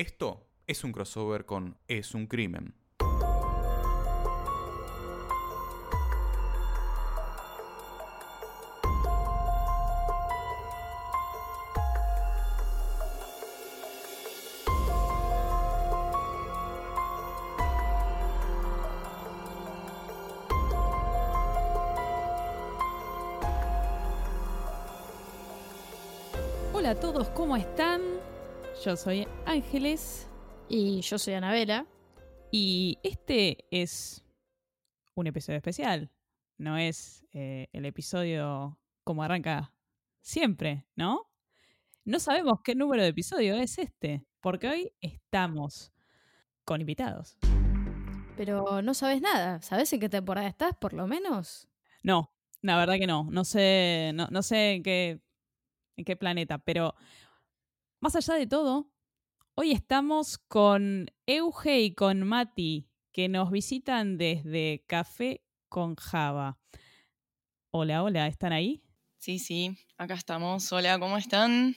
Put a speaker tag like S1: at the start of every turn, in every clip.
S1: Esto es un crossover con Es un crimen.
S2: Hola a todos, ¿cómo están? Yo soy Ángeles
S3: Y yo soy Anabela.
S2: y este es un episodio especial. No es eh, el episodio como arranca siempre, ¿no? No sabemos qué número de episodio es este, porque hoy estamos con invitados.
S3: Pero no sabes nada. ¿Sabes en qué temporada estás, por lo menos?
S2: No, la verdad que no. No sé, no, no sé en qué, en qué planeta, pero más allá de todo, hoy estamos con Euge y con Mati, que nos visitan desde Café con Java. Hola, hola, ¿están ahí?
S4: Sí, sí, acá estamos. Hola, ¿cómo están?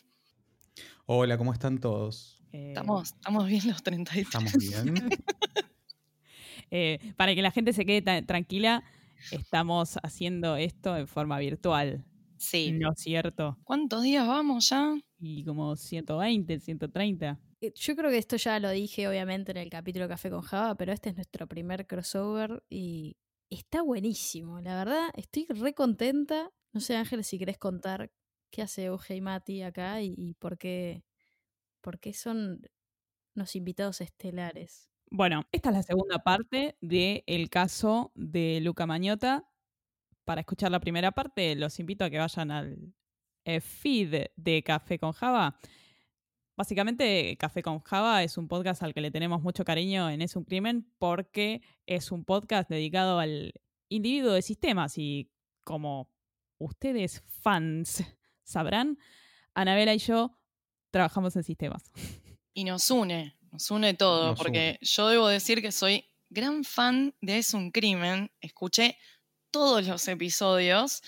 S1: Hola, ¿cómo están todos?
S2: Eh,
S4: Estamos, estamos bien los 33.
S1: ¿Estamos bien?
S2: eh, para que la gente se quede tranquila, estamos haciendo esto en forma virtual,
S4: Sí.
S2: ¿no es cierto?
S4: ¿Cuántos días vamos ya?
S2: Y como 120, 130.
S3: Eh, Yo creo que esto ya lo dije, obviamente, en el capítulo Café con Java, pero este es nuestro primer crossover y está buenísimo. La verdad, estoy re contenta. No sé, Ángel, si querés contar qué hace Euge y Mati acá y, por qué, por qué son los invitados estelares.
S2: Bueno, esta es la segunda parte del caso de Luca Mañota. Para escuchar la primera parte, los invito a que vayan al feed de Café con Java. Básicamente, Café con Java es un podcast al que le tenemos mucho cariño en Es un Crimen porque es un podcast dedicado al individuo de sistemas y como ustedes fans sabrán, Anabela y yo trabajamos en sistemas.
S4: Y nos une, nos une todo,
S1: Nos
S4: porque yo debo decir que soy gran fan de Es un crimen. Escuché todos los episodios.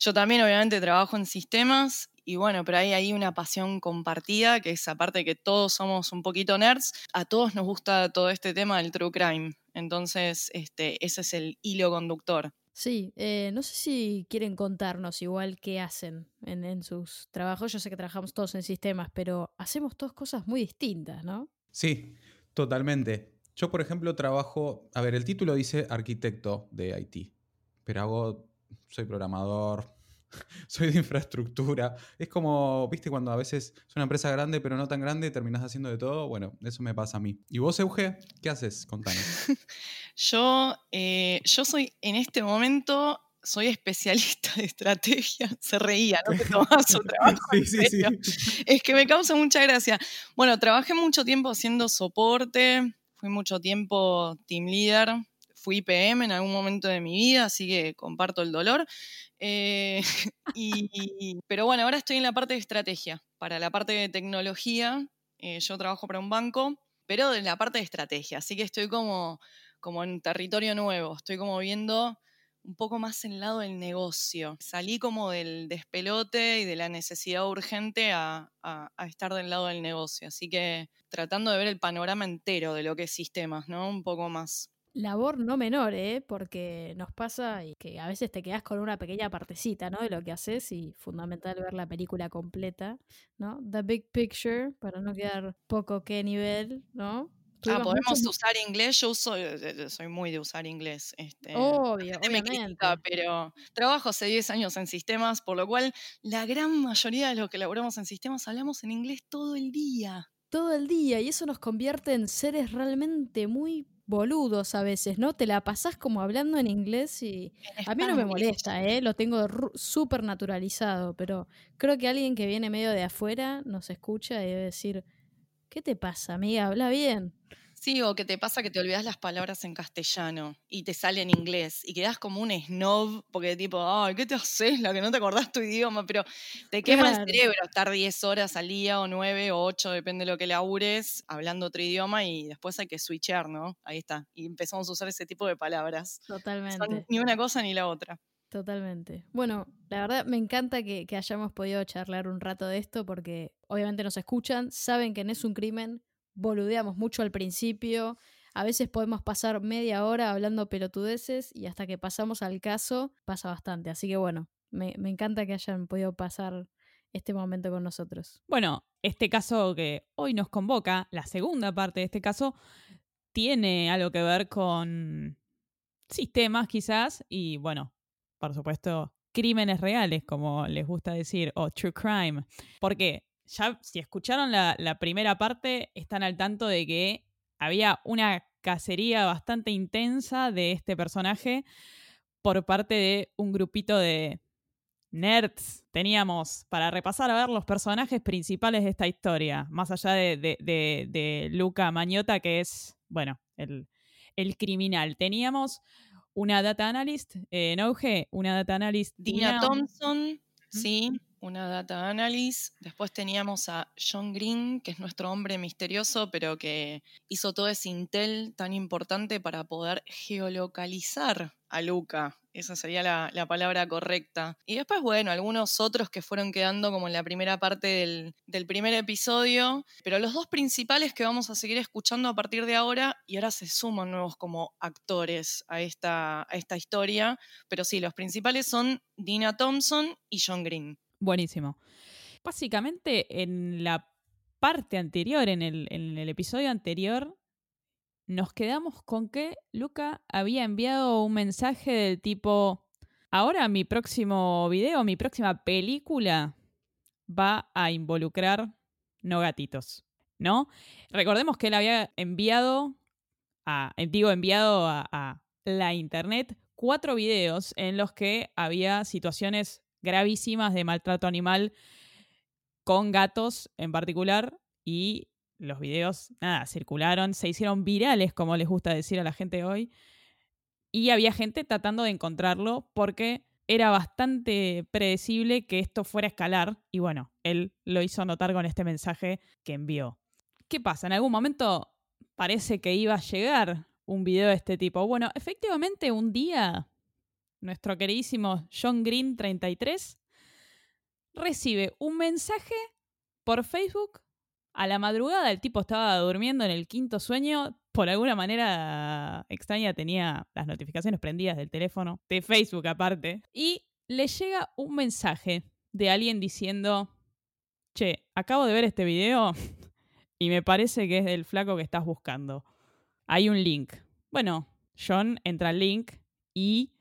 S4: Yo también, obviamente, trabajo en sistemas. Y bueno, pero hay ahí una pasión compartida, que es aparte de que todos somos un poquito nerds, a todos nos gusta todo este tema del true crime. Entonces, este, ese es el hilo conductor.
S3: Sí, eh, no sé si quieren contarnos igual qué hacen en, en sus trabajos. Yo sé que trabajamos todos en sistemas, pero hacemos todas cosas muy distintas, ¿no?
S1: Sí, totalmente. Yo, por ejemplo, trabajo, a ver, el título dice arquitecto de IT, pero hago, soy programador, soy de infraestructura. Es como, viste, cuando a veces es una empresa grande, pero no tan grande, terminas haciendo de todo. Bueno, eso me pasa a mí. ¿Y vos, Euge? ¿Qué haces? Contanos.
S4: Yo, eh, yo soy, en este momento, soy especialista de estrategia. Se reía, no te tomaba su trabajo.
S1: Sí, sí, sí.
S4: Es que me causa mucha gracia. Bueno, trabajé mucho tiempo haciendo soporte, fui mucho tiempo team leader, fui PM en algún momento de mi vida, así que comparto el dolor. Eh, pero bueno, ahora estoy en la parte de estrategia. Para la parte de tecnología, eh, yo trabajo para un banco, pero en la parte de estrategia, así que estoy como, en territorio nuevo, estoy como viendo un poco más el lado del negocio. Salí como del despelote y de la necesidad urgente a, a- a estar del lado del negocio. Así que tratando de ver el panorama entero de lo que es sistemas, ¿no? Un poco más.
S3: Labor no menor, ¿eh? Porque nos pasa y que a veces te quedas con una pequeña partecita, ¿no? De lo que haces y fundamental ver la película completa, ¿no? The big picture, para no quedar poco qué nivel, ¿no?
S4: Ah, podemos
S3: mucho-
S4: usar inglés. Yo uso- eh, soy muy de usar inglés. Este,
S3: Obvio,
S4: me critica, pero trabajo hace 10 años en sistemas, por lo cual la gran mayoría de los que laboramos en sistemas hablamos en inglés todo el día.
S3: Todo el día y eso nos convierte en seres realmente muy boludos a veces, ¿no? Te la pasás como hablando en inglés y a mí no me molesta, ¿eh? Lo tengo súper naturalizado, pero creo que alguien que viene medio de afuera nos escucha y debe decir, ¿qué te pasa, amiga? Habla bien.
S4: Sí, o que te pasa que te olvidas las palabras en castellano y te sale en inglés y quedas como un snob porque tipo, ay, ¿qué te haces? La que no te acordás tu idioma, pero te quema
S3: Claro.
S4: el cerebro estar 10 horas al día o 9 o 8, depende de lo que labures, hablando otro idioma y después hay que switchear, ¿no? Ahí está. Y empezamos a usar ese tipo de palabras. Son
S3: Totalmente.
S4: ni una cosa ni la otra.
S3: Totalmente. Bueno, la verdad me encanta que, que hayamos podido charlar un rato de esto porque obviamente nos escuchan, saben que no es un crimen, boludeamos mucho al principio. A veces podemos pasar media hora hablando pelotudeces y hasta que pasamos al caso pasa bastante. Así que bueno, me, encanta que hayan podido pasar este momento con nosotros.
S2: Bueno, este caso que hoy nos convoca, la segunda parte de este caso, tiene algo que ver con sistemas quizás y bueno, por supuesto, crímenes reales, como les gusta decir, o true crime. Porque ya si escucharon la, la primera parte, están al tanto de que había una cacería bastante intensa de este personaje por parte de un grupito de nerds. Teníamos para repasar a ver los personajes principales de esta historia, más allá de, de, de, de Luca Mañota, que es, bueno, el, el, criminal. Teníamos una data analyst, eh, en auge, una data analyst.
S4: Dina Thompson, sí, una data analyst. Después teníamos a John Green, que es nuestro hombre misterioso, pero que hizo todo ese intel tan importante para poder geolocalizar a Luca. Esa sería la, la, palabra correcta. Y después, bueno, algunos otros que fueron quedando como en la primera parte del, del, primer episodio. Pero los dos principales que vamos a seguir escuchando a partir de ahora, y ahora se suman nuevos como actores a esta, a esta historia. Pero sí, los principales son Dina Thompson y John Green.
S2: Buenísimo. Básicamente, en la parte anterior, en el, en el episodio anterior, nos quedamos con que Luca había enviado un mensaje del tipo, ahora mi próximo video, mi próxima película va a involucrar no gatitos, ¿no? Recordemos que él había enviado, a, digo, enviado a, a la internet cuatro videos en los que había situaciones gravísimas de maltrato animal con gatos en particular y los videos, nada, circularon, se hicieron virales, como les gusta decir a la gente hoy, y había gente tratando de encontrarlo porque era bastante predecible que esto fuera a escalar, y bueno, él lo hizo notar con este mensaje que envió. ¿Qué pasa? En algún momento parece que iba a llegar un video de este tipo. Bueno, efectivamente un día, nuestro queridísimo John Green 33 recibe un mensaje por Facebook a la madrugada el tipo estaba durmiendo en el quinto sueño. Por alguna manera extraña tenía las notificaciones prendidas del teléfono, de Facebook aparte. Y le llega un mensaje de alguien diciendo, che, acabo de ver este video y me parece que es del flaco que estás buscando. Hay un link. Bueno, John entra al link y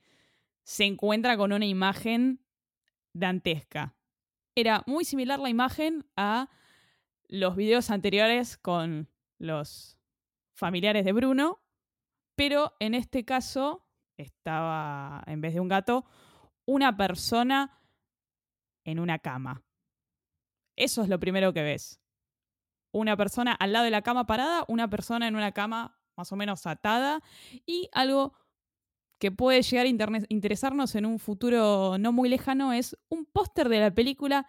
S2: se encuentra con una imagen dantesca. Era muy similar la imagen a los videos anteriores con los familiares de Bruno, pero en este caso estaba, en vez de un gato, una persona en una cama. Eso es lo primero que ves. Una persona al lado de la cama parada, una persona en una cama más o menos atada y algo que puede llegar a interesarnos en un futuro no muy lejano es un póster de la película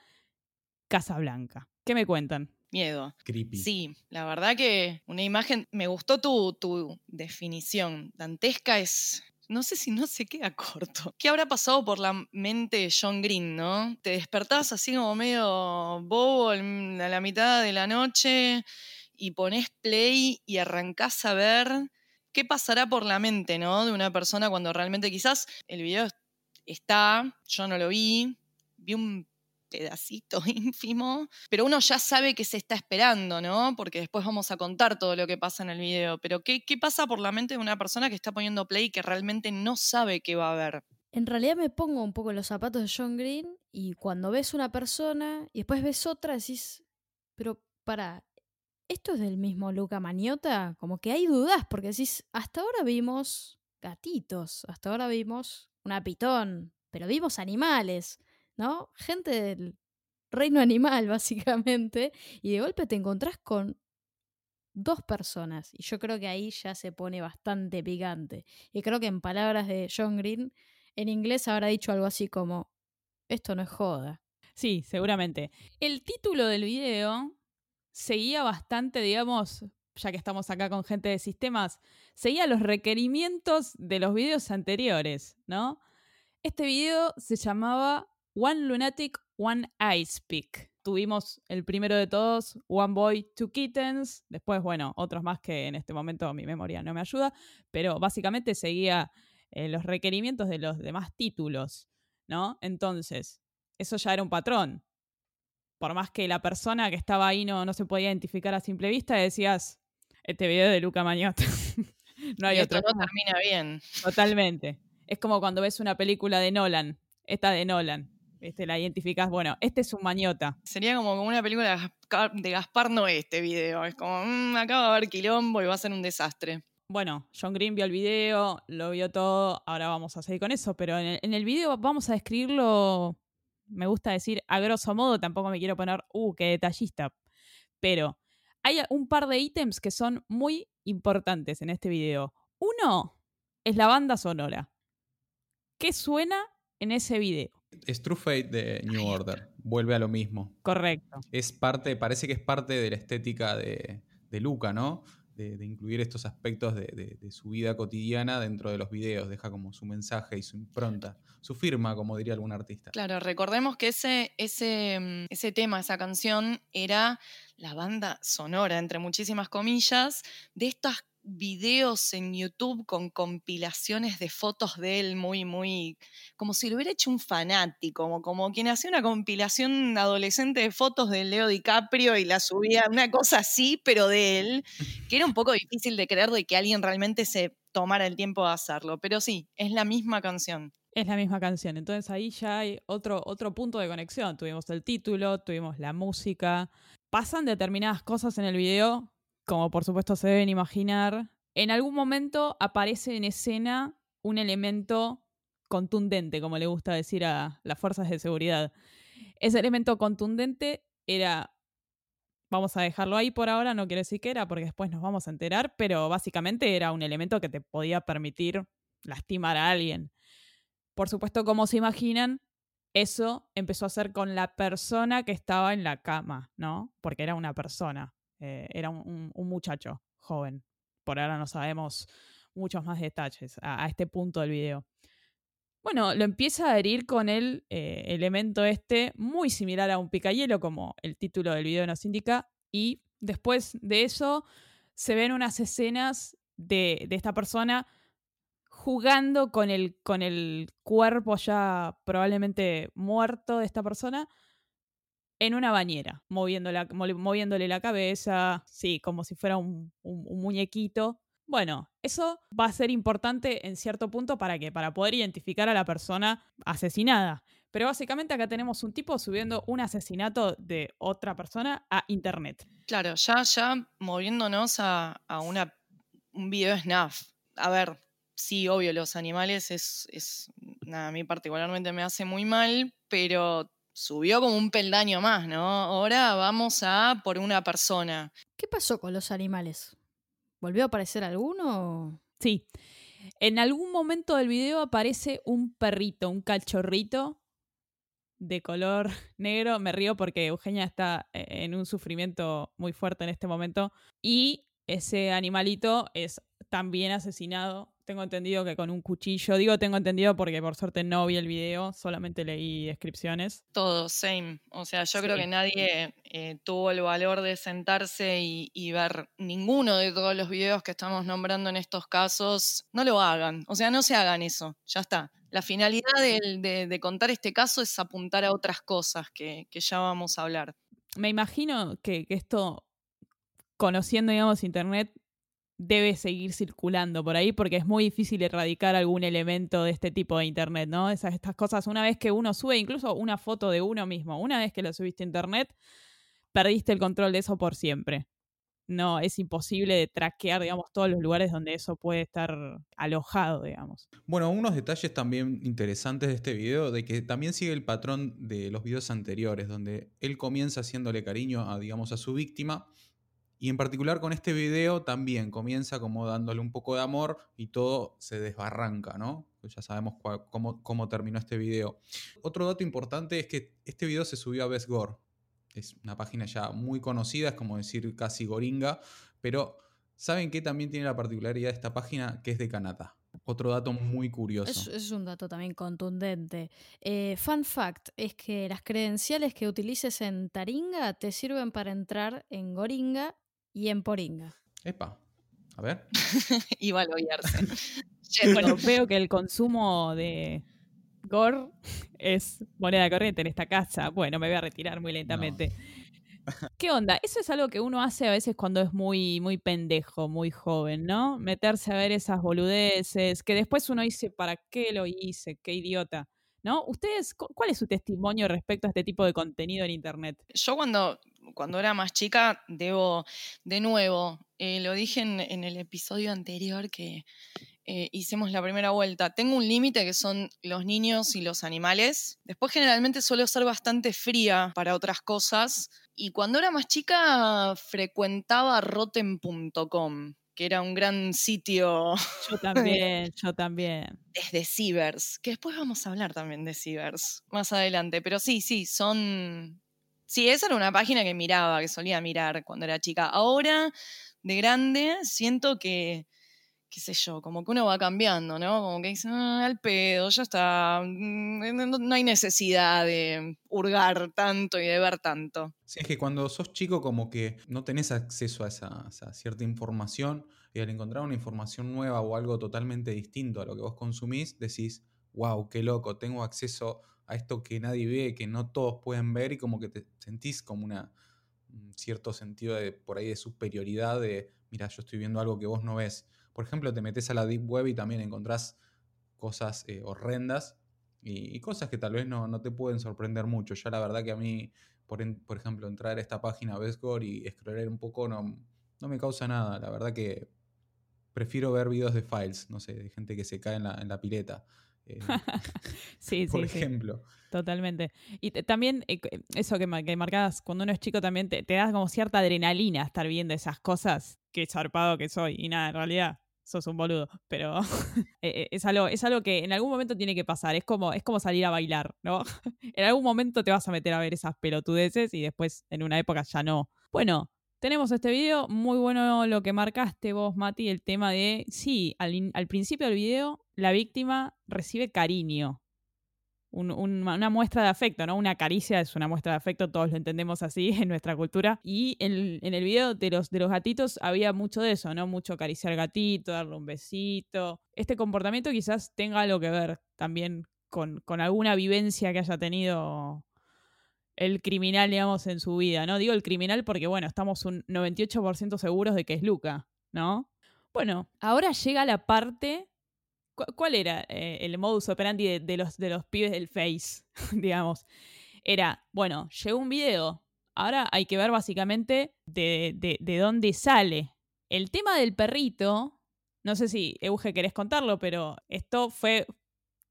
S2: Casablanca. ¿Qué me cuentan?
S4: miedo.
S1: Creepy.
S4: Sí, la verdad que una imagen, me gustó tu, tu definición. Dantesca es, no sé si no se queda corto. ¿Qué habrá pasado por la mente de John Green, no? Te despertás así como medio bobo a la mitad de la noche y pones play y arrancás a ver qué pasará por la mente, ¿no? De una persona cuando realmente quizás el video está, yo no lo vi, vi un pedacito ínfimo, pero uno ya sabe que se está esperando, ¿no? Porque después vamos a contar todo lo que pasa en el video. Pero ¿qué, pasa por la mente de una persona que está poniendo play y que realmente no sabe qué va a ver?
S3: En realidad me pongo un poco en los zapatos de John Green y cuando ves una persona y después ves otra, decís, pero para, ¿esto es del mismo Luca Maniota? Como que hay dudas, porque decís, hasta ahora vimos gatitos, hasta ahora vimos una pitón, pero vimos animales. ¿no? Gente del reino animal, básicamente, y de golpe te encontrás con dos personas, y yo creo que ahí ya se pone bastante picante. Y creo que en palabras de John Green, en inglés habrá dicho algo así como, esto no es joda.
S2: Sí, seguramente. El título del video seguía bastante, digamos, ya que estamos acá con gente de sistemas, seguía los requerimientos de los videos anteriores, ¿no? Este video se llamaba One Lunatic, One Ice Pick. tuvimos el primero de todos, One Boy, Two Kittens. Después, bueno, otros más que en este momento mi memoria no me ayuda. Pero básicamente seguía eh, los requerimientos de los demás títulos, ¿no? Entonces, eso ya era un patrón. Por más que la persona que estaba ahí no, no se podía identificar a simple vista, decías, este video de Luca Mañota. no hay
S4: y
S2: otro.
S4: esto no termina bien.
S2: Totalmente. Es como cuando ves una película de Nolan, esta de Nolan. Este, la identificas, bueno, este es un mañota.
S4: Sería como una película de Gaspar, de Gaspar Noé este video. Es como, mm, acá va a haber quilombo y va a ser un desastre.
S2: Bueno, John Green vio el video, lo vio todo, ahora vamos a seguir con eso, pero en el, en el video vamos a describirlo, me gusta decir a grosso modo, tampoco me quiero poner, uh, qué detallista, pero hay un par de ítems que son muy importantes en este video. Uno es la banda sonora. ¿Qué suena en ese video?
S1: Es True Fate de New Order. Vuelve a lo mismo.
S2: Correcto.
S1: Es parte, parece que es parte de la estética de, de Luca, ¿no? De, incluir estos aspectos de, de- su vida cotidiana dentro de los videos. Deja como su mensaje y su impronta, su firma, como diría algún artista.
S4: Claro, recordemos que ese, ese, mm, ese tema, esa canción, era la banda sonora, entre muchísimas comillas, de estos videos en YouTube con compilaciones de fotos de él muy, muy, como si lo hubiera hecho un fanático, como, como quien hacía una compilación adolescente de fotos de Leo DiCaprio y la subía, una cosa así, pero de él, que era un poco difícil de creer de que alguien realmente se tomara el tiempo de hacerlo, pero sí, es la misma canción.
S2: Es la misma canción. Entonces ahí ya hay otro, otro punto de conexión. Tuvimos el título, tuvimos la música. Pasan determinadas cosas en el video, como por supuesto se deben imaginar. En algún momento aparece en escena un elemento contundente, como le gusta decir a las fuerzas de seguridad. Ese elemento contundente era, vamos a dejarlo ahí por ahora, no quiero decir que era, porque después nos vamos a enterar, pero básicamente era un elemento que te podía permitir lastimar a alguien. Por supuesto, como se imaginan, eso empezó a ser con la persona que estaba en la cama, ¿no? Porque era una persona, eh, era un, muchacho joven. Por ahora no sabemos muchos más detalles a, a este punto del video. Bueno, lo empieza a herir con el eh, elemento este, muy similar a un picayelo, como el título del video nos indica, y después de eso se ven unas escenas de, de esta persona jugando con el, con el cuerpo ya probablemente muerto de esta persona en una bañera, moviéndole la cabeza, sí, como si fuera un, un- muñequito. Bueno, eso va a ser importante en cierto punto para que para poder identificar a la persona asesinada. Pero básicamente acá tenemos un tipo subiendo un asesinato de otra persona a internet.
S4: Claro, ya, ya moviéndonos a, a una, un video snuff. A ver, sí, obvio, los animales es, es, a mí particularmente me hace muy mal, pero subió como un peldaño más, ¿no? Ahora vamos a por una persona.
S3: ¿Qué pasó con los animales? ¿Volvió a aparecer alguno?
S2: Sí. En algún momento del video aparece un perrito, un cachorrito de color negro. Me río porque Eugenia está eh, en un sufrimiento muy fuerte en este momento. Y ese animalito es también asesinado. Tengo entendido que con un cuchillo. Digo tengo entendido porque por suerte no vi el video, solamente leí descripciones.
S4: Todo, same. O sea, yo creo que nadie eh, tuvo el valor de sentarse y, y ver ninguno de todos los videos que estamos nombrando en estos casos. No lo hagan. O sea, no se hagan eso. Ya está. La finalidad de, de contar este caso es apuntar a otras cosas que, que ya vamos a hablar.
S2: Me imagino que, que esto, conociendo, digamos, Internet, debe seguir circulando por ahí porque es muy difícil erradicar algún elemento de este tipo de Internet, ¿no? Esas, estas cosas, una vez que uno sube, incluso una foto de uno mismo, una vez que lo subiste a Internet, perdiste el control de eso por siempre. No, es imposible de traquear, digamos, todos los lugares donde eso puede estar alojado, digamos.
S1: Bueno, unos detalles también interesantes de este video, de que también sigue el patrón de los videos anteriores, donde él comienza haciéndole cariño a, digamos, a su víctima, y en particular con este video también comienza como dándole un poco de amor y todo se desbarranca, ¿no? Pues ya sabemos cómo, cómo terminó este video. Otro dato importante es que este video se subió a Best Gore. Es una página ya muy conocida, es como decir casi goringa, pero ¿saben qué también tiene la particularidad de esta página? Que es de Canadá. Otro dato muy curioso.
S3: Es, es un dato también contundente. Eh, fun fact es que las credenciales que utilices en Taringa te sirven para entrar en Goringa y en Poringa.
S1: Epa, a ver.
S4: y valorarse.
S2: Bueno, veo que el consumo de Gore es moneda corriente en esta casa. Bueno, me voy a retirar muy lentamente. ¿Qué onda? Eso es algo que uno hace a veces cuando es muy, muy pendejo, muy joven, ¿no? Meterse a ver esas boludeces, que después uno dice, ¿para qué lo hice? Qué idiota. ¿No? ¿Ustedes, cu- cuál es su testimonio respecto a este tipo de contenido en Internet?
S4: Yo cuando, cuando era más chica, debo, de nuevo, eh, lo dije en, en el episodio anterior que eh, hicimos la primera vuelta, tengo un límite que son los niños y los animales. Después generalmente suelo ser bastante fría para otras cosas. Y cuando era más chica frecuentaba rotten.com, que era un gran sitio
S2: Yo también, yo también.
S4: desde Cibers, que después vamos a hablar también de Cibers más adelante, pero sí, sí, son... Sí, esa era una página que miraba, que solía mirar cuando era chica. Ahora, de grande, siento que, qué sé yo, como que uno va cambiando, ¿no? Como que dice, "Ah, al pedo, ya está, mm, no, no hay necesidad de hurgar tanto y de ver tanto.
S1: Sí, es que cuando sos chico como que no tenés acceso a esa, a esa cierta información y al encontrar una información nueva o algo totalmente distinto a lo que vos consumís, decís, wow, qué loco, tengo acceso a esto que nadie ve, que no todos pueden ver y como que te sentís como una, un cierto sentido de por ahí de superioridad de, mira, yo estoy viendo algo que vos no ves. Por ejemplo, te metes a la Deep Web y también encontrás cosas eh, horrendas y, y cosas que tal vez no, no te pueden sorprender mucho. Ya la verdad que a mí por, en- por ejemplo, entrar a esta página Bestgore y scrollar un poco no, no me causa nada. La verdad que prefiero ver videos de files, no sé, de gente que se cae en la, en la pileta. Eh,
S2: Sí,
S1: por
S2: sí, sí.
S1: ejemplo.
S2: Totalmente. Y también eh, eso que, mar- que marcabas cuando uno es chico también te, te da como cierta adrenalina estar viendo esas cosas. Qué zarpado que soy. Y nada, en realidad sos un boludo. Pero eh, eh, es, algo, es algo que en algún momento tiene que pasar. Es como, es como salir a bailar, ¿no? en algún momento te vas a meter a ver esas pelotudeces y después en una época ya no. Bueno. Tenemos este video, muy bueno lo que marcaste vos, Mati, el tema de, sí, al, in- al principio del video la víctima recibe cariño, un- un- una muestra de afecto, ¿no? Una caricia es una muestra de afecto, todos lo entendemos así en nuestra cultura. Y en, el video de los, de los gatitos había mucho de eso, ¿no? Mucho acariciar gatito, darle un besito. Este comportamiento quizás tenga algo que ver también con alguna vivencia que haya tenido el criminal, digamos, en su vida, ¿no? Digo el criminal porque, bueno, estamos un 98% seguros de que es Luca, ¿no? Bueno, ahora llega la parte ¿Cu- ¿Cuál era eh, el modus operandi de, de los, de los pibes del Face, digamos? Era, bueno, llegó un video, ahora hay que ver básicamente de, de- de dónde sale. El tema del perrito, no sé si, Euge, querés contarlo, pero esto fue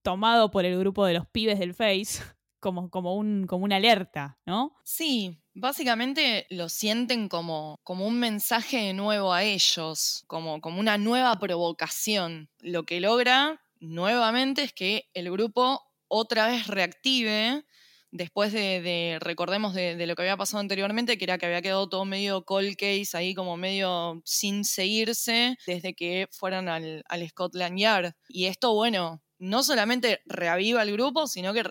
S2: tomado por el grupo de los pibes del Face como, como, un, como una alerta, ¿no?
S4: Sí, básicamente lo sienten como, como un mensaje nuevo a ellos, como, como una nueva provocación. Lo que logra nuevamente es que el grupo otra vez reactive después de, de- recordemos de, lo que había pasado anteriormente, que era que había quedado todo medio cold case, ahí como medio sin seguirse desde que fueron al, Scotland Yard. Y esto, bueno, no solamente reaviva el grupo, sino que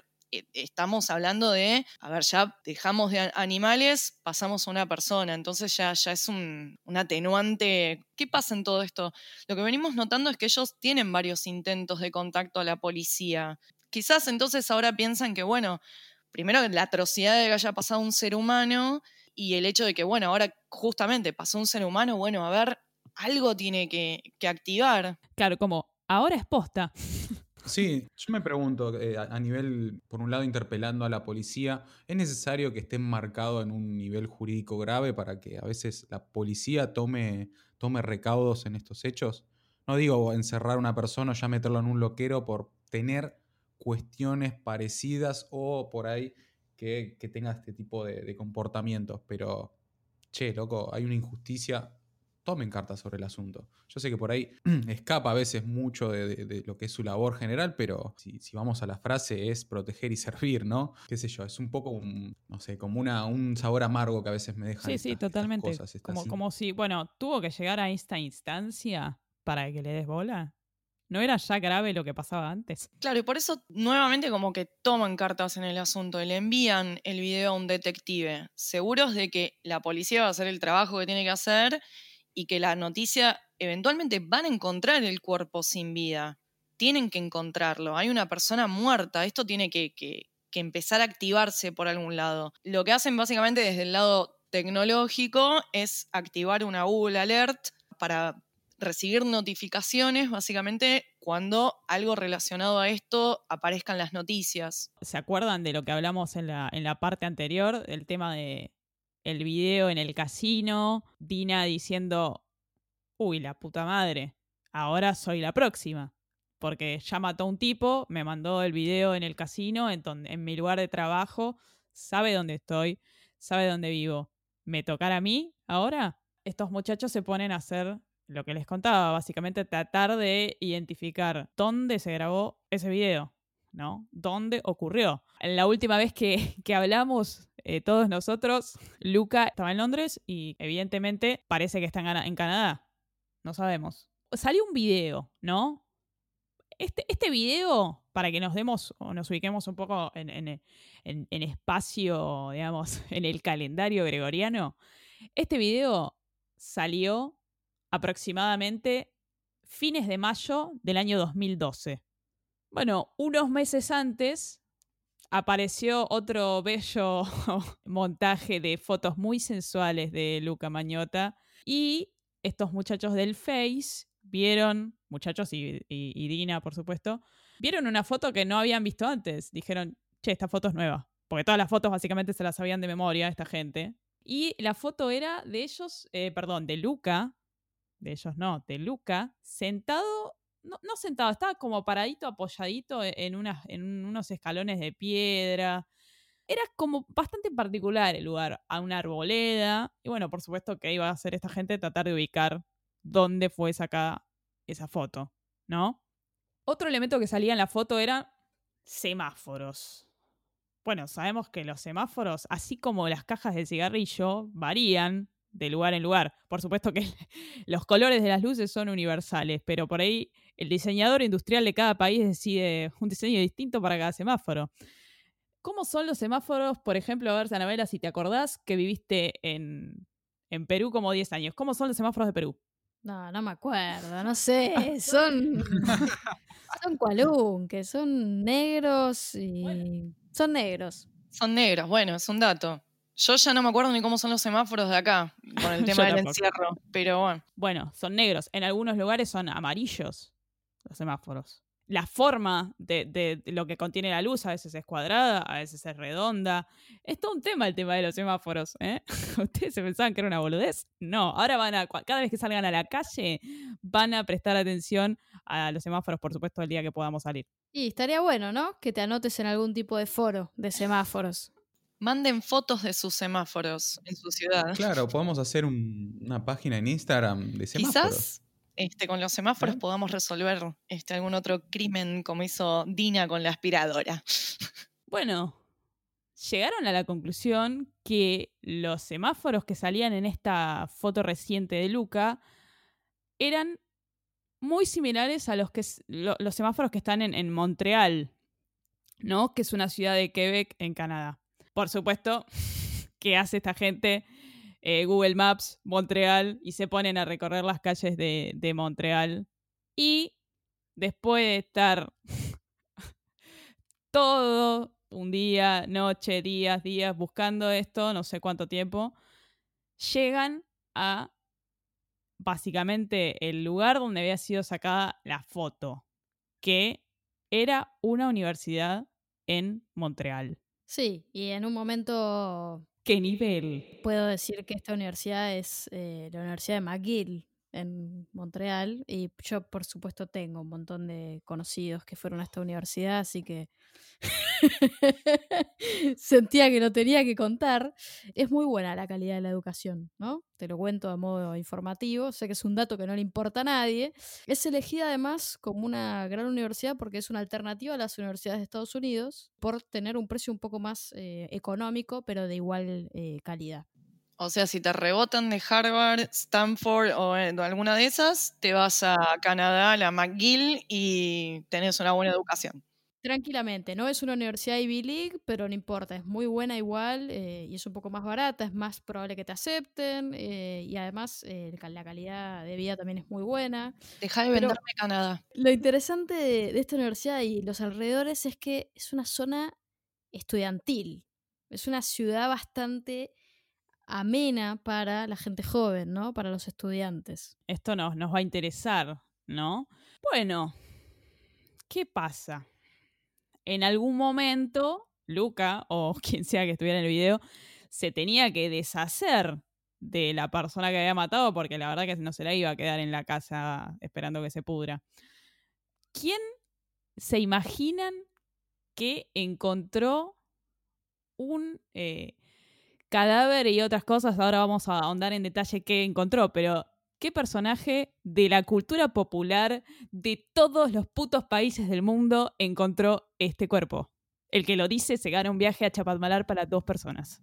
S4: estamos hablando de, a ver, ya dejamos de animales, pasamos a una persona, entonces ya, ya es un, un atenuante. ¿Qué pasa en todo esto? Lo que venimos notando es que ellos tienen varios intentos de contacto a la policía. Quizás entonces ahora piensan que, bueno, primero la atrocidad de que haya pasado un ser humano y el hecho de que, bueno, ahora justamente pasó un ser humano, bueno, a ver, algo tiene que, que activar.
S2: Claro, como ahora es posta.
S1: Sí, yo me pregunto, eh, a, nivel, por un lado, interpelando a la policía, ¿es necesario que esté enmarcado en un nivel jurídico grave para que a veces la policía tome, tome recaudos en estos hechos? No digo encerrar a una persona o ya meterlo en un loquero por tener cuestiones parecidas o por ahí que, que tenga este tipo de, de comportamientos, pero, che, loco, hay una injusticia tomen cartas sobre el asunto. Yo sé que por ahí escapa a veces mucho de, de- de lo que es su labor general, pero si, si vamos a la frase es proteger y servir, ¿no? Qué sé yo, es un poco, un, no sé, como una, un sabor amargo que a veces me dejan
S2: Sí,
S1: estas,
S2: sí,
S1: estas
S2: totalmente.
S1: cosas, estas
S2: como, como si, bueno, tuvo que llegar a esta instancia para que le des bola. ¿No era ya grave lo que pasaba antes?
S4: Claro, y por eso nuevamente como que toman cartas en el asunto y le envían el video a un detective, seguros de que la policía va a hacer el trabajo que tiene que hacer y que la noticia eventualmente van a encontrar el cuerpo sin vida. Tienen que encontrarlo. Hay una persona muerta. Esto tiene que, que, que empezar a activarse por algún lado. Lo que hacen básicamente desde el lado tecnológico es activar una Google Alert para recibir notificaciones básicamente cuando algo relacionado a esto aparezca en las noticias.
S2: ¿Se acuerdan de lo que hablamos en la, en la parte anterior? El tema de el video en el casino, Dina diciendo, uy, la puta madre, ahora soy la próxima. Porque ya mató a un tipo, me mandó el video en el casino, en, en mi lugar de trabajo, sabe dónde estoy, sabe dónde vivo. ¿Me tocará a mí ahora? Estos muchachos se ponen a hacer lo que les contaba, básicamente tratar de identificar dónde se grabó ese video, ¿no? ¿Dónde ocurrió? La última vez que, que hablamos, eh, todos nosotros, Luca estaba en Londres y evidentemente parece que está en, Canadá. No sabemos. Salió un video, ¿no? Este, este video, para que nos demos o nos ubiquemos un poco en, en espacio, digamos, en el calendario gregoriano, este video salió aproximadamente fines de mayo del año 2012. Bueno, unos meses antes apareció otro bello montaje de fotos muy sensuales de Luca Mañota y estos muchachos del Face vieron, muchachos y, Dina por supuesto, vieron una foto que no habían visto antes. Dijeron, che, esta foto es nueva. Porque todas las fotos básicamente se las sabían de memoria esta gente. Y la foto era de ellos, eh, perdón, de Luca, de ellos no, de Luca, sentado, no, sentado, estaba como paradito, apoyadito e, en, unas, en unos escalones de piedra. Era como bastante particular el lugar, a una arboleda. Y bueno, por supuesto que iba a hacer esta gente tratar de ubicar dónde fue sacada esa foto, ¿no? Otro elemento que salía en la foto eran semáforos. Bueno, sabemos que los semáforos, así como las cajas de cigarrillo, varían de lugar en lugar. Por supuesto que los colores de las luces son universales, pero por ahí el diseñador industrial de cada país decide un diseño distinto para cada semáforo. ¿Cómo son los semáforos, por ejemplo, a ver, Sanabela, si te acordás que viviste en, en Perú como 10 años? ¿Cómo son los semáforos de Perú?
S3: No, no me acuerdo, no sé, son son cualún, que son negros y son negros.
S4: Son negros, bueno, es un dato. Yo ya no me acuerdo ni cómo son los semáforos de acá con el tema del encierro, pero bueno.
S2: Bueno, son negros. En algunos lugares son amarillos los semáforos. La forma de, lo que contiene la luz a veces es cuadrada, a veces es redonda. Es todo un tema el tema de los semáforos. ¿eh? ¿Ustedes se pensaban que era una boludez? No, ahora van a, cada vez que salgan a la calle, van a prestar atención a los semáforos, por supuesto, el día que podamos salir.
S3: Y estaría bueno, ¿no? Que te anotes en algún tipo de foro de semáforos.
S4: Manden fotos de sus semáforos en su ciudad.
S1: Claro, podemos hacer una página en Instagram de semáforos.
S4: Quizás este, con los semáforos podamos resolver este, algún otro crimen como hizo Dina con la aspiradora.
S2: Bueno, llegaron a la conclusión que los semáforos que salían en esta foto reciente de Luca eran muy similares a los, que, los semáforos que están en, en Montreal, ¿no? Que es una ciudad de Quebec en Canadá. Por supuesto, ¿qué hace esta gente? Eh, Google Maps, Montreal, y se ponen a recorrer las calles de, de Montreal. Y después de estar todo un día, noche, días, días buscando esto, no sé cuánto tiempo, llegan a básicamente el lugar donde había sido sacada la foto, que era una universidad en Montreal.
S3: Sí, y en un momento...
S2: ¿Qué nivel?
S3: Puedo decir que esta universidad es eh, la Universidad de McGill en Montreal y yo por supuesto tengo un montón de conocidos que fueron a esta universidad, así que sentía que lo tenía que contar. Es muy buena la calidad de la educación, ¿no? Te lo cuento a modo informativo, sé que es un dato que no le importa a nadie. Es elegida además como una gran universidad porque es una alternativa a las universidades de Estados Unidos por tener un precio un poco más eh, económico, pero de igual eh, calidad.
S4: O sea, si te rebotan de Harvard, Stanford o eh, alguna de esas, te vas a Canadá, a la McGill y tenés una buena educación.
S3: Tranquilamente, no es una universidad Ivy League, pero no importa, es muy buena igual eh, y es un poco más barata, es más probable que te acepten eh, y además eh, la calidad de vida también es muy buena.
S4: Deja de
S3: Pero-
S4: venderme Canadá.
S3: Lo interesante de, de esta universidad y los alrededores es que es una zona estudiantil, es una ciudad bastante amena para la gente joven, ¿no? Para los estudiantes.
S2: Esto nos, nos va a interesar, ¿no? Bueno, ¿qué pasa? En algún momento, Luca, o quien sea que estuviera en el video, se tenía que deshacer de la persona que había matado porque la verdad que no se la iba a quedar en la casa esperando que se pudra. ¿Quién se imaginan que encontró un eh, cadáver y otras cosas? Ahora vamos a ahondar en detalle qué encontró, pero ¿qué personaje de la cultura popular de todos los putos países del mundo encontró este cuerpo? El que lo dice se gana un viaje a Chapadmalar para dos personas.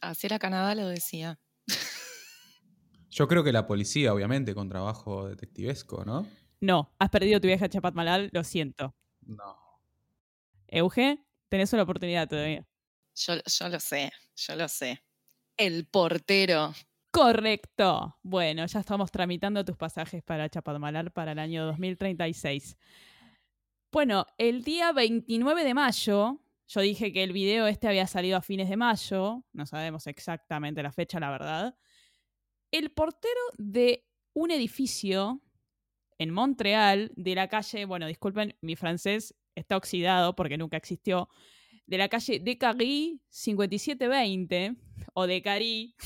S4: Hacer a Canadá lo decía.
S1: Yo creo que la policía, obviamente, con trabajo detectivesco, ¿no?
S2: No, has perdido tu viaje a Chapadmalar, lo siento.
S1: No.
S2: Euge, tenés una oportunidad todavía.
S4: Yo, yo lo sé, yo lo sé. El portero.
S2: Correcto. Bueno, ya estamos tramitando tus pasajes para Chapadmalar para el año 2036. Bueno, el día 29 de mayo, yo dije que el video este había salido a fines de mayo, no sabemos exactamente la fecha, la verdad. El portero de un edificio en Montreal, de la calle, bueno, disculpen, mi francés está oxidado porque nunca existió, de la calle de Carry 5720 o de Cari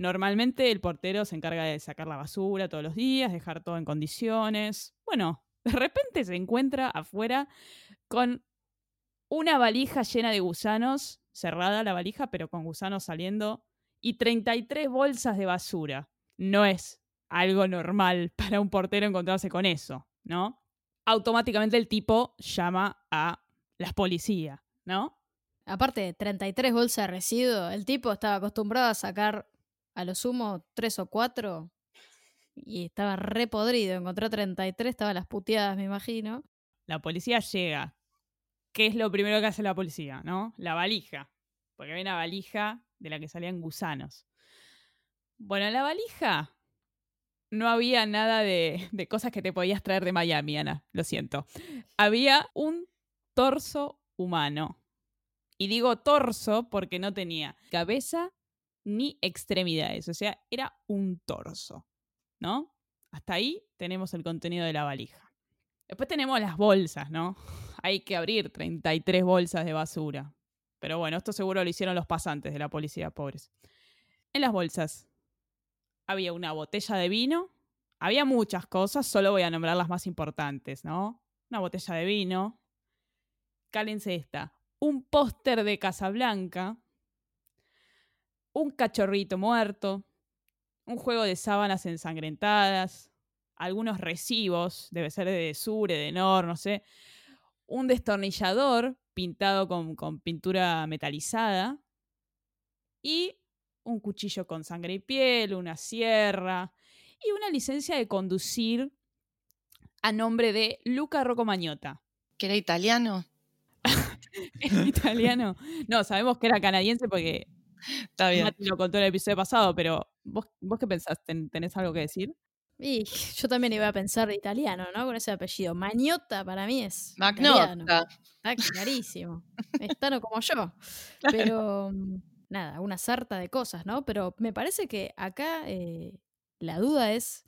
S2: Normalmente el portero se encarga de sacar la basura todos los días, dejar todo en condiciones. Bueno, de repente se encuentra afuera con una valija llena de gusanos, cerrada la valija, pero con gusanos saliendo, y 33 bolsas de basura. No es algo normal para un portero encontrarse con eso, ¿no? Automáticamente el tipo llama a la policía, ¿no?
S3: Aparte, 33 bolsas de residuos, el tipo estaba acostumbrado a sacar a lo sumo tres o cuatro y estaba re podrido. Encontró 33, estaba las puteadas, me imagino.
S2: La policía llega. ¿Qué es lo primero que hace la policía, no? La valija. Porque había una valija de la que salían gusanos. Bueno, en la valija no había nada de, de cosas que te podías traer de Miami, Ana. Lo siento. Había un torso humano. Y digo torso porque no tenía cabeza ni extremidades. O sea, era un torso. ¿No? Hasta ahí tenemos el contenido de la valija. Después tenemos las bolsas, ¿no? Hay que abrir 33 bolsas de basura. Pero bueno, esto seguro lo hicieron los pasantes de la policía, pobres. En las bolsas había una botella de vino, había muchas cosas, solo voy a nombrar las más importantes, ¿no? Una botella de vino, cálense esta, un póster de Casablanca, un cachorrito muerto, un juego de sábanas ensangrentadas, algunos recibos, debe ser de Sure, de Nor, no sé, un destornillador pintado con, pintura metalizada y un cuchillo con sangre y piel, una sierra y una licencia de conducir a nombre de Luca Roccomagnota.
S4: Que era italiano.
S2: ¿Es italiano? No, sabemos que era canadiense porque
S4: Está bien.
S2: Mati lo contó en el episodio pasado, pero ¿vos, vos qué pensás? ¿Ten- ¿Tenés algo que decir?
S3: Y yo también iba a pensar italiano, ¿no? Con ese apellido. Mañota para mí es italiano.
S4: Magnota.
S3: Está clarísimo. Es tano como yo. Pero mm, nada, una sarta de cosas, ¿no? Pero me parece que acá eh, la duda es,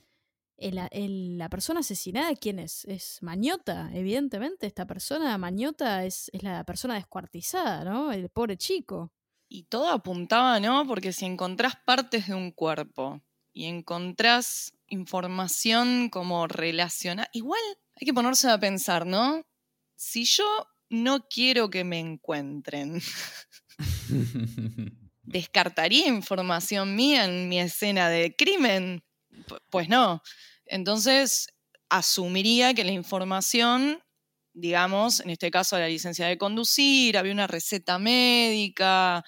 S3: el- el- ¿la persona asesinada quién es? Es Mañota, evidentemente. Esta persona, Mañota, es, es la persona descuartizada, ¿no? El pobre chico.
S4: Y todo apuntaba, ¿no? Porque si encontrás partes de un cuerpo y encontrás información como relacionada, igual hay que ponerse a pensar, ¿no? Si yo no quiero que me encuentren, ¿descartaría información mía en mi escena de crimen? Pu- Pues no. Entonces, asumiría que la información, digamos, en este caso la licencia de conducir, había una receta médica,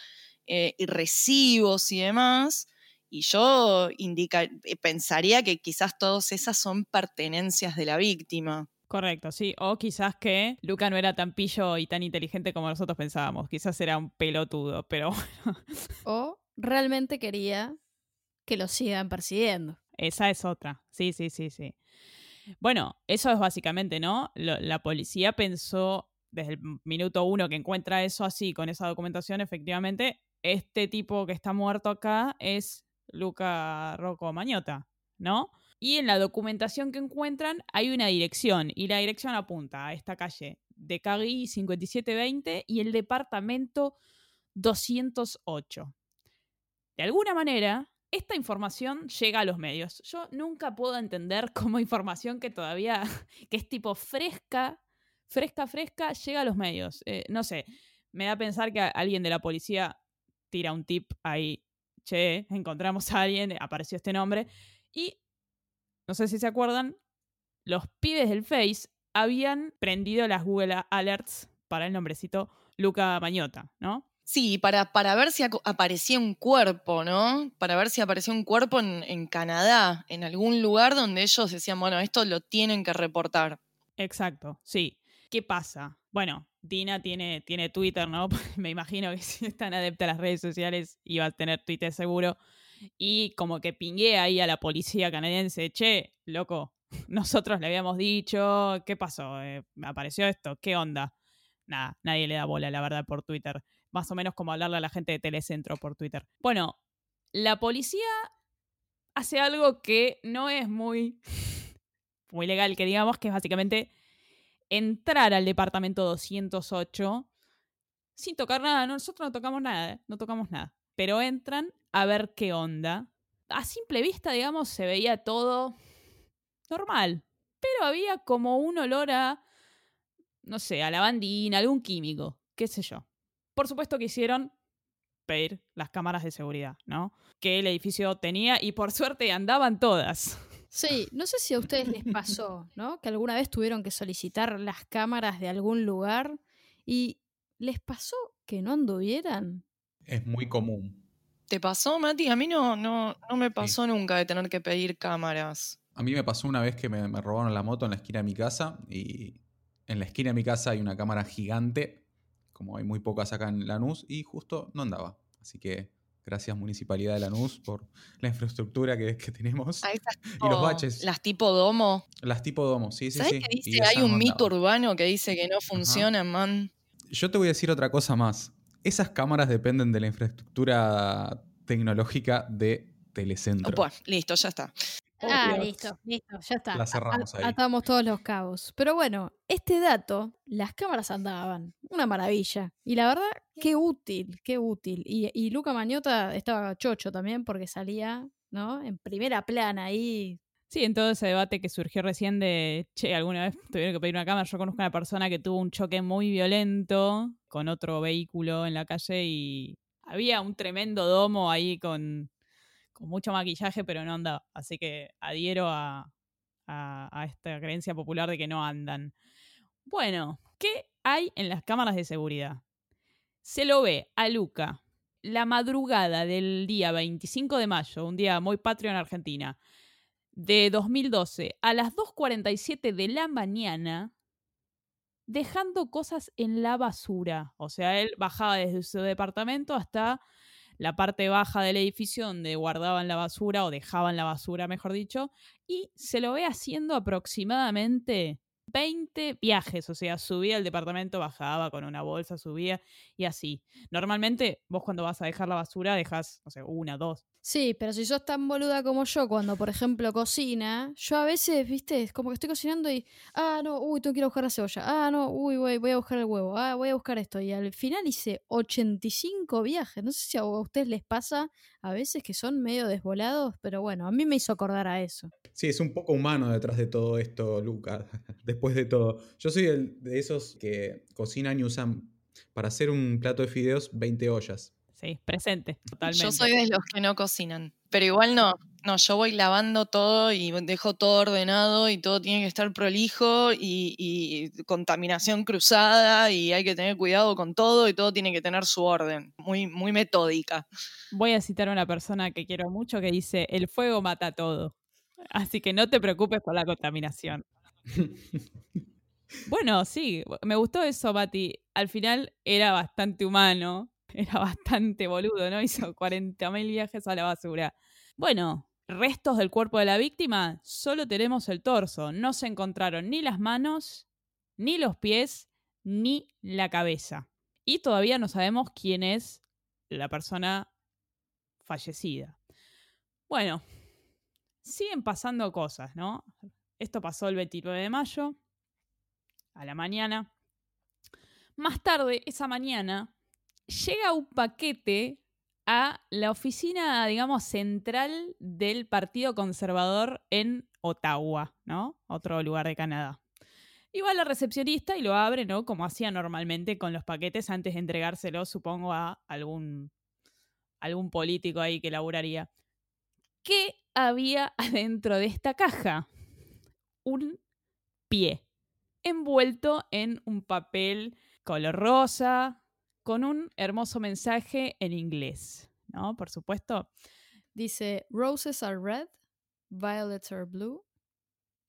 S4: eh, y recibos y demás, Y yo indica, eh, pensaría que quizás todas esas son pertenencias de la víctima.
S2: Correcto, sí. O quizás que Luca no era tan pillo y tan inteligente como nosotros pensábamos. Quizás era un pelotudo, pero bueno.
S3: O realmente quería que lo sigan persiguiendo.
S2: Esa es otra. Sí, sí, sí, sí. Bueno, eso es básicamente, ¿no? La policía pensó desde el minuto uno que encuentra eso así, con esa documentación, efectivamente, este tipo que está muerto acá es Luca Rocco Mañota, ¿no? Y en la documentación que encuentran hay una dirección, y la dirección apunta a esta calle de Cagui 5720 y el departamento 208. De alguna manera, esta información llega a los medios. Yo nunca puedo entender cómo información que todavía, que es tipo fresca, fresca, fresca, llega a los medios. Eh, no sé, me da a pensar que alguien de la policía tira un tip ahí, che, encontramos a alguien, apareció este nombre, y no sé si se acuerdan, los pibes del Face habían prendido las Google Alerts para el nombrecito Luca Mañota, ¿no?
S4: Sí, para, para ver si aparecía un cuerpo, ¿no? Para ver si aparecía un cuerpo en, en Canadá, en algún lugar donde ellos decían, bueno, esto lo tienen que reportar.
S2: Exacto, sí. ¿Qué pasa? Bueno, Dina tiene, tiene Twitter, ¿no? Me imagino que si es tan adepta a las redes sociales iba a tener Twitter seguro. Y como que pingué ahí a la policía canadiense, che, loco, nosotros le habíamos dicho, ¿qué pasó? Eh, ¿Me apareció esto? ¿Qué onda? Nada, nadie le da bola, la verdad, por Twitter. Más o menos como hablarle a la gente de Telecentro por Twitter. Bueno, la policía hace algo que no es muy, muy legal, que digamos, que es básicamente entrar al departamento 208 sin tocar nada. Nosotros no tocamos nada, no tocamos nada. Pero entran a ver qué onda. A simple vista, digamos, se veía todo normal. Pero había como un olor a, no sé, a lavandina, algún químico, qué sé yo. Por supuesto que hicieron pedir las cámaras de seguridad, ¿no? Que el edificio tenía y por suerte andaban todas.
S3: Sí, no sé si a ustedes les pasó, ¿no? Que alguna vez tuvieron que solicitar las cámaras de algún lugar y les pasó que no anduvieran.
S1: Es muy común.
S4: ¿Te pasó, Mati? A mí no, no, no me pasó nunca de tener que pedir cámaras.
S1: A mí me pasó una vez que me, me robaron la moto en la esquina de mi casa y en la esquina de mi casa hay una cámara gigante, como hay muy pocas acá en Lanús, y justo no andaba. Así que gracias Municipalidad de Lanús por la infraestructura que, que tenemos.
S4: A esas
S1: Y los
S4: tipo-
S1: baches.
S4: Las tipo domo.
S1: Las tipo domo, sí, sí,
S4: ¿Sabes
S1: sí. y
S4: dice? Hay un
S1: no
S4: mito urbano que dice que no funcionan, man.
S1: Yo te voy a decir otra cosa más. Esas cámaras dependen de la infraestructura tecnológica de Telecentro.
S4: Pues, listo, ya está.
S3: Ah, listo, listo, ya está.
S1: La cerramos ahí.
S3: Atamos todos los cabos. Pero bueno, este dato, las cámaras andaban. Una maravilla. Y la verdad, qué útil, qué útil. Y, y Luca Mañota estaba chocho también porque salía, ¿no? En primera plana ahí.
S2: Sí, en todo ese debate que surgió recién de, che, alguna vez tuvieron que pedir una cámara. Yo conozco a una persona que tuvo un choque muy violento con otro vehículo en la calle y había un tremendo domo ahí con, con mucho maquillaje, pero no andaba. Así que adhiero a, a- a esta creencia popular de que no andan. Bueno, ¿qué hay en las cámaras de seguridad? Se lo ve a Luca la madrugada del día 25 de mayo, un día muy patrio en Argentina, de 2012 a las 2.47 de la mañana dejando cosas en la basura. O sea, él bajaba desde su departamento hasta la parte baja del edificio donde guardaban la basura o dejaban la basura, mejor dicho, y se lo ve haciendo aproximadamente 20 viajes, o sea, subía al departamento, bajaba con una bolsa, subía y así. Normalmente vos cuando vas a dejar la basura dejas, no sé, una, dos,
S3: Sí, pero si sos tan boluda como yo, cuando por ejemplo cocina, yo a veces, viste, es como que estoy cocinando y, ah, no, uy, tengo que ir a buscar la cebolla, ah, no, uy, voy, voy a buscar el huevo, ah, voy a buscar esto. Y al final hice 85 viajes. No sé si a ustedes les pasa a veces que son medio desvolados, pero bueno, a mí me hizo acordar a eso.
S1: Sí, es un poco humano detrás de todo esto, Luca. Después de todo. Yo soy el- de esos que cocinan y usan para hacer un plato de fideos 20 ollas.
S2: Sí, presente, totalmente.
S4: Yo soy de los que no cocinan. Pero igual no. No, yo voy lavando todo y dejo todo ordenado y todo tiene que estar prolijo y, y, contaminación cruzada y hay que tener cuidado con todo y todo tiene que tener su orden, muy, muy metódica.
S2: Voy a citar a una persona que quiero mucho que dice, el fuego mata todo. Así que no te preocupes por la contaminación. bueno, sí, me gustó eso, Mati. Al final era bastante humano, era bastante boludo, ¿no? Hizo 40.000 viajes a la basura. Bueno, restos del cuerpo de la víctima, solo tenemos el torso. No se encontraron ni las manos, ni los pies, ni la cabeza. Y todavía no sabemos quién es la persona fallecida. Bueno, siguen pasando cosas, ¿no? Esto pasó el 29 de mayo, a la mañana. Más tarde, esa mañana, llega un paquete a la oficina, digamos, central del Partido Conservador en Ottawa, ¿no? Otro lugar de Canadá. Y va la recepcionista y lo abre, ¿no? Como hacía normalmente con los paquetes antes de entregárselo, supongo, a algún, algún político ahí que laburaría. ¿Qué había adentro de esta caja? Un pie, envuelto en un papel color rosa, con un hermoso mensaje en inglés, ¿no? Por supuesto.
S3: Dice, Roses are red, violets are blue.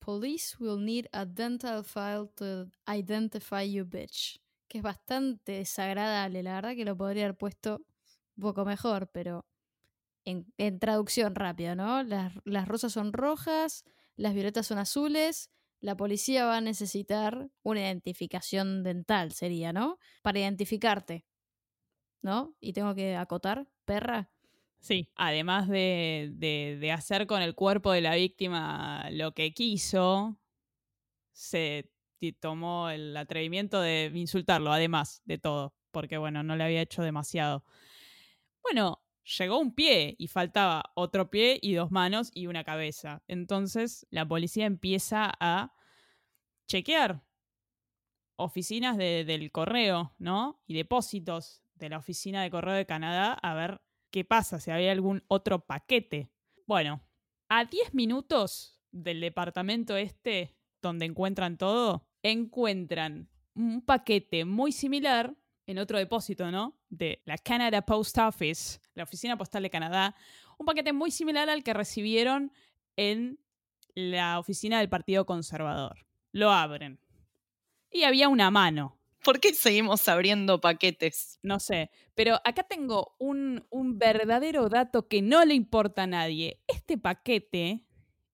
S3: Police will need a dental file to identify you, bitch. Que es bastante desagradable, la verdad que lo podría haber puesto un poco mejor, pero en, traducción rápida, ¿no? Las, rosas son rojas, las violetas son azules, la policía va a necesitar una identificación dental, sería, ¿no? Para identificarte, ¿no? Y tengo que acotar, perra.
S2: Sí, además de, de, hacer con el cuerpo de la víctima lo que quiso, se tomó el atrevimiento de insultarlo, además de todo, porque bueno, no le había hecho demasiado. Bueno, llegó un pie y faltaba otro pie y dos manos y una cabeza. Entonces la policía empieza a chequear oficinas del correo, ¿no? Y depósitos de la oficina de correo de Canadá a ver qué pasa, si había algún otro paquete. Bueno, a 10 minutos del departamento este, donde encuentran todo, encuentran un paquete muy similar en otro depósito, ¿no? De la Canada Post Office, la oficina postal de Canadá, un paquete muy similar al que recibieron en la oficina del Partido Conservador. Lo abren. Y había una mano.
S4: ¿Por qué seguimos abriendo paquetes?
S2: No sé, pero acá tengo un, un verdadero dato que no le importa a nadie. Este paquete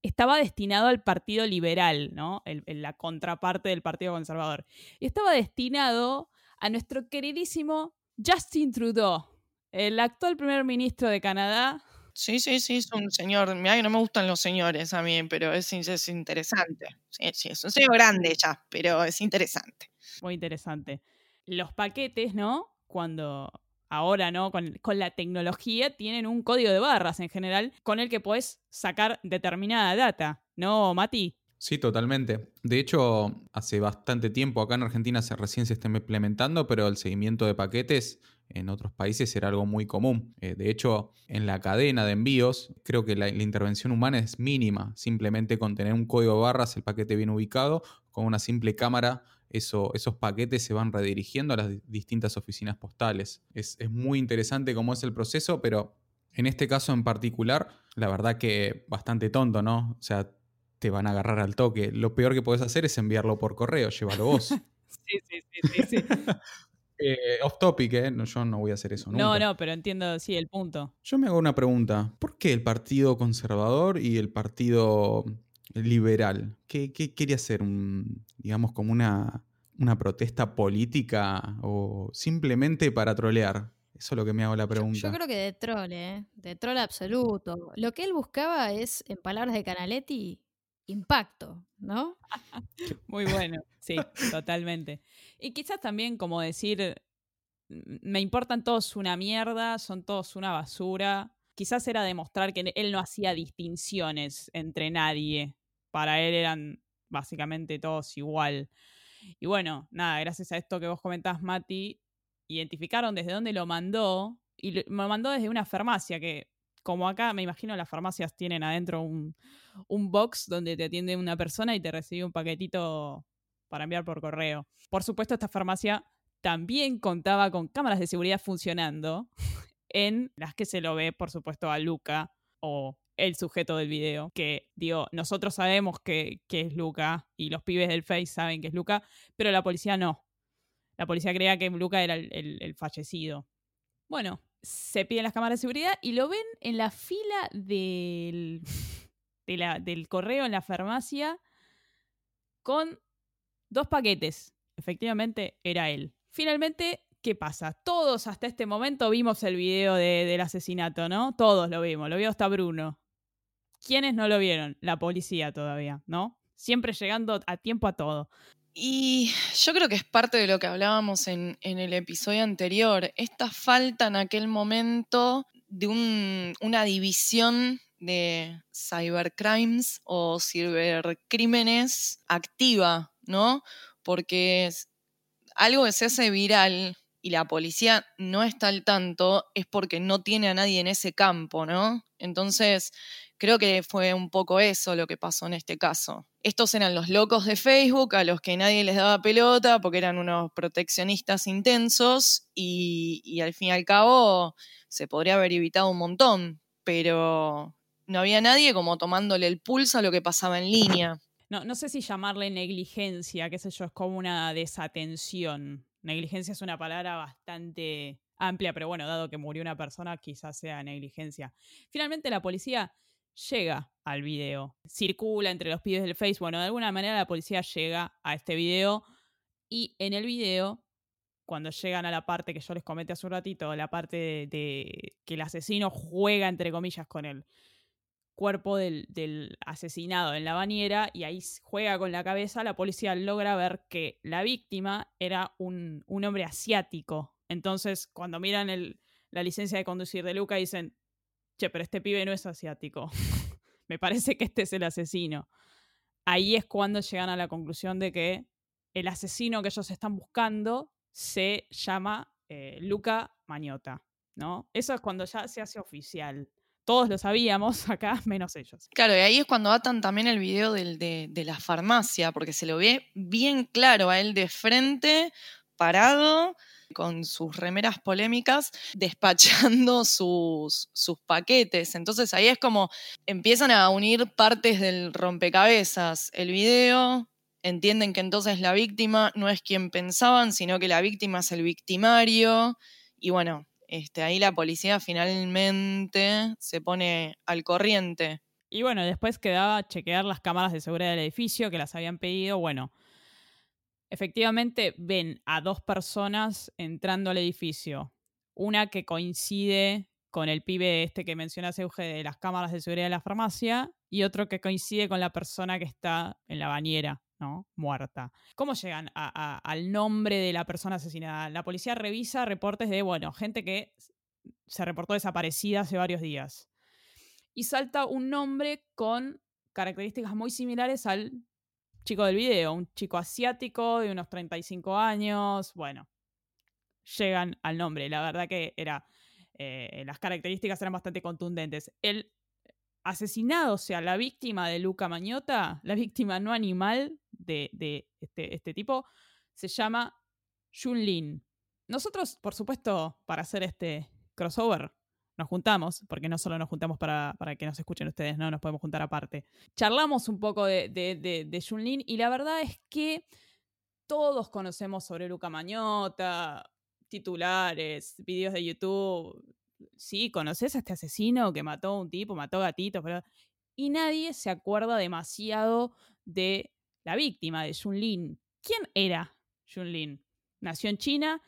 S2: estaba destinado al Partido Liberal, ¿no? la contraparte del Partido Conservador. Y estaba destinado a nuestro queridísimo Justin Trudeau, el actual primer ministro de Canadá.
S4: Sí, sí, sí, es un señor. Mira que no me gustan los señores a mí, pero es, es interesante. Sí, sí, es un señor grande ya, pero es interesante.
S2: Muy interesante. Los paquetes, ¿no? Cuando ahora, ¿no? Con, con, la tecnología tienen un código de barras en general con el que puedes sacar determinada data, ¿no, Mati?
S1: Sí, totalmente. De hecho, hace bastante tiempo acá en Argentina se recién se está implementando, pero el seguimiento de paquetes en otros países era algo muy común. Eh, de hecho, en la cadena de envíos, creo que la, intervención humana es mínima. Simplemente con tener un código de barras, el paquete bien ubicado, con una simple cámara, eso, esos paquetes se van redirigiendo a las distintas oficinas postales. Es, es muy interesante cómo es el proceso, pero en este caso en particular, la verdad que bastante tonto, ¿no? O sea, te van a agarrar al toque. Lo peor que puedes hacer es enviarlo por correo, llévalo vos.
S2: sí, sí, sí, sí.
S1: Eh, off topic, ¿eh? No, yo no voy a hacer eso nunca.
S2: No, no, pero entiendo, sí, el punto.
S1: Yo me hago una pregunta. ¿Por qué el Partido Conservador y el Partido Liberal? ¿Qué, quería hacer? Un, digamos, como una, una protesta política o simplemente para trolear? Eso es lo que me hago la pregunta.
S3: Yo, creo que de troll, ¿eh? De troll absoluto. Lo que él buscaba es, en palabras de Canaletti, impacto, ¿no?
S2: Muy bueno, sí, totalmente. Y quizás también como decir, me importan todos una mierda, son todos una basura. Quizás era demostrar que él no hacía distinciones entre nadie. Para él eran básicamente todos igual. Y bueno, nada, gracias a esto que vos comentás, Mati, identificaron desde dónde lo mandó. Y lo mandó desde una farmacia que como acá, me imagino las farmacias tienen adentro un, un box donde te atiende una persona y te recibe un paquetito para enviar por correo. Por supuesto, esta farmacia también contaba con cámaras de seguridad funcionando en las que se lo ve, por supuesto, a Luca o el sujeto del video, que digo, nosotros sabemos que, es Luca y los pibes del Face saben que es Luca, pero la policía no. La policía creía que Luca era el, fallecido. Bueno, se piden las cámaras de seguridad y lo ven en la fila del, del correo en la farmacia con dos paquetes. Efectivamente, era él. Finalmente, ¿qué pasa? Todos hasta este momento vimos el video del asesinato, ¿no? Todos lo vimos, lo vio hasta Bruno. ¿Quiénes no lo vieron? La policía todavía, ¿no? Siempre llegando a tiempo a todo.
S4: Y yo creo que es parte de lo que hablábamos en, el episodio anterior, esta falta en aquel momento de una división de cybercrimes o cibercrímenes activa, ¿no? Porque algo que se hace viral y la policía no está al tanto es porque no tiene a nadie en ese campo, ¿no? Entonces, creo que fue un poco eso lo que pasó en este caso. Estos eran los locos de Facebook a los que nadie les daba pelota porque eran unos proteccionistas intensos y, al fin y al cabo se podría haber evitado un montón, pero no había nadie como tomándole el pulso a lo que pasaba en línea.
S2: No, no sé si llamarle negligencia, qué sé yo, es como una desatención. Negligencia es una palabra bastante amplia, pero bueno, dado que murió una persona, quizás sea negligencia. Finalmente la policía llega al video, circula entre los pibes del Face, bueno, de alguna manera la policía llega a este video y en el video, cuando llegan a la parte que yo les comenté hace un ratito, la parte de, que el asesino juega, entre comillas, con el cuerpo del, asesinado en la bañera y ahí juega con la cabeza, la policía logra ver que la víctima era un, un hombre asiático. Entonces, cuando miran el, la licencia de conducir de Luca, dicen, che, pero este pibe no es asiático. Me parece que este es el asesino. Ahí es cuando llegan a la conclusión de que el asesino que ellos están buscando se llama eh, Luca Mañota, ¿no? Eso es cuando ya se hace oficial todos lo sabíamos acá, menos ellos.
S4: Claro, y ahí es cuando atan también el video de, la farmacia, porque se lo ve bien claro a él de frente, parado, con sus remeras polémicas, despachando sus, sus paquetes. Entonces ahí es como empiezan a unir partes del rompecabezas. El video, entienden que entonces la víctima no es quien pensaban, sino que la víctima es el victimario. Y bueno, este, ahí la policía finalmente se pone al corriente.
S2: Y bueno, después quedaba chequear las cámaras de seguridad del edificio que las habían pedido. Bueno, efectivamente ven a dos personas entrando al edificio. Una que coincide con el pibe este que mencionas, Euge, de las cámaras de seguridad de la farmacia, y otro que coincide con la persona que está en la bañera. Muerta. ¿Cómo llegan al nombre de la persona asesinada? La policía revisa reportes de, bueno, gente que se reportó desaparecida hace varios días. Y salta un nombre con características muy similares al chico del video, un chico asiático de unos 35 años. Bueno, llegan al nombre. La verdad que era. Eh, las características eran bastante contundentes. El asesinado, o sea, la víctima de Luca Mañota, la víctima no animal de, este, este, tipo, se llama Lin. Nosotros, por supuesto, para hacer este crossover, nos juntamos, porque no solo nos juntamos para, que nos escuchen ustedes, no nos podemos juntar aparte. Charlamos un poco de, de, de, de Lin y la verdad es que todos conocemos sobre Luca Mañota, titulares, vídeos de YouTube, sí, conoces a este asesino que mató a un tipo, mató gatitos, pero... Y nadie se acuerda demasiado de la víctima, de Lin. ¿Quién era Lin? Nació en China,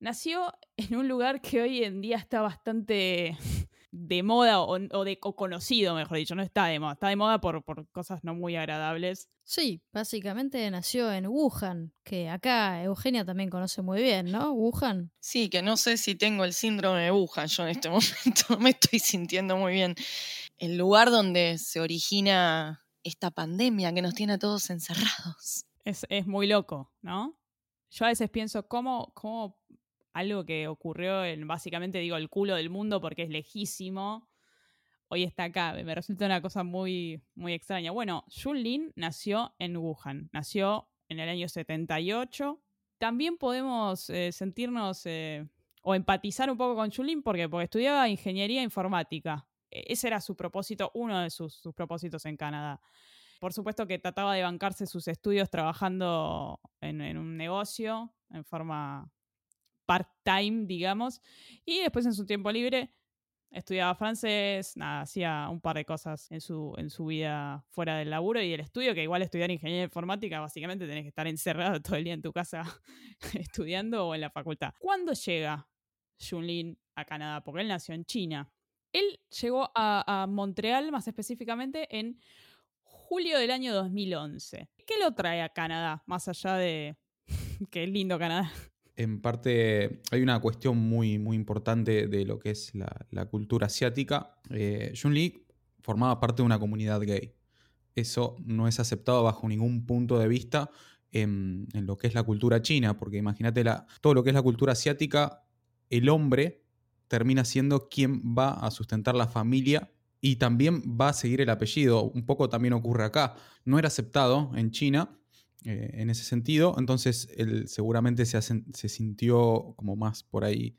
S2: nació en un lugar que hoy en día está bastante de moda o, de conocido, mejor dicho, no está de moda, está de moda por, por cosas no muy agradables.
S3: Sí, básicamente nació en Wuhan, que acá Eugenia también conoce muy bien, ¿no? Wuhan.
S4: Sí, que no sé si tengo el síndrome de Wuhan, yo en este momento me estoy sintiendo muy bien. El lugar donde se origina esta pandemia que nos tiene a todos encerrados.
S2: Es, es muy loco, ¿no? Yo a veces pienso cómo, cómo algo que ocurrió en básicamente, digo, el culo del mundo porque es lejísimo, hoy está acá. Me resulta una cosa muy, muy extraña. Bueno, Jun Lin nació en Wuhan, nació en el año 78. También podemos eh, sentirnos eh, o empatizar un poco con Jun Lin porque, porque estudiaba ingeniería informática. E, ese era su propósito, uno de sus, propósitos en Canadá. Por supuesto que trataba de bancarse sus estudios trabajando en un negocio en forma part-time, digamos, y después en su tiempo libre estudiaba francés, hacía un par de cosas en su, en su vida fuera del laburo y del estudio, que igual estudiar ingeniería informática, básicamente tenés que estar encerrado todo el día en tu casa estudiando o en la facultad. ¿Cuándo llega Junlin a Canadá? Porque él nació en China. Él llegó a, a Montreal, más específicamente, en julio del año 2011. ¿Qué lo trae a Canadá, más allá de que es lindo Canadá?
S1: En parte hay una cuestión muy, muy importante de lo que es la, cultura asiática. Eh, Jun Lee formaba parte de una comunidad gay. Eso no es aceptado bajo ningún punto de vista en, lo que es la cultura china, porque imagínate todo lo que es la cultura asiática, el hombre termina siendo quien va a sustentar la familia y también va a seguir el apellido. Un poco también ocurre acá. No era aceptado en China eh, en ese sentido. Entonces él seguramente se, se, sintió como más por ahí,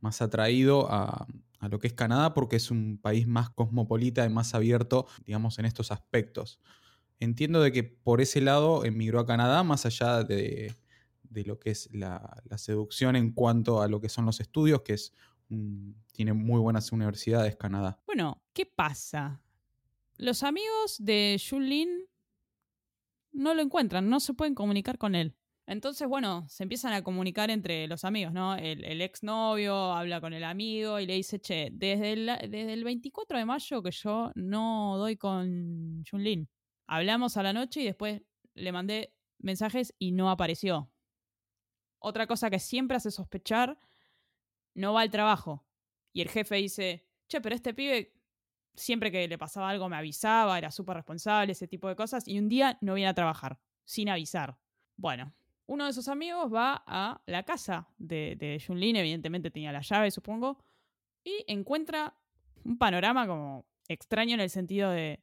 S1: más atraído a, a, lo que es Canadá porque es un país más cosmopolita y más abierto, digamos, en estos aspectos. Entiendo de que por ese lado emigró a Canadá, más allá de, de lo que es la, la, seducción en cuanto a lo que son los estudios, que es tiene muy buenas universidades Canadá.
S2: Bueno, ¿qué pasa? Los amigos de Lin no lo encuentran, no se pueden comunicar con él. Entonces, bueno, se empiezan a comunicar entre los amigos, ¿no? El, el exnovio habla con el amigo y le dice, che, desde el, desde el 24 de mayo que yo no doy con Junlin. Hablamos a la noche y después le mandé mensajes y no apareció. Otra cosa que siempre hace sospechar, no va al trabajo. Y el jefe dice, che, pero este pibe siempre que le pasaba algo me avisaba, era súper responsable, ese tipo de cosas, y un día no viene a trabajar, sin avisar. Bueno, uno de sus amigos va a la casa de, de Junlin, evidentemente tenía la llave, supongo, y encuentra un panorama como extraño en el sentido de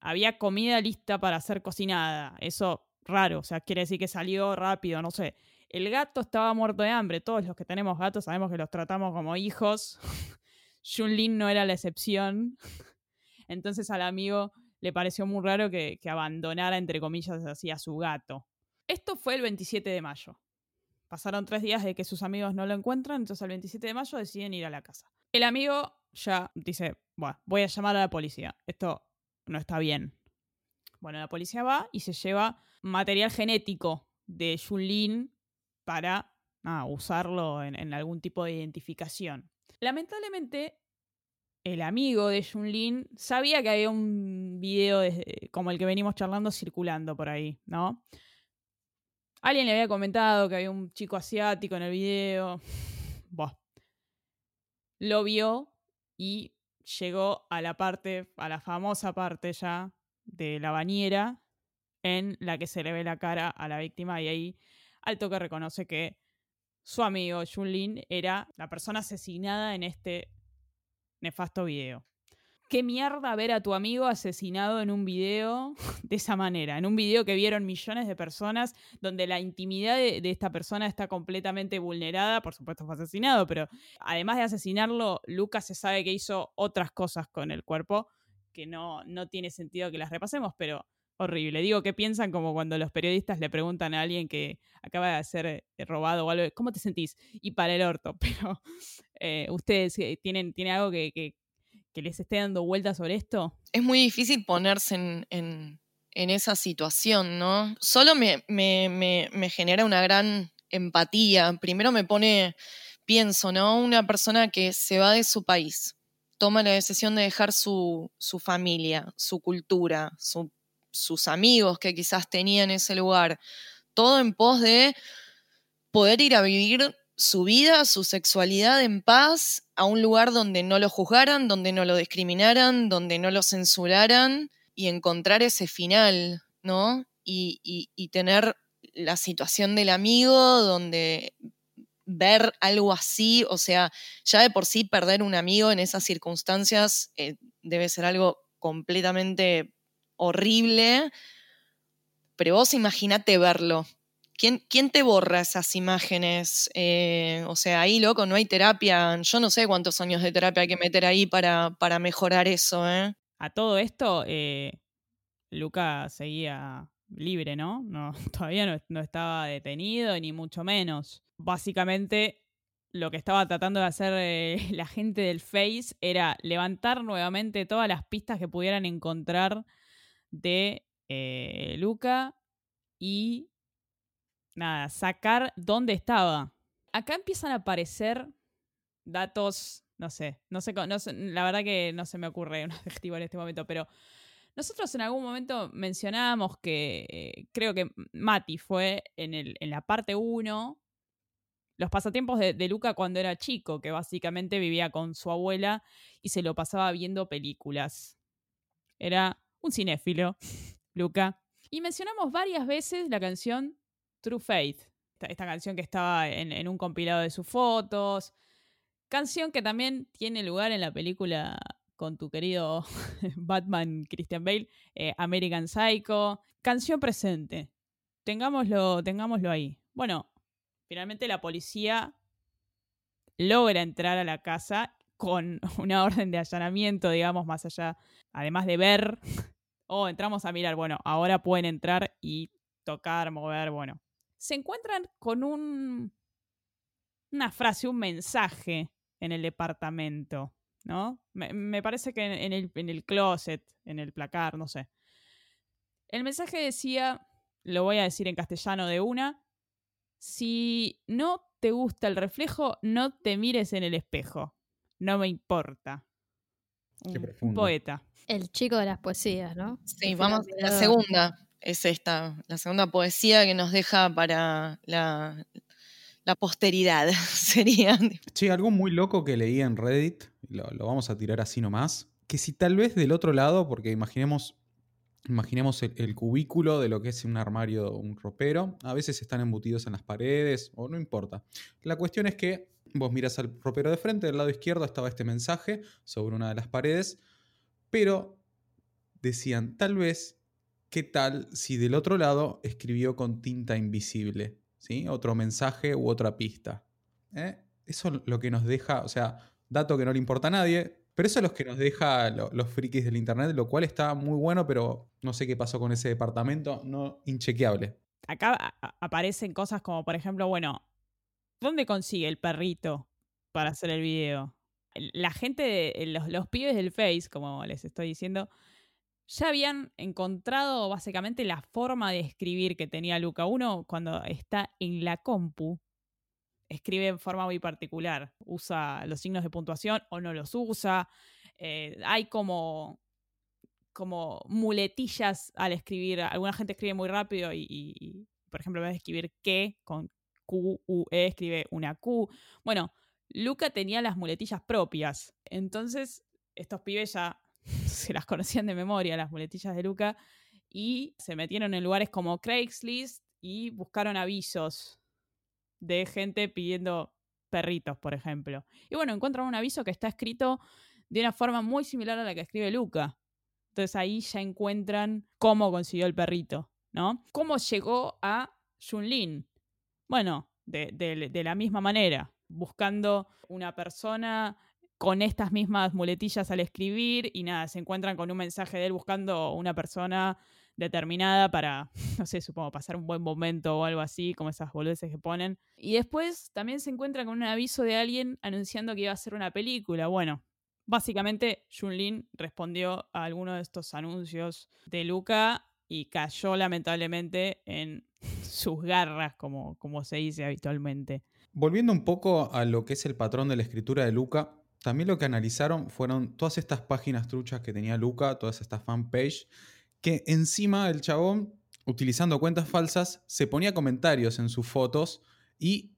S2: había comida lista para ser cocinada, eso raro, o sea, quiere decir que salió rápido, no sé. El gato estaba muerto de hambre, todos los que tenemos gatos sabemos que los tratamos como hijos. Junlin no era la excepción. Entonces al amigo le pareció muy raro que, abandonara, entre comillas, así a su gato. Esto fue el 27 de mayo. Pasaron tres días de que sus amigos no lo encuentran, entonces el 27 de mayo deciden ir a la casa. El amigo ya dice, bueno, voy a llamar a la policía. Esto no está bien. Bueno, la policía va y se lleva material genético de Junlin para usarlo en algún tipo de identificación. Lamentablemente, el amigo de Junlin sabía que había un video como el que venimos charlando circulando por ahí, ¿no? Alguien le había comentado que había un chico asiático en el video. Lo vio y llegó a la parte, a la famosa parte ya de la bañera en la que se le ve la cara a la víctima y ahí al toque reconoce que su amigo Junlin era la persona asesinada en este nefasto video. ¿Qué mierda ver a tu amigo asesinado en un video de esa manera? En un video que vieron millones de personas, donde la intimidad de, esta persona está completamente vulnerada. Por supuesto fue asesinado, pero además de asesinarlo, Lucas se sabe que hizo otras cosas con el cuerpo que no, no tiene sentido que las repasemos, pero horrible. Digo, ¿qué piensan como cuando los periodistas le preguntan a alguien que acaba de ser eh, robado o algo, ¿cómo te sentís? Y para el orto, pero eh, ustedes eh, tienen, ¿tienen algo que, que, les esté dando vueltas sobre esto?
S4: Es muy difícil ponerse en, en, esa situación, ¿no? Solo me, me, me, me genera una gran empatía. Primero me pone, pienso, ¿no? Una persona que se va de su país, toma la decisión de dejar su, su familia, su cultura, su sus amigos que quizás tenían en ese lugar, todo en pos de poder ir a vivir su vida, su sexualidad en paz, a un lugar donde no lo juzgaran, donde no lo discriminaran, donde no lo censuraran y encontrar ese final, ¿no? Y, y tener la situación del amigo donde ver algo así, o sea, ya de por sí perder un amigo en esas circunstancias eh, debe ser algo completamente horrible, pero vos imagínate verlo. ¿Quién, ¿Quién, te borra esas imágenes? Eh, o sea, ahí, loco, no hay terapia. Yo no sé cuántos años de terapia hay que meter ahí para, para mejorar eso, ¿eh?
S2: A todo esto, eh, Luca seguía libre, ¿no? no todavía no, estaba detenido, ni mucho menos. Básicamente, lo que estaba tratando de hacer eh, la gente del Face era levantar nuevamente todas las pistas que pudieran encontrar de eh, Luca y nada, sacar dónde estaba. Acá empiezan a aparecer datos, no sé, no sé, no la verdad que no se me ocurre un adjetivo en este momento, pero nosotros en algún momento mencionábamos que eh, creo que Mati fue en, el, en la parte 1 los pasatiempos de, de, Luca cuando era chico, que básicamente vivía con su abuela y se lo pasaba viendo películas. Era un cinéfilo, Luca. Y mencionamos varias veces la canción True Faith, esta, canción que estaba en, un compilado de sus fotos, canción que también tiene lugar en la película con tu querido Batman Christian Bale, eh, American Psycho, canción presente. Tengámoslo, tengámoslo ahí. Bueno, finalmente la policía logra entrar a la casa con una orden de allanamiento, digamos, más allá, además de ver, o entramos a mirar, bueno, ahora pueden entrar y tocar, mover, bueno. Se encuentran con un, una frase, un mensaje en el departamento. ¿no? Me, parece que el, en el closet, en el placar, no sé. El mensaje decía, lo voy a decir en castellano de una, si no te gusta el reflejo, no te mires en el espejo. No me importa. Un, poeta.
S3: El chico de las poesías, ¿no?
S4: Sí, vamos, la segunda es esta, la segunda poesía que nos deja para la, la posteridad, sería.
S1: Sí, algo muy loco que leí en Reddit lo, vamos a tirar así nomás, que si tal vez del otro lado, porque imaginemos, imaginemos el, cubículo de lo que es un armario, un ropero, a veces están embutidos en las paredes, o no importa. La cuestión es que vos miras al ropero de frente, del lado izquierdo estaba este mensaje sobre una de las paredes, pero decían, tal vez, ¿qué tal si del otro lado escribió con tinta invisible? ¿Sí? Otro mensaje u otra pista. ¿Eh? Eso es lo que nos deja, o sea, dato que no le importa a nadie. Pero eso es lo que nos deja los frikis del internet, lo cual está muy bueno, pero no sé qué pasó con ese departamento, no inchequeable.
S2: Acá aparecen cosas como, por ejemplo, bueno, ¿dónde consigue el perrito para hacer el video? La gente, los, los pibes del Face, como les estoy diciendo, ya habían encontrado básicamente la forma de escribir que tenía Luca. Uno, cuando está en la compu, escribe en forma muy particular. Usa los signos de puntuación o no los usa. Eh, hay como, como muletillas al escribir. Alguna gente escribe muy rápido y, por ejemplo, en vez de escribir que con Q, U, E, escribe una Q. Bueno, Luca tenía las muletillas propias. Entonces, estos pibes ya se las conocían de memoria, las muletillas de Luca, y se metieron en lugares como Craigslist y buscaron avisos de gente pidiendo perritos, por ejemplo. Y bueno, encuentran un aviso que está escrito de una forma muy similar a la que escribe Luca. Entonces ahí ya encuentran cómo consiguió el perrito, ¿no? ¿Cómo llegó a Junlin? Bueno, de, de la misma manera, buscando una persona con estas mismas muletillas al escribir y nada, se encuentran con un mensaje de él buscando una persona determinada para, no sé, supongo, pasar un buen momento o algo así, como esas boludeces que ponen. Y después también se encuentra con un aviso de alguien anunciando que iba a hacer una película. Bueno, básicamente Junlin respondió a alguno de estos anuncios de Luca y cayó lamentablemente en sus garras, como, como se dice habitualmente.
S1: Volviendo un poco a lo que es el patrón de la escritura de Luca, también lo que analizaron fueron todas estas páginas truchas que tenía Luca, todas estas fanpage que encima el chabón, utilizando cuentas falsas, se ponía comentarios en sus fotos y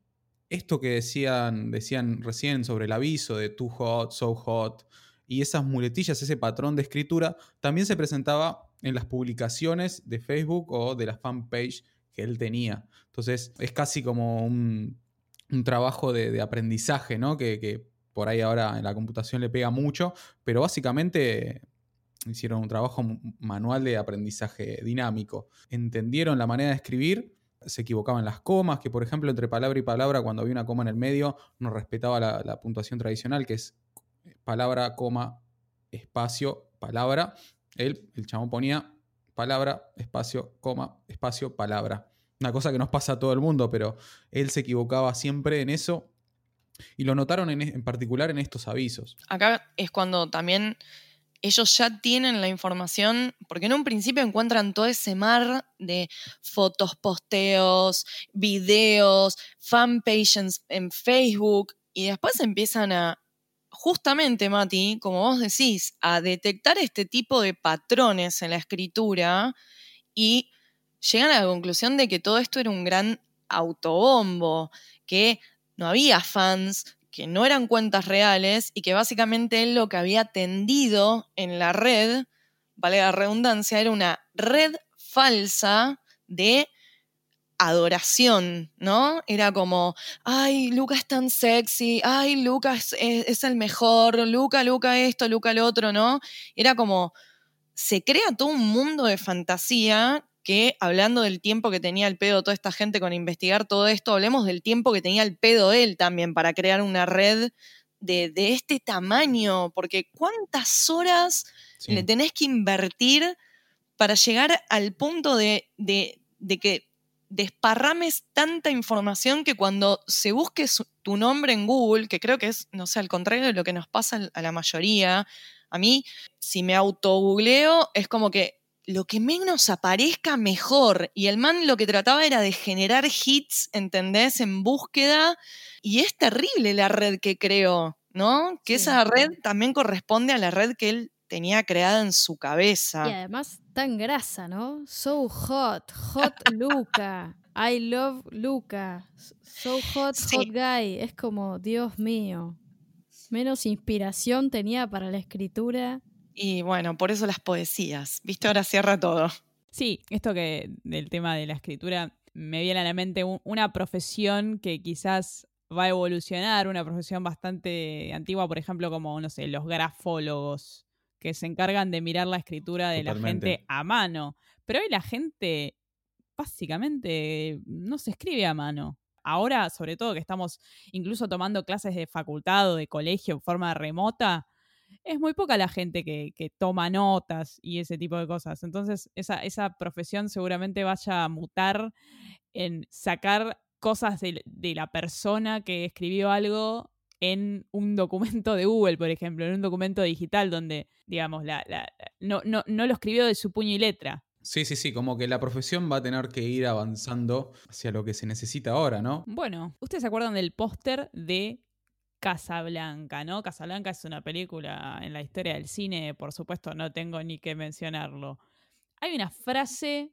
S1: esto que decían, decían recién sobre el aviso de too hot, so hot, y esas muletillas, ese patrón de escritura, también se presentaba en las publicaciones de Facebook o de la fanpage que él tenía. Entonces es casi como un, un trabajo de, aprendizaje, ¿no? Que, que por ahí ahora en la computación le pega mucho, pero básicamente hicieron un trabajo manual de aprendizaje dinámico. Entendieron la manera de escribir, se equivocaban las comas, que por ejemplo entre palabra y palabra, cuando había una coma en el medio, no respetaba la, la puntuación tradicional, que es palabra, coma, espacio, palabra. Él, el chabón ponía palabra, espacio, coma, espacio, palabra. Una cosa que nos pasa a todo el mundo, pero él se equivocaba siempre en eso y lo notaron en, en particular en estos avisos.
S4: Acá es cuando también ellos ya tienen la información, porque en un principio encuentran todo ese mar de fotos, posteos, videos, fanpages en Facebook, y después empiezan a, justamente, Mati, como vos decís, a detectar este tipo de patrones en la escritura y llegan a la conclusión de que todo esto era un gran autobombo, que no había fans, que no eran cuentas reales y que básicamente él lo que había tendido en la red, vale la redundancia, era una red falsa de adoración, ¿no? Era como, ay, Luca es tan sexy, ay, Luca es, es, es, el mejor, Luca, Luca esto, Luca lo otro, ¿no? Era como, se crea todo un mundo de fantasía que, hablando del tiempo que tenía el pedo toda esta gente con investigar todo esto, hablemos del tiempo que tenía el pedo él también para crear una red de, de este tamaño, porque cuántas horas sí. le tenés que invertir para llegar al punto de, de, de que desparrames tanta información que cuando se busque su, tu nombre en Google, que creo que es, no sé, al contrario de lo que nos pasa a la mayoría, a mí, si me autogoogleo, es como que lo que menos aparezca, mejor. Y el man lo que trataba era de generar hits, ¿entendés? En búsqueda. Y es terrible la red que creó, ¿no? Que sí. esa red también corresponde a la red que él tenía creada en su cabeza.
S3: Y además tan grasa, ¿no? So hot, hot Luca. I love Luca. So hot, sí. hot guy. Es como, Dios mío. Menos inspiración tenía para la escritura.
S4: Y bueno, por eso las poesías. ¿Viste? Ahora cierra todo.
S2: Sí, esto que del tema de la escritura me viene a la mente un, una profesión que quizás va a evolucionar, una profesión bastante antigua, por ejemplo, como, no sé, los grafólogos, que se encargan de mirar la escritura de Totalmente. la gente a mano. Pero hoy la gente básicamente no se escribe a mano. Ahora, sobre todo que estamos incluso tomando clases de facultad o de colegio en forma remota, es muy poca la gente que, que, toma notas y ese tipo de cosas. Entonces, esa, esa profesión seguramente vaya a mutar en sacar cosas de, de, la persona que escribió algo en un documento de Google, por ejemplo, en un documento digital donde, digamos, la, la, no, no, no lo escribió de su puño y letra.
S1: Sí, sí, sí, como que la profesión va a tener que ir avanzando hacia lo que se necesita ahora, ¿no?
S2: Bueno, ¿ustedes se acuerdan del póster de Casablanca, ¿no? Casablanca es una película en la historia del cine, por supuesto, no tengo ni que mencionarlo. Hay una frase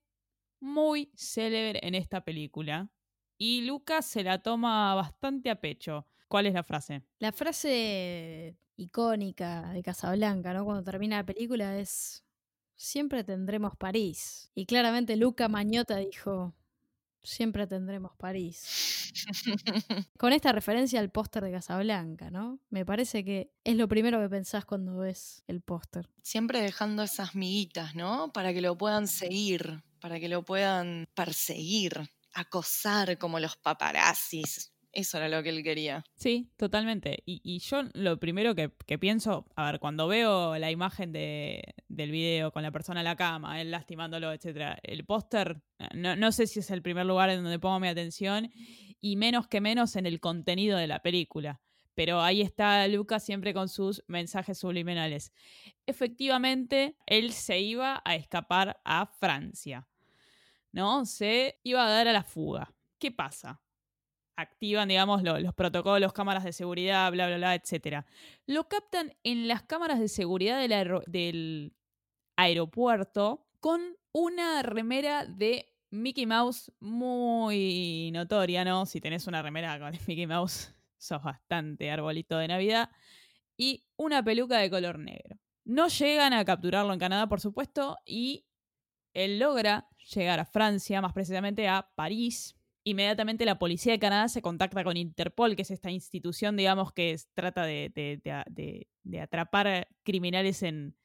S2: muy célebre en esta película y Lucas se la toma bastante a pecho. ¿Cuál es la frase?
S3: La frase icónica de Casablanca, ¿no? Cuando termina la película es siempre tendremos París. Y claramente Luca Mañota dijo, siempre tendremos París. Con esta referencia al póster de Casablanca, ¿no? Me parece que es lo primero que pensás cuando ves el póster.
S4: Siempre dejando esas miguitas, ¿no? Para que lo puedan seguir, para que lo puedan perseguir, acosar como los paparazzis. Eso era lo que él quería.
S2: Sí, totalmente. Y, yo lo primero que, que, pienso, a ver, cuando veo la imagen de, del video con la persona en la cama, él lastimándolo, etc., el póster, no, no, sé si es el primer lugar en donde pongo mi atención, y menos que menos en el contenido de la película. Pero ahí está Lucas siempre con sus mensajes subliminales. Efectivamente, él se iba a escapar a Francia. ¿No? Se iba a dar a la fuga. ¿Qué pasa? Activan, digamos, lo, los protocolos, cámaras de seguridad, bla, bla, bla, etc. Lo captan en las cámaras de seguridad del, del aeropuerto con una remera de Mickey Mouse muy notoria, ¿no? Si tenés una remera con Mickey Mouse, sos bastante arbolito de Navidad. Y una peluca de color negro. No llegan a capturarlo en Canadá, por supuesto, y él logra llegar a Francia, más precisamente a París, Inmediatamente la policía de Canadá se contacta con Interpol, que es esta institución, digamos, que es- trata de, de- de- de- de atrapar criminales en,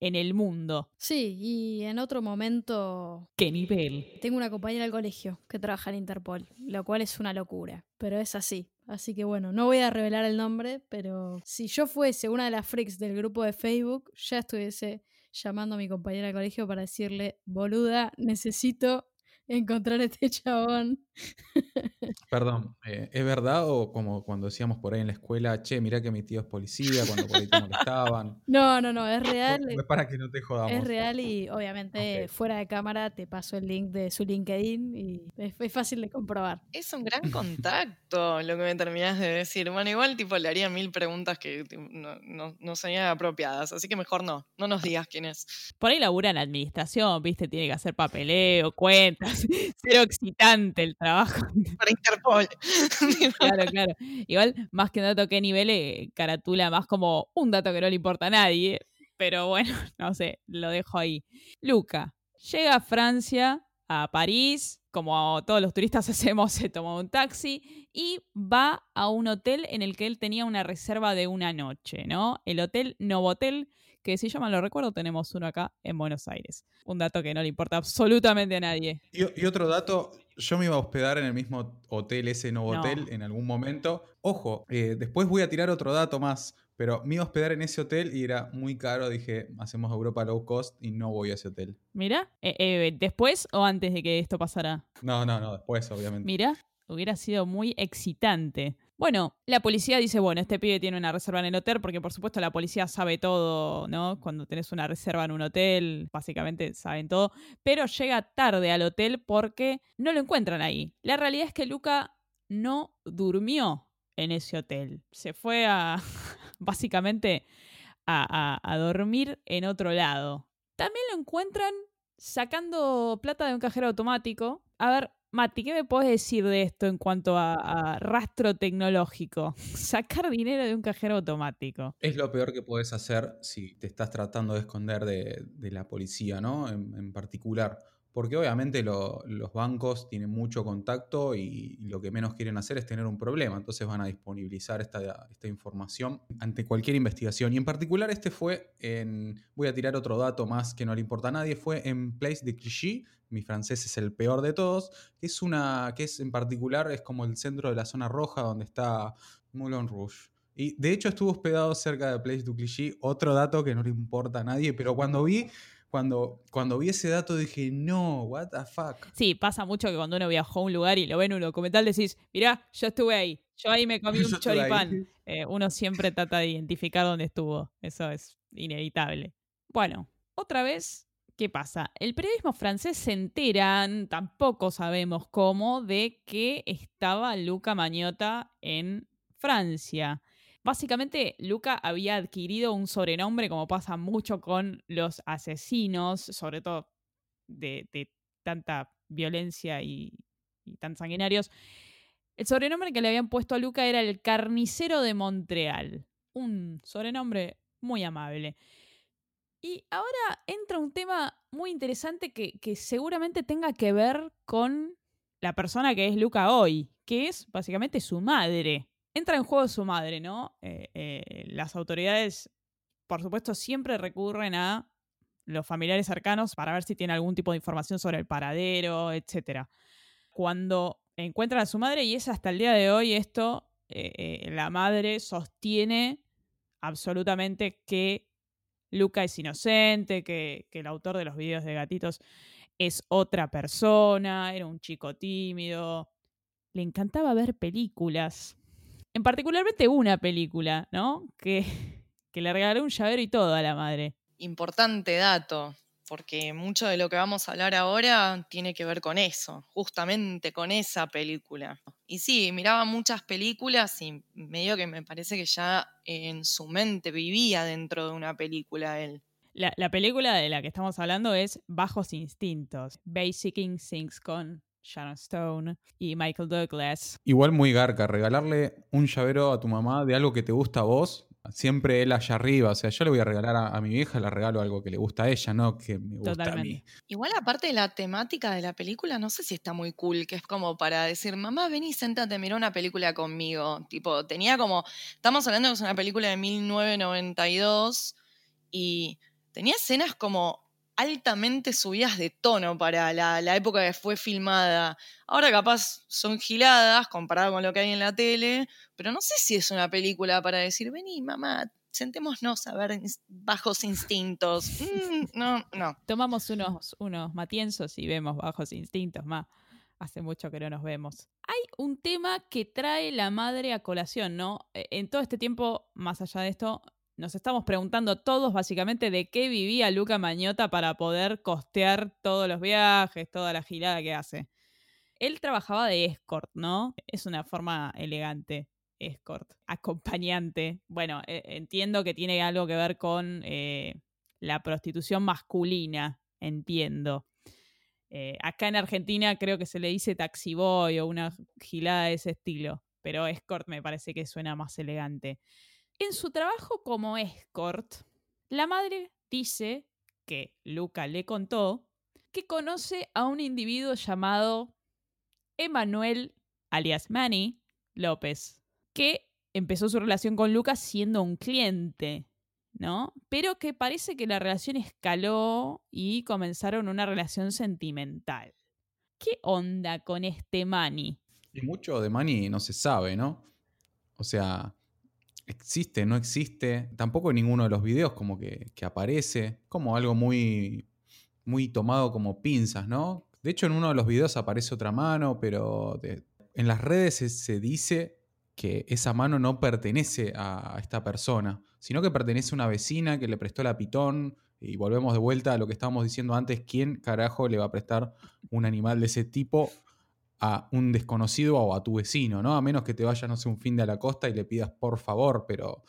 S2: en el mundo.
S3: Sí, y en otro momento
S2: ¿Qué nivel?
S3: tengo una compañera del colegio que trabaja en Interpol, lo cual es una locura, pero es así. Así que bueno, no voy a revelar el nombre, pero si yo fuese una de las freaks del grupo de Facebook, ya estuviese llamando a mi compañera del colegio para decirle, boluda, necesito encontrar a este chabón.
S1: Perdón, eh, ¿es verdad o como cuando decíamos por ahí en la escuela, che, mirá que mi tío es policía, cuando por ahí te molestaban?
S3: No, no, no, es real.
S1: Es para que no te jodamos.
S3: Es real y obviamente fuera de cámara te paso el link de su LinkedIn y es, es fácil de comprobar.
S4: Es un gran contacto lo que me terminás de decir. Bueno, igual tipo le haría mil preguntas que no, no, no serían apropiadas, así que mejor no, no nos digas quién es.
S2: Por ahí labura en administración, ¿viste? Tiene que hacer papeleo, cuentas. Cero excitante el trabajo.
S4: Para Interpol.
S2: Claro, claro. Igual, más que un dato que nivel, eh, caratula más como un dato que no le importa a nadie. Pero bueno, no sé, lo dejo ahí. Luca, llega a Francia, a París, como todos los turistas hacemos, se toma un taxi y va a un hotel en el que él tenía una reserva de una noche, ¿no? El hotel Novotel, que si yo mal lo recuerdo, tenemos uno acá en Buenos Aires. Un dato que no le importa absolutamente a nadie.
S1: Y, y otro dato, yo me iba a hospedar en el mismo hotel, ese nuevo
S2: No.
S1: hotel, en algún momento. Ojo, eh, después voy a tirar otro dato más, pero me iba a hospedar en ese hotel y era muy caro. Dije, hacemos Europa low cost y no voy a ese hotel.
S2: Mira, eh, eh, ¿después o antes de que esto pasara?
S1: No, no, no, después, obviamente.
S2: Mira, hubiera sido muy excitante. Bueno, la policía dice, bueno, este pibe tiene una reserva en el hotel, porque por supuesto la policía sabe todo, ¿no? Cuando tenés una reserva en un hotel, básicamente saben todo, pero llega tarde al hotel porque no lo encuentran ahí. La realidad es que Luca no durmió en ese hotel. Se fue a, básicamente, a, a- a dormir en otro lado. También lo encuentran sacando plata de un cajero automático. A ver, Mati, ¿qué me puedes decir de esto en cuanto a, rastro tecnológico? Sacar dinero de un cajero automático.
S1: Es lo peor que puedes hacer si te estás tratando de esconder de, la policía, ¿no? En particular. Porque obviamente lo- los bancos tienen mucho contacto y, lo que menos quieren hacer es tener un problema. Entonces van a disponibilizar esta, esta información ante cualquier investigación. Y en particular este fue en... Voy a tirar otro dato más que no le importa a nadie. Fue en Place de Clichy. Mi francés es el peor de todos. Que es una... que es en particular es como el centro de la zona roja donde está Moulin Rouge. Y de hecho estuvo hospedado cerca de Place du Clichy, otro dato que no le importa a nadie, pero cuando vi, cuando, cuando vi ese dato dije, no, what the fuck.
S2: Sí, pasa mucho que cuando uno viajó a un lugar y lo ve en un documental decís, mirá, yo estuve ahí, yo ahí me comí un choripán. Eh, uno siempre trata de identificar dónde estuvo, eso es inevitable. Bueno, otra vez, ¿qué pasa? El periodismo francés se enteran, tampoco sabemos cómo, de que estaba Luca Mañota en Francia. Básicamente, Luca había adquirido un sobrenombre, como pasa mucho con los asesinos, sobre todo de, tanta violencia y, tan sanguinarios. El sobrenombre que le habían puesto a Luca era el carnicero de Montreal. Un sobrenombre muy amable. Y ahora entra un tema muy interesante que seguramente tenga que ver con la persona que es Luca hoy, que es básicamente su madre. Entra en juego su madre, ¿no? Eh, eh, las autoridades, por supuesto, siempre recurren a los familiares cercanos para ver si tiene algún tipo de información sobre el paradero, etc. Cuando encuentran a su madre, y es hasta el día de hoy esto, eh, la madre sostiene absolutamente que Luca es inocente, que, que el autor de los videos de gatitos es otra persona, era un chico tímido, le encantaba ver películas, en particularmente una película, ¿no? Que, que le regaló un llavero y todo a la madre.
S4: Importante dato, porque mucho de lo que vamos a hablar ahora tiene que ver con eso, justamente con esa película. Y sí, miraba muchas películas y medio que me parece que ya en su mente vivía dentro de una película él.
S2: La, la película de la que estamos hablando es Bajos Instintos, Basic Instincts con Sharon Stone y Michael Douglas.
S1: Igual muy garca, regalarle un llavero a tu mamá de algo que te gusta a vos, Siempre él allá arriba. O sea, yo le voy a regalar a, a mi vieja, le regalo algo que le gusta a ella, no que me gusta a mí.
S4: Igual aparte de la temática de la película, no sé si está muy cool, que es como para decir, mamá, vení, sentate, mira una película conmigo. Tipo, tenía como, estamos hablando de que es una película de 1992 y tenía escenas como altamente subidas de tono para la, la época que fue filmada. Ahora capaz son giladas comparado con lo que hay en la tele, pero no sé si es una película para decir, vení, mamá, sentémonos a ver ins- bajos instintos. Mm, no, no.
S2: Tomamos unos, unos matienzos y vemos bajos instintos más. Hace mucho que no nos vemos. Hay un tema que trae la madre a colación, ¿no? Eh, En todo este tiempo, más allá de esto, nos estamos preguntando todos básicamente de qué vivía Luca Mañota para poder costear todos los viajes, toda la girada que hace. Él trabajaba de escort, ¿no? Es una forma elegante, escort, acompañante. Bueno, eh, entiendo que tiene algo que ver con eh, la prostitución masculina, entiendo. Eh, acá en Argentina creo que se le dice taxiboy o una gilada de ese estilo, pero escort me parece que suena más elegante. En su trabajo como escort, la madre dice que Luca le contó que conoce a un individuo llamado Emanuel, alias Manny López, que empezó su relación con Luca siendo un cliente, ¿no? Pero que parece que la relación escaló y comenzaron una relación sentimental. ¿Qué onda con este Manny?
S1: Mucho de Manny no se sabe, ¿no? O sea, existe, no existe. Tampoco en ninguno de los videos como que, que aparece. Como algo muy, muy tomado como pinzas, ¿no? De hecho, en uno de los videos aparece otra mano, pero en las redes se, se dice que esa mano no pertenece a esta persona, sino que pertenece a una vecina que le prestó la pitón. Y volvemos de vuelta a lo que estábamos diciendo antes, ¿quién carajo le va a prestar un animal de ese tipo a un desconocido o a tu vecino, ¿no? A menos que te vayas, no sé, un fin de a la costa y le pidas por favor, pero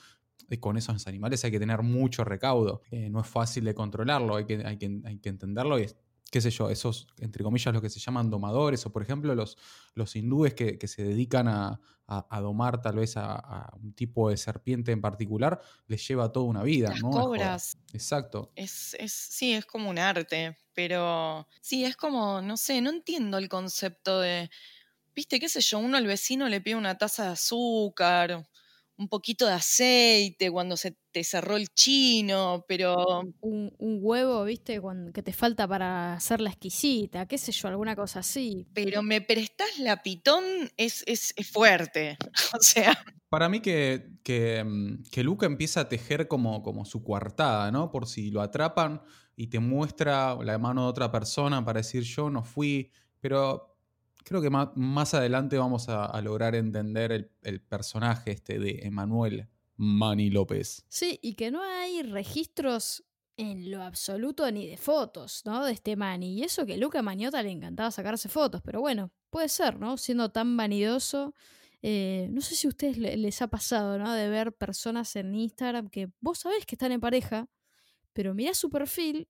S1: eh, con esos animales hay que tener mucho recaudo. Eh, no es fácil de controlarlo, hay que, hay que, hay que entenderlo y es- qué sé yo, esos, entre comillas, lo que se llaman domadores, o por ejemplo, los, los hindúes que, que se dedican a, a- a domar tal vez a, a un tipo de serpiente en particular, les lleva toda una vida,
S4: Las
S1: ¿no?
S4: Cobras.
S1: Exacto.
S4: Es, es, sí, es como un arte, pero sí, es como, no sé, no entiendo el concepto de, viste, qué sé yo, uno al vecino le pide una taza de azúcar, un poquito de aceite cuando se te cerró el chino, pero
S3: Un, un huevo, viste, que te falta para hacer la exquisita, qué sé yo, alguna cosa así.
S4: pero me prestás la pitón es, es, es fuerte. O sea,
S1: Para mí que, que, mm, que Luca empieza a tejer como, como su coartada, ¿no? Por si lo atrapan y te muestra la mano de otra persona para decir yo no fui, pero creo que ma- más, adelante vamos a, lograr entender el, el personaje este de Emanuel Manny López.
S3: Sí, y que no hay registros en lo absoluto ni de fotos, ¿no? De este Manny. Y eso que Luca Mañota le encantaba sacarse fotos, pero bueno, puede ser, ¿no? Siendo tan vanidoso. eh, no sé si a ustedes le- les ha pasado, ¿no? De ver personas en Instagram que vos sabés que están en pareja, pero mirás su perfil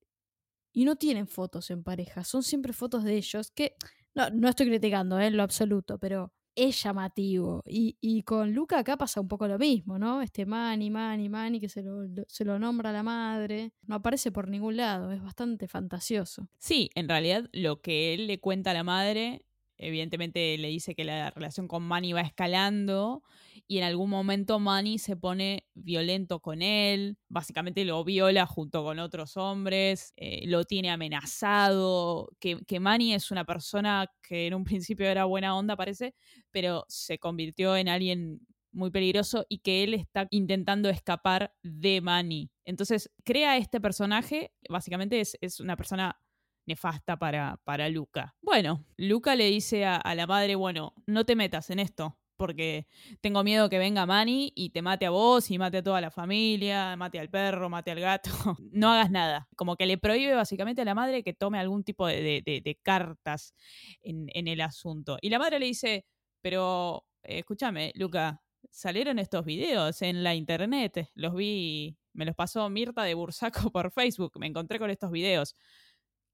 S3: y no tienen fotos en pareja, son siempre fotos de ellos, que no, no estoy criticando ¿eh? en lo absoluto, pero es llamativo. Y, y con Luca acá pasa un poco lo mismo, ¿no? Este Manny, Manny, Manny, que se lo, lo- se lo nombra la madre, no aparece por ningún lado, es bastante fantasioso.
S2: Sí, en realidad lo que él le cuenta a la madre, evidentemente le dice que la relación con Manny va escalando y en algún momento Manny se pone violento con él, básicamente lo viola junto con otros hombres, eh, lo tiene amenazado, que, que Manny es una persona que en un principio era buena onda parece, pero se convirtió en alguien muy peligroso y que él está intentando escapar de Manny. Entonces crea este personaje, básicamente es, es una persona nefasta para, para Luca. Bueno, Luca le dice a, a la madre, bueno, no te metas en esto, porque tengo miedo que venga Manny y te mate a vos y mate a toda la familia, mate al perro, mate al gato. No hagas nada. Como que le prohíbe básicamente a la madre que tome algún tipo de, de- cartas en, en el asunto. Y la madre le dice, pero eh, escúchame, Luca, salieron estos videos en la internet, los vi, me los pasó Mirta de Bursaco por Facebook, me encontré con estos videos.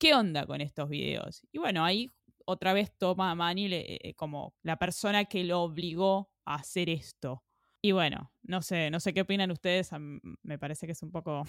S2: ¿Qué onda con estos videos? Y bueno, ahí otra vez toma a Manny le- eh, como la persona que lo obligó a hacer esto. Y bueno, no sé, no sé qué opinan ustedes. Me parece que es un poco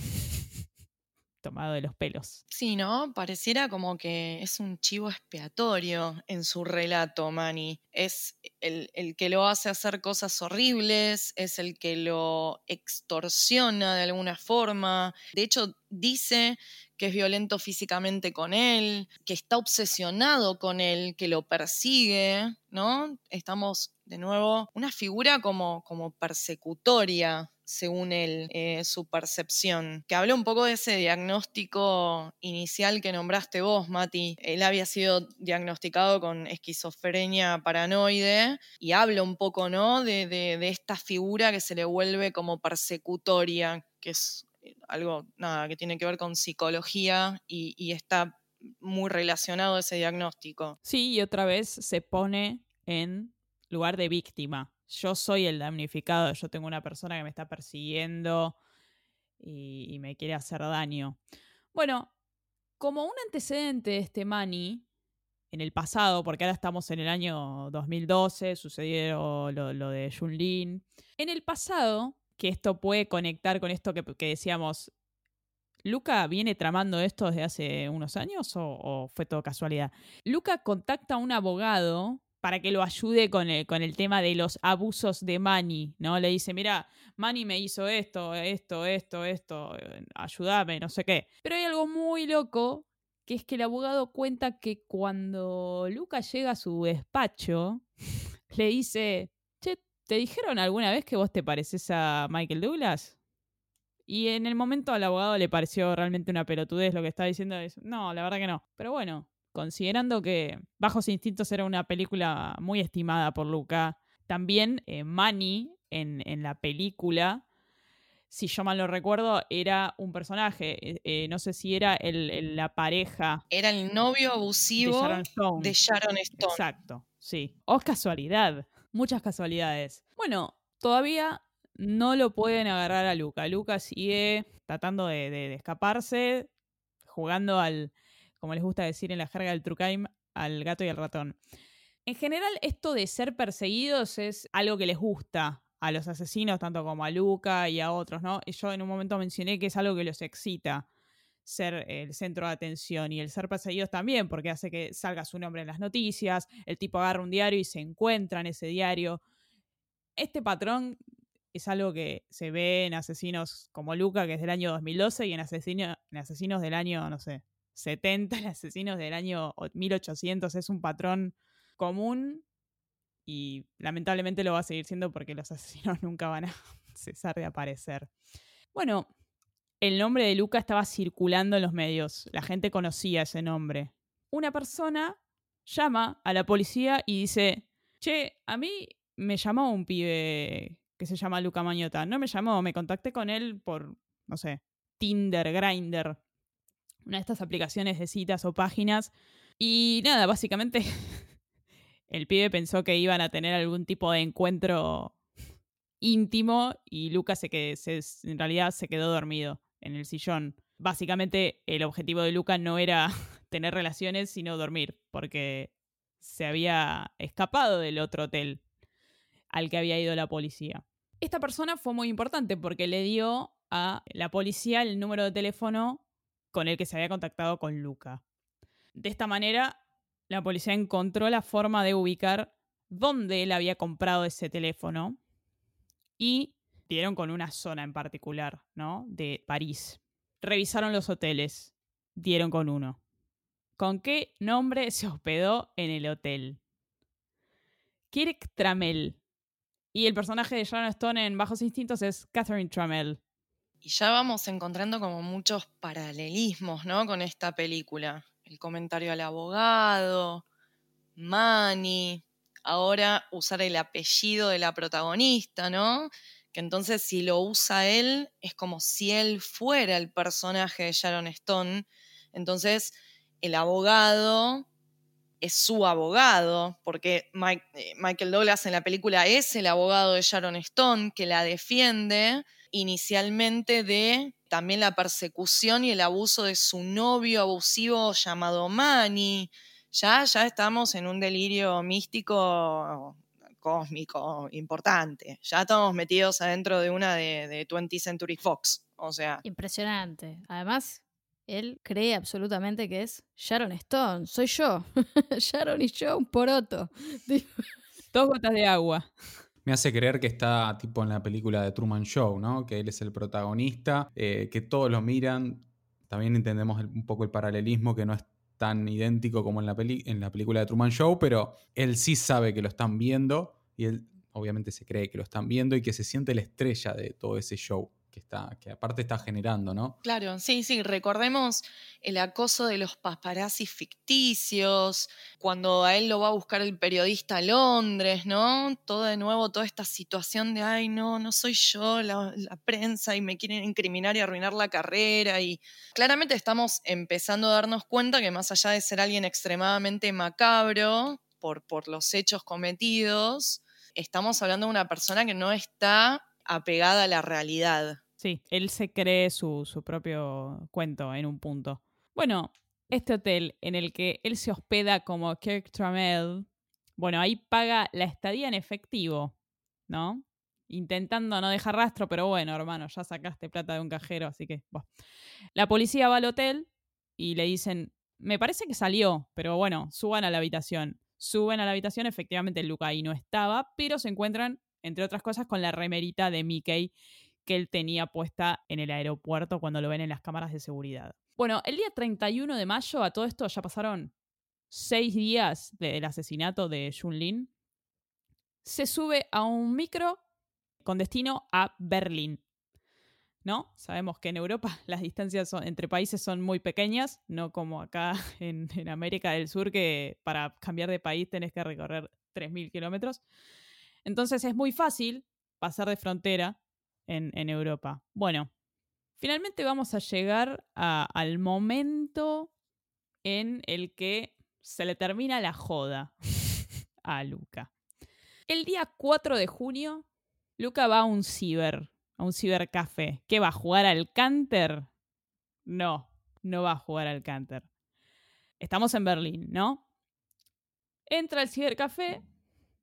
S2: tomado de los pelos.
S4: Sí, ¿no? Pareciera como que es un chivo expiatorio en su relato, Manny. Es el, el que lo hace hacer cosas horribles, es el que lo extorsiona de alguna forma. De hecho, dice que es violento físicamente con él, que está obsesionado con él, que lo persigue, ¿no? Estamos, de nuevo, una figura como, como persecutoria según él, eh, su percepción. Que habló un poco de ese diagnóstico inicial que nombraste vos, Mati. Él había sido diagnosticado con esquizofrenia paranoide y habla un poco, ¿no? De, de- de esta figura que se le vuelve como persecutoria, que es eh, algo, nada, que tiene que ver con psicología y, y está muy relacionado a ese diagnóstico.
S2: Sí, y otra vez se pone en lugar de víctima. Yo soy el damnificado, yo tengo una persona que me está persiguiendo y, me quiere hacer daño. Bueno, como un antecedente de este Manny, en el pasado, porque ahora estamos en el año 2012, sucedió lo, lo de Junlin. En el pasado, que esto puede conectar con esto que, que decíamos, ¿Luca viene tramando esto desde hace unos años o fue todo casualidad? Luca contacta a un abogado para que lo ayude con el, con el tema de los abusos de Manny, ¿no? Le dice, mira, Manny me hizo esto, esto, esto, esto, eh, ayúdame, no sé qué. Pero hay algo muy loco, que es que el abogado cuenta que cuando Luca llega a su despacho, le dice, che, ¿te dijeron alguna vez que vos te pareces a Michael Douglas? Y en el momento al abogado le pareció realmente una pelotudez lo que estaba diciendo. es, No, la verdad que no. Pero bueno, considerando que Bajos Instintos era una película muy estimada por Luca, también eh, Manny en, en la película, si yo mal lo recuerdo, era un personaje. eh, eh, no sé si era el- el- la pareja
S4: Era el novio
S2: de
S4: abusivo
S2: Sharon Stone.
S4: de Sharon Stone.
S2: Exacto, sí. O es casualidad. Muchas casualidades. Bueno, todavía no lo pueden agarrar a Luca. Luca sigue tratando de, de- de escaparse, jugando al, como les gusta decir en la jerga del True Crime, al gato y al ratón. En general, esto de ser perseguidos es algo que les gusta a los asesinos, tanto como a Luca y a otros, ¿no? Yo en un momento mencioné que es algo que los excita ser el centro de atención y el ser perseguidos también, porque hace que salga su nombre en las noticias, el tipo agarra un diario y se encuentra en ese diario. Este patrón es algo que se ve en asesinos como Luca, que es del año 2012, y en, asesino- en asesinos del año, no sé, 70, en asesinos del año o- 1800. Es un patrón común y lamentablemente lo va a seguir siendo porque los asesinos nunca van a cesar de aparecer. Bueno, el nombre de Luca estaba circulando en los medios. La gente conocía ese nombre. Una persona llama a la policía y dice, che, a mí me llamó un pibe que se llama Luca Mañota. No me llamó, me contacté con él por, no sé, Tinder, Grindr, una de estas aplicaciones de citas o páginas. Y nada, básicamente el pibe pensó que iban a tener algún tipo de encuentro íntimo y Lucas se que se, en realidad se quedó dormido en el sillón. Básicamente el objetivo de Luca no era tener relaciones, sino dormir, porque se había escapado del otro hotel al que había ido la policía. Esta persona fue muy importante porque le dio a la policía el número de teléfono con el que se había contactado con Luca. De esta manera, la policía encontró la forma de ubicar dónde él había comprado ese teléfono y dieron con una zona en particular, ¿no? De París. Revisaron los hoteles, dieron con uno. ¿Con qué nombre se hospedó en el hotel? Kirk Trammell. Y el personaje de Sharon Stone en Bajos Instintos es Catherine Trammell.
S4: Y ya vamos encontrando como muchos paralelismos, ¿no? Con esta película. El comentario al abogado, Manny, ahora usar el apellido de la protagonista, ¿no? Que entonces si lo usa él, es como si él fuera el personaje de Sharon Stone. Entonces el abogado es su abogado, porque eh, Michael Douglas en la película es el abogado de Sharon Stone que la defiende inicialmente de también la persecución y el abuso de su novio abusivo llamado Manny. Ya, ya estamos en un delirio místico cósmico importante. Ya estamos metidos adentro de una de, de 20th Century Fox. O sea,
S3: Impresionante. Además, él cree absolutamente que es Sharon Stone. Soy yo. Sharon y yo, un poroto.
S2: Dos gotas de agua.
S1: Me hace creer que está tipo en la película de Truman Show, ¿no? Que él es el protagonista, eh, que todos lo miran. También entendemos un poco el paralelismo, que no es tan idéntico como en la, peli- en la película de Truman Show, pero él sí sabe que lo están viendo y él obviamente se cree que lo están viendo y que se siente la estrella de todo ese show que, está, que aparte está generando, ¿no?
S4: Claro, sí, sí, recordemos el acoso de los paparazzi ficticios, cuando a él lo va a buscar el periodista a Londres, ¿no? Todo de nuevo, toda esta situación de, ay, no, no soy yo, la, la prensa, y me quieren incriminar y arruinar la carrera, y claramente estamos empezando a darnos cuenta que más allá de ser alguien extremadamente macabro por, por los hechos cometidos, estamos hablando de una persona que no está apegada a la realidad.
S2: Sí, él se cree su, su propio cuento en un punto. Bueno, este hotel en el que él se hospeda como Kirk Trammell, bueno, ahí paga la estadía en efectivo, ¿no? Intentando no dejar rastro, pero bueno, hermano, ya sacaste plata de un cajero, así que, bueno. La policía va al hotel y le dicen, me parece que salió, pero bueno, suban a la habitación. Suben a la habitación, efectivamente Luca ahí no estaba, pero se encuentran, entre otras cosas, con la remerita de Mickey que él tenía puesta en el aeropuerto cuando lo ven en las cámaras de seguridad. Bueno, el día 31 de mayo, a todo esto ya pasaron seis días del asesinato de Jun Lin, se sube a un micro con destino a Berlín. ¿No? Sabemos que en Europa las distancias entre países son muy pequeñas, no como acá en, en América del Sur, que para cambiar de país tenés que recorrer 3.000 kilómetros. Entonces es muy fácil pasar de frontera en, en Europa. Bueno, finalmente vamos a llegar a- al momento en el que se le termina la joda a Luca. El día 4 de junio, Luca va a un ciber, a un cibercafé. ¿Qué va a jugar al Canter? No, no va a jugar al Canter. Estamos en Berlín, ¿no? Entra al cibercafé,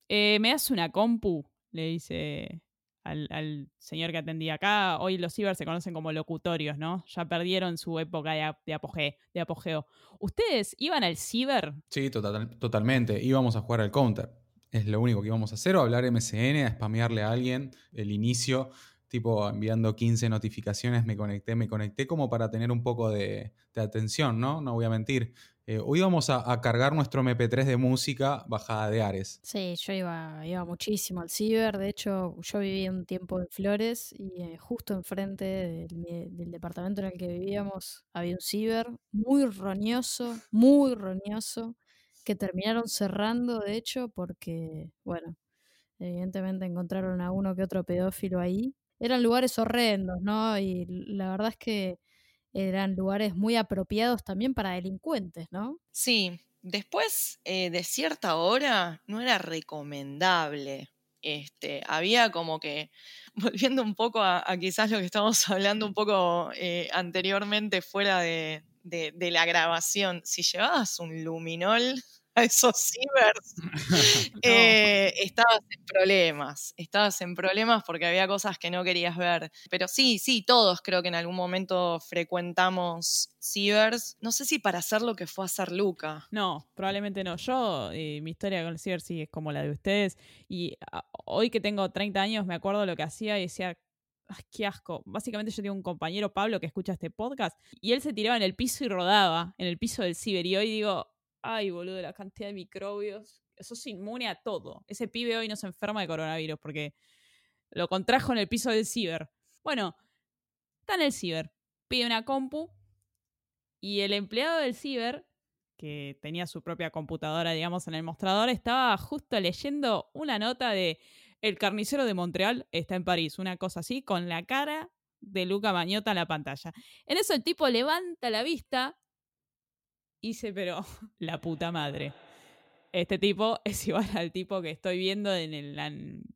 S2: eh, me hace una compu, le dice al, señor que atendía acá. Hoy los ciber se conocen como locutorios, ¿no? Ya perdieron su época de, ap- de apogeo, de apogeo. ¿Ustedes iban al ciber?
S1: Sí, total- totalmente. Íbamos a jugar al counter. Es lo único que íbamos a hacer, o hablar MSN, a spamearle a alguien el inicio, tipo enviando 15 notificaciones, me conecté, me conecté, como para tener un poco de atención, ¿no? No voy a mentir. Eh, hoy íbamos a, cargar nuestro MP3 de música bajada de Ares.
S3: Sí, yo iba, muchísimo al ciber. De hecho, yo viví un tiempo en Flores y eh, justo enfrente del, del departamento en el que vivíamos había un ciber muy roñoso, muy roñoso, que terminaron cerrando, de hecho, porque, bueno, evidentemente encontraron a uno que otro pedófilo ahí. Eran lugares horrendos, ¿no? Y la verdad es que eran lugares muy apropiados también para delincuentes, ¿no?
S4: Sí, después eh, de cierta hora no era recomendable. Este, había como que, volviendo un poco a, quizás lo que estábamos hablando un poco eh, anteriormente fuera de, de- de la grabación, si llevabas un luminol esos cibers, eh, estabas en problemas, estabas en problemas porque había cosas que no querías ver. Pero sí, sí, todos creo que en algún momento frecuentamos cibers. No sé si para hacer lo que fue hacer Luca.
S2: No, probablemente no. Yo, eh, mi historia con el ciber sí es como la de ustedes. Y ah, hoy que tengo 30 años, me acuerdo lo que hacía y decía, "Ay, qué asco. Básicamente yo tengo un compañero, Pablo, que escucha este podcast, y él se tiraba en el piso y rodaba, en el piso del ciber. Y hoy digo, ay, boludo, la cantidad de microbios. Sos inmune a todo. Ese pibe hoy no se enferma de coronavirus porque lo contrajo en el piso del ciber. Bueno, está en el ciber. Pide una compu y el empleado del ciber que tenía su propia computadora, digamos, en el mostrador, estaba justo leyendo una nota de El carnicero de Montreal está en París, una cosa así, con la cara de Luca Mañota en la pantalla. En eso el tipo levanta la vista y dice, pero la puta madre. Este tipo es igual al tipo que estoy viendo en la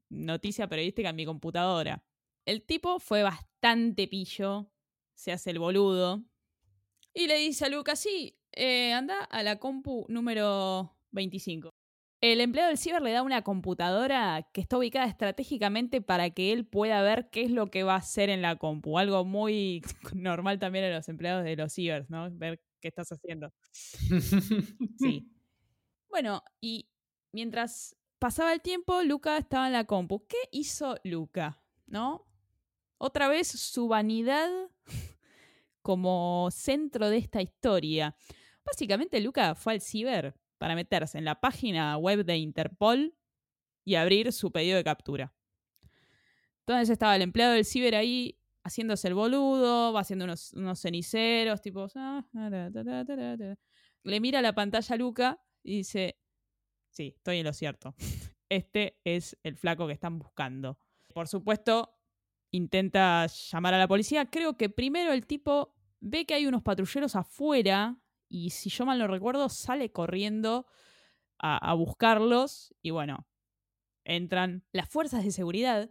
S2: noticia periodística en mi computadora. El tipo fue bastante pillo, se hace el boludo, y le dice a Lucas, sí, eh, anda a la compu número 25. El empleado del ciber le da una computadora que está ubicada estratégicamente para que él pueda ver qué es lo que va a hacer en la compu. Algo muy normal también en los empleados de los cibers, ¿no? Ver qué estás haciendo. Sí. Bueno, y mientras pasaba el tiempo, Luca estaba en la compu. ¿Qué hizo Luca? ¿No? Otra vez su vanidad como centro de esta historia. Básicamente, Luca fue al ciber para meterse en la página web de Interpol y abrir su pedido de captura. Entonces estaba el empleado del ciber ahí haciéndose el boludo, va haciendo unos, ceniceros, tipo... ah, Le mira la pantalla a Luca y dice, sí, estoy en lo cierto. Este es el flaco que están buscando. Por supuesto, intenta llamar a la policía. Creo que primero el tipo ve que hay unos patrulleros afuera y si yo mal no recuerdo, sale corriendo a, a buscarlos y bueno, entran las fuerzas de seguridad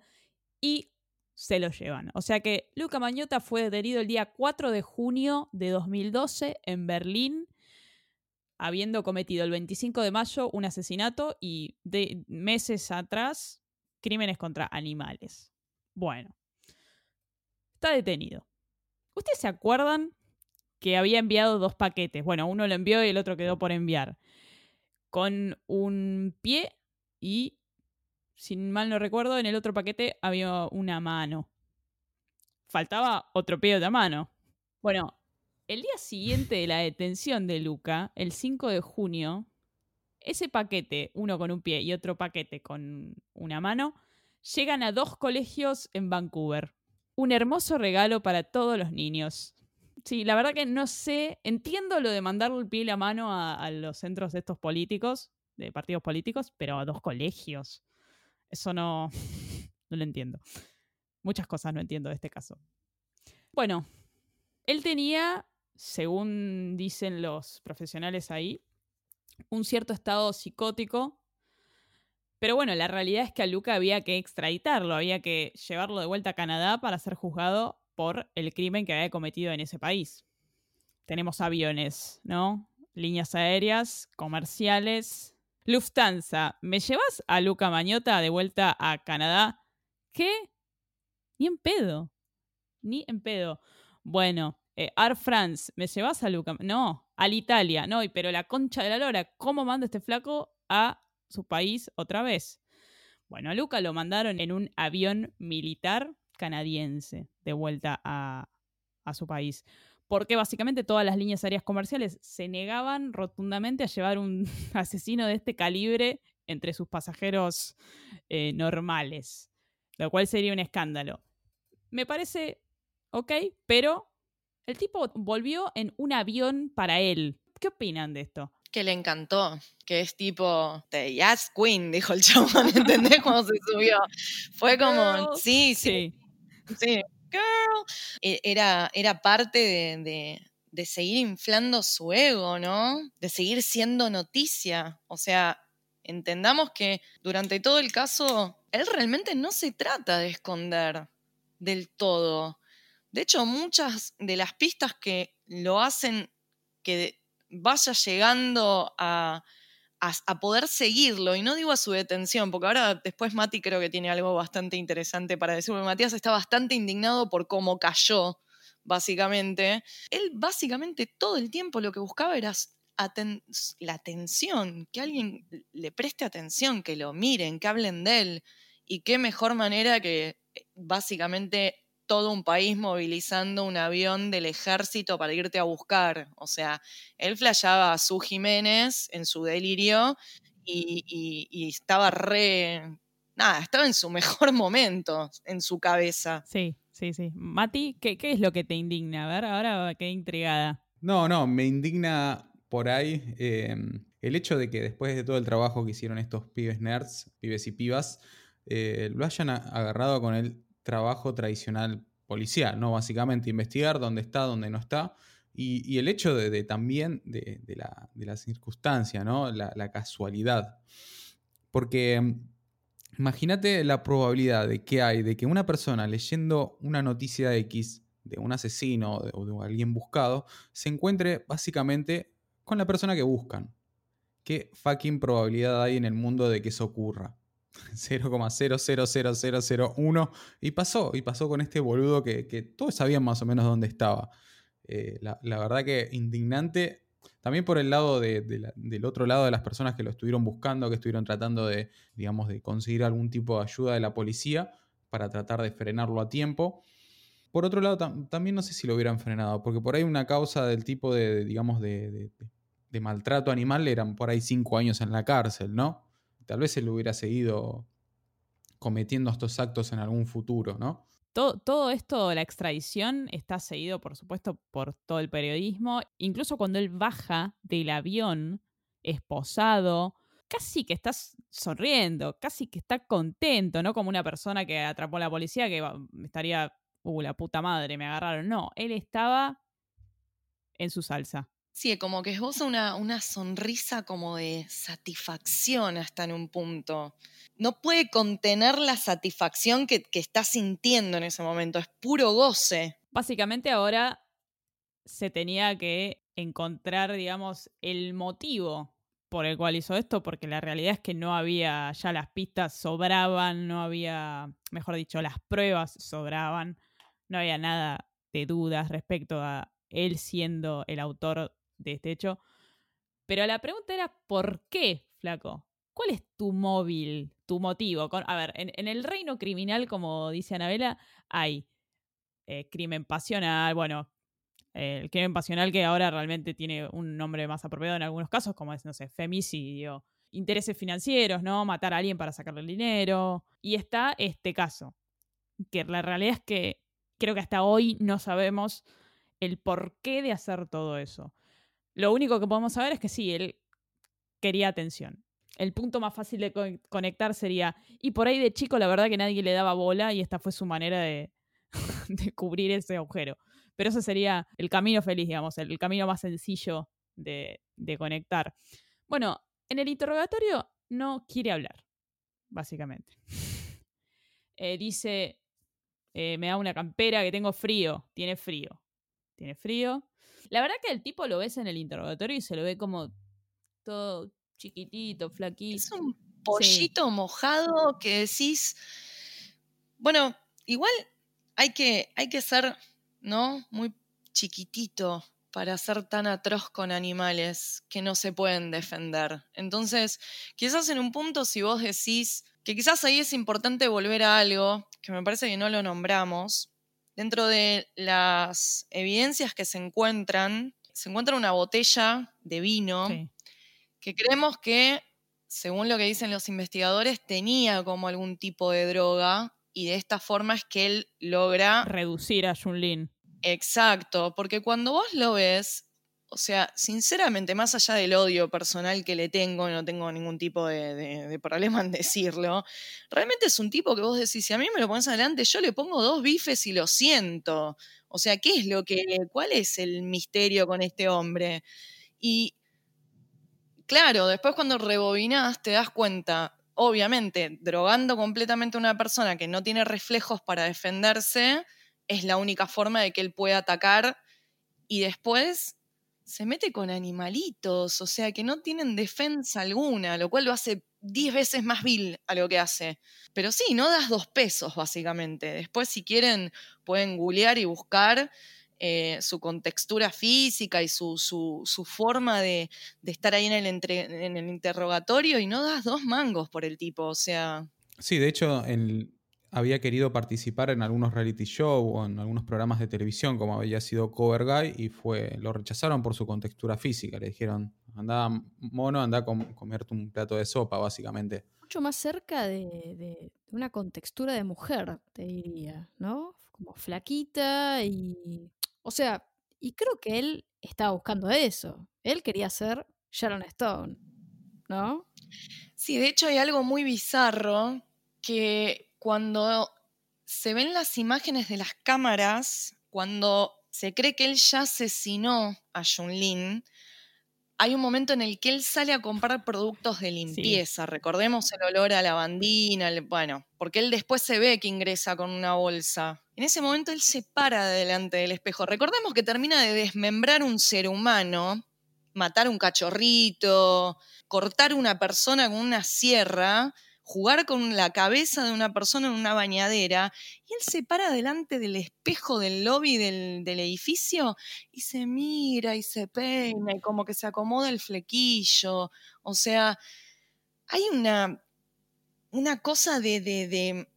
S2: y se lo llevan. O sea que Luca Mañota fue detenido el día 4 de junio de 2012 en Berlín, habiendo cometido el 25 de mayo un asesinato y de meses atrás crímenes contra animales. Bueno, está detenido. ¿Ustedes se acuerdan que había enviado dos paquetes? Bueno, uno lo envió y el otro quedó por enviar. Con un pie y si mal no recuerdo, en el otro paquete había una mano. Faltaba otro pie de otra mano. Bueno, el día siguiente de la detención de Luca, el 5 de junio, ese paquete, uno con un pie y otro paquete con una mano, llegan a dos colegios en Vancouver. Un hermoso regalo para todos los niños. Sí, la verdad que no sé, entiendo lo de mandarle el pie y la mano a, a los centros de estos políticos, de partidos políticos, pero a dos colegios. Eso no, no lo entiendo. Muchas cosas no entiendo de este caso. Bueno, él tenía, según dicen los profesionales ahí, un cierto estado psicótico. Pero bueno, la realidad es que a Luca había que extraditarlo, había que llevarlo de vuelta a Canadá para ser juzgado por el crimen que había cometido en ese país. Tenemos aviones, ¿no? Líneas aéreas, comerciales, Lufthansa, ¿me llevas a Luca Mañota de vuelta a Canadá? ¿Qué? Ni en pedo. Ni en pedo. Bueno, eh, Air France, ¿me llevas a Luca? No, al Italia. No, pero la concha de la lora, ¿cómo manda este flaco a su país otra vez? Bueno, a Luca lo mandaron en un avión militar canadiense de vuelta a, a su país porque básicamente todas las líneas aéreas comerciales se negaban rotundamente a llevar un asesino de este calibre entre sus pasajeros eh, normales, lo cual sería un escándalo. Me parece ok, pero el tipo volvió en un avión para él. ¿Qué opinan de esto?
S4: Que le encantó, que es tipo, The Jazz Queen, dijo el chabón, ¿entendés cómo se subió? Fue como, sí, sí, sí, girl. E, era, era parte de, de, de, seguir inflando su ego, ¿no? De seguir siendo noticia. O sea, entendamos que durante todo el caso, él realmente no se trata de esconder del todo. De hecho, muchas de las pistas que lo hacen que vaya llegando a, a, poder seguirlo, y no digo a su detención, porque ahora después Mati creo que tiene algo bastante interesante para decir, porque Matías está bastante indignado por cómo cayó, básicamente. Él básicamente todo el tiempo lo que buscaba era la atención, que alguien le preste atención, que lo miren, que hablen de él, y qué mejor manera que eh, básicamente todo un país movilizando un avión del ejército para irte a buscar. O sea, él flayaba a su Jiménez en su delirio y, estaba re. Nada, estaba en su mejor momento, en su cabeza.
S2: Sí, sí, sí. Mati, ¿qué, qué es lo que te indigna? A ver, ahora quedé intrigada.
S1: No, no, me indigna por ahí eh, el hecho de que después de todo el trabajo que hicieron estos pibes nerds, pibes y pibas, eh, lo hayan agarrado con el trabajo tradicional policial, ¿no? Básicamente investigar dónde está, dónde no está. Y, el hecho de, también de, la, de, circunstancia, ¿no? La, casualidad. Porque mm, imagínate la probabilidad de que hay de que una persona leyendo una noticia X de un asesino o de, alguien buscado se encuentre básicamente con la persona que buscan. ¿qué fucking probabilidad hay en el mundo de que eso ocurra? 0,000001 y pasó, y pasó con este boludo que, todos sabían más o menos dónde estaba. Eh, la, verdad que indignante, también por el lado del otro lado de las personas que lo estuvieron buscando, que estuvieron tratando de, digamos, de conseguir algún tipo de ayuda de la policía para tratar de frenarlo a tiempo. Por otro lado, también no sé si lo hubieran frenado, porque por ahí una causa del tipo de, digamos, de, de maltrato animal eran por ahí cinco años en la cárcel, ¿no? Tal vez él hubiera seguido cometiendo estos actos en algún futuro, ¿no?
S2: Todo, esto, la extradición, está seguido, por supuesto, por todo el periodismo. Incluso cuando él baja del avión, esposado, casi que está sonriendo, casi que está contento, no como una persona que atrapó a la policía que estaría, uh, la puta madre, me agarraron. No, él estaba en su salsa.
S4: Sí, como que esboza una, una sonrisa como de satisfacción hasta en un punto. No puede contener la satisfacción que, que está sintiendo en ese momento, es puro goce.
S2: Básicamente ahora se tenía que encontrar, digamos, el motivo por el cual hizo esto, porque la realidad es que no había, ya las pistas sobraban, no había, mejor dicho, las pruebas sobraban, no había nada de dudas respecto a él siendo el autor de este hecho. Pero la pregunta era, ¿por qué, flaco? ¿Cuál es tu móvil, tu motivo? a ver, en, el reino criminal, como dice Anabela, hay eh, crimen pasional, bueno, el crimen pasional que ahora realmente tiene un nombre más apropiado en algunos casos, como es, no sé, femicidio, intereses financieros, ¿no? Matar a alguien para sacarle el dinero. Y está este caso, que la realidad es que creo que hasta hoy no sabemos el porqué de hacer todo eso. Lo único que podemos saber es que sí, él quería atención. El punto más fácil de conectar sería, y por ahí de chico la verdad que nadie le daba bola y esta fue su manera de, cubrir ese agujero. Pero ese sería el camino feliz, digamos, el, camino más sencillo de, conectar. Bueno, en el interrogatorio no quiere hablar, básicamente. Eh, dice, eh, me da una campera que tengo frío, tiene frío, tiene frío. La verdad que el tipo lo ves en el interrogatorio y se lo ve como todo chiquitito, flaquito.
S4: Es un pollito mojado que decís, bueno, igual hay que, hay que ser, ¿no? Muy chiquitito para ser tan atroz con animales que no se pueden defender. Entonces, quizás en un punto si vos decís que quizás ahí es importante volver a algo, que me parece que no lo nombramos, Dentro de las evidencias que se encuentran, se encuentra una botella de vino que creemos que, según lo que dicen los investigadores, tenía como algún tipo de droga y de esta forma es que él logra...
S2: Reducir a Junlin.
S4: Exacto, porque cuando vos lo ves, o sea, sinceramente, más allá del odio personal que le tengo, no tengo ningún tipo de, problema en decirlo, realmente es un tipo que vos decís, si a mí me lo pones adelante, yo le pongo dos bifes y lo siento. O sea, ¿qué es lo que, cuál es el misterio con este hombre? Y claro, después cuando rebobinas te das cuenta, obviamente, drogando completamente a una persona que no tiene reflejos para defenderse, es la única forma de que él pueda atacar y después se mete con animalitos, o sea, que no tienen defensa alguna, lo cual lo hace diez veces más vil a lo que hace. Pero sí, no das dos pesos, básicamente. Después, si quieren, pueden googlear y buscar eh, su contextura física y su, su, forma de, estar ahí en el, en el interrogatorio y no das dos mangos por el tipo, o sea...
S1: Sí, de hecho, en, había querido participar en algunos reality shows o en algunos programas de televisión, como había sido Cover Guy, y fue, lo rechazaron por su contextura física. Le dijeron, anda mono, anda a comerte un plato de sopa, básicamente.
S3: Mucho más cerca de, una contextura de mujer, te diría, ¿no? Como flaquita y... O sea, y creo que él estaba buscando eso. Él quería ser Sharon Stone, ¿no?
S4: Sí, de hecho hay algo muy bizarro que cuando se ven las imágenes de las cámaras, cuando se cree que él ya asesinó a Junlin, hay un momento en el que él sale a comprar productos de limpieza. Recordemos el olor a lavandina, bueno, porque él después se ve que ingresa con una bolsa. En ese momento él se para delante del espejo. Recordemos que termina de desmembrar un ser humano matar un cachorrito, cortar una persona con una sierra, jugar con la cabeza de una persona en una bañadera, y él se para delante del espejo del lobby del, del edificio y se mira y se peina y como que se acomoda el flequillo. O sea, hay una, una cosa de, de, de-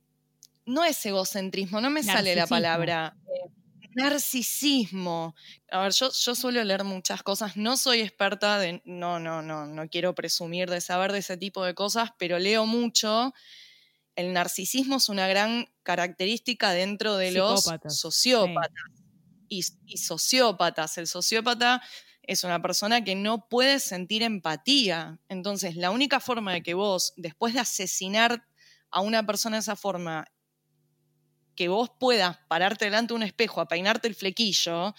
S4: no es egocentrismo, no me sale la palabra. eh, narcisismo. A ver, yo, yo suelo leer muchas cosas, no soy experta de, no, no, no, no quiero presumir de saber de ese tipo de cosas, pero leo mucho. El narcisismo es una gran característica dentro de
S2: Psicópatas,
S4: los sociópatas y, y sociópatas. El sociópata es una persona que no puede sentir empatía. Entonces, la única forma de que vos, después de asesinar a una persona de esa forma, que vos puedas pararte delante de un espejo a peinarte el flequillo,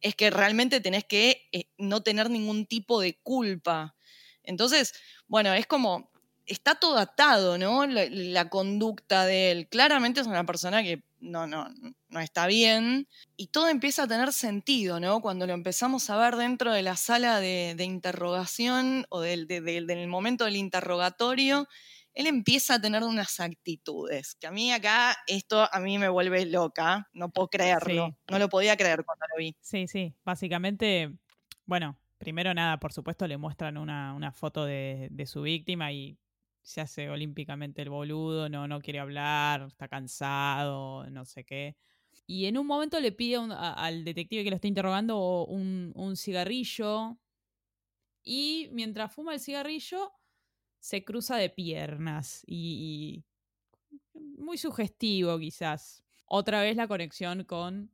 S4: es que realmente tenés que eh, no tener ningún tipo de culpa. Entonces, bueno, es como, está todo atado, ¿no? La, conducta de él. Claramente es una persona que no, no, no está bien. Y todo empieza a tener sentido, ¿no? Cuando lo empezamos a ver dentro de la sala de, interrogación o del, de- de- del momento del interrogatorio, él empieza a tener unas actitudes, que a mí acá esto a mí me vuelve loca, no puedo creerlo,
S2: Sí.
S4: no lo podía creer cuando lo vi.
S2: Sí, sí. Básicamente, bueno, primero nada, por supuesto, le muestran una, una foto de, de su víctima y se hace olímpicamente el boludo, no, no quiere hablar, está cansado, no sé qué. Y en un momento le pide a un- a- al detective que lo está interrogando un, un cigarrillo. Y mientras fuma el cigarrillo, se cruza de piernas. Y, y muy sugestivo, quizás. Otra vez la conexión con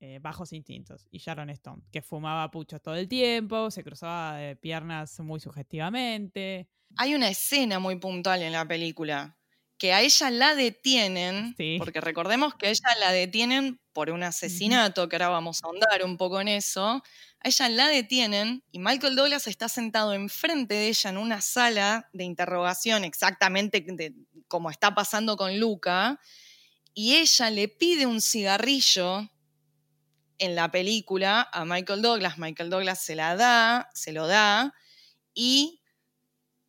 S2: eh, Bajos Instintos y Sharon Stone, que fumaba puchos todo el tiempo, se cruzaba de piernas muy sugestivamente.
S4: Hay una escena muy puntual en la película que a ella la detienen,
S2: Sí.
S4: porque recordemos que a ella la detienen por un asesinato, que ahora vamos a ahondar un poco en eso. A ella la detienen y Michael Douglas está sentado enfrente de ella en una sala de interrogación, exactamente de- como está pasando con Luca, y ella le pide un cigarrillo en la película a Michael Douglas. Michael Douglas se la da, se lo da, y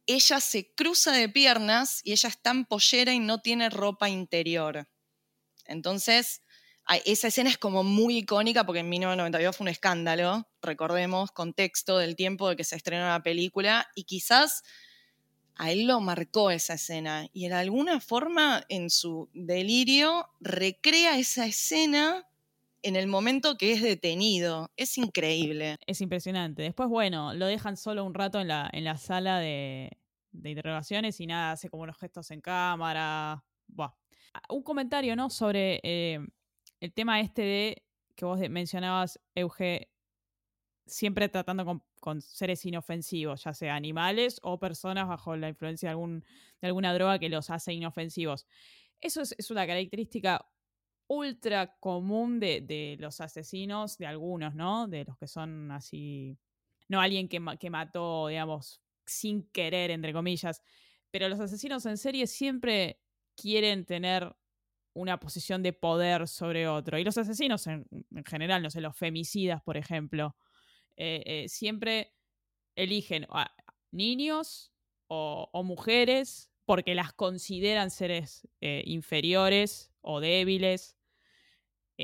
S4: ella se cruza de piernas y ella está en pollera y no tiene ropa interior. Entonces, esa escena es como muy icónica porque en 1992 fue un escándalo, recordemos, contexto del tiempo de que se estrenó la película, y quizás a él lo marcó esa escena y en alguna forma en su delirio recrea esa escena en el momento que es detenido. Es increíble.
S2: Es impresionante. Después, bueno, lo dejan solo un rato en la, en la sala de, de interrogaciones y nada, hace como unos gestos en cámara. Buah. Ah, Un comentario, ¿no? Sobre eh, el tema este de que vos mencionabas, Euge, siempre tratando con, con seres inofensivos, ya sea animales o personas bajo la influencia de, algún, de alguna droga que los hace inofensivos. Eso es, es una característica ultra común de, de los asesinos, de algunos, ¿no? De los que son así. No alguien que, que mató, digamos, sin querer, entre comillas. Pero los asesinos en serie siempre quieren tener una posición de poder sobre otro. Y los asesinos en, en general, no sé, los femicidas, por ejemplo, eh, eh, siempre eligen a niños o, mujeres porque las consideran seres eh, inferiores o débiles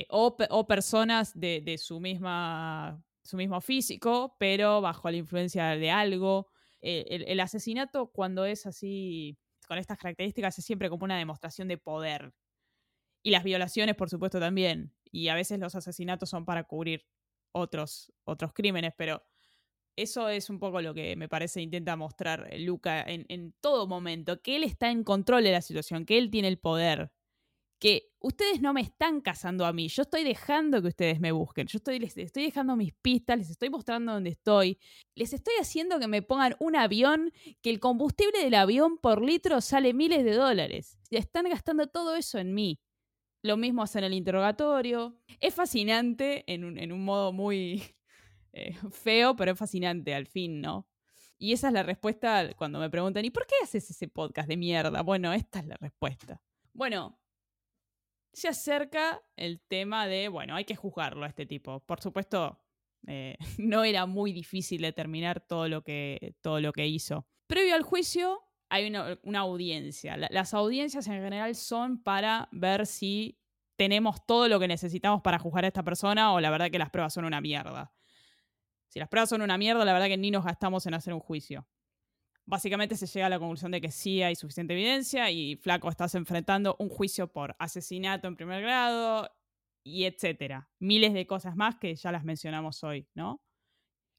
S2: o, pe- o personas de, su, misma, su mismo físico, pero bajo la influencia de algo. El asesinato, cuando es así, con estas características, es siempre como una demostración de poder. Y las violaciones, por supuesto, también. Y a veces los asesinatos son para cubrir otros, otros crímenes, pero eso es un poco lo que me parece intenta mostrar Luca en, en todo momento, que él está en control de la situación, que él tiene el poder, que ustedes no me están cazando a mí, yo estoy dejando que ustedes me busquen, yo estoy, les estoy dejando mis pistas, les estoy mostrando dónde estoy, les estoy haciendo que me pongan un avión, que el combustible del avión por litro sale miles de dólares. Y están gastando todo eso en mí. Lo mismo hacen el interrogatorio. Es fascinante en un, en un modo muy eh, feo, pero es fascinante al fin, ¿no? Y esa es la respuesta cuando me preguntan, ¿y por qué haces ese podcast de mierda? Bueno, esta es la respuesta. Bueno, se acerca el tema de, bueno, hay que juzgarlo a este tipo. Por supuesto, Eh, no era muy difícil determinar todo lo que, todo lo que hizo. Previo al juicio hay una, audiencia. La- las audiencias en general son para ver si tenemos todo lo que necesitamos para juzgar a esta persona o la verdad que las pruebas son una mierda. Si las pruebas son una mierda, la verdad que ni nos gastamos en hacer un juicio. Básicamente se llega a la conclusión de que sí hay suficiente evidencia y flaco estás enfrentando un juicio por asesinato en primer grado y etcétera. Miles de cosas más que ya las mencionamos hoy, ¿no?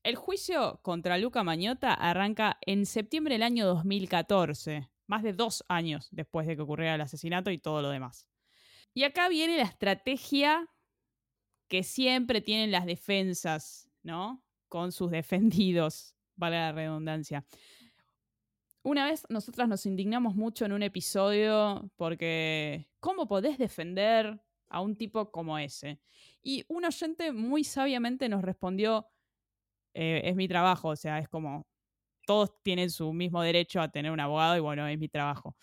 S2: El juicio contra Luca Mañota arranca en septiembre del año 2014, más de dos años después de que ocurriera el asesinato y todo lo demás. Y acá viene la estrategia que siempre tienen las defensas, ¿no? Con sus defendidos, vale la redundancia. Una vez nosotras nos indignamos mucho en un episodio porque ¿cómo podés defender a un tipo como ese? Y un oyente muy sabiamente nos respondió, eh, es mi trabajo, o sea, es como todos tienen su mismo derecho a tener un abogado y bueno, es mi trabajo.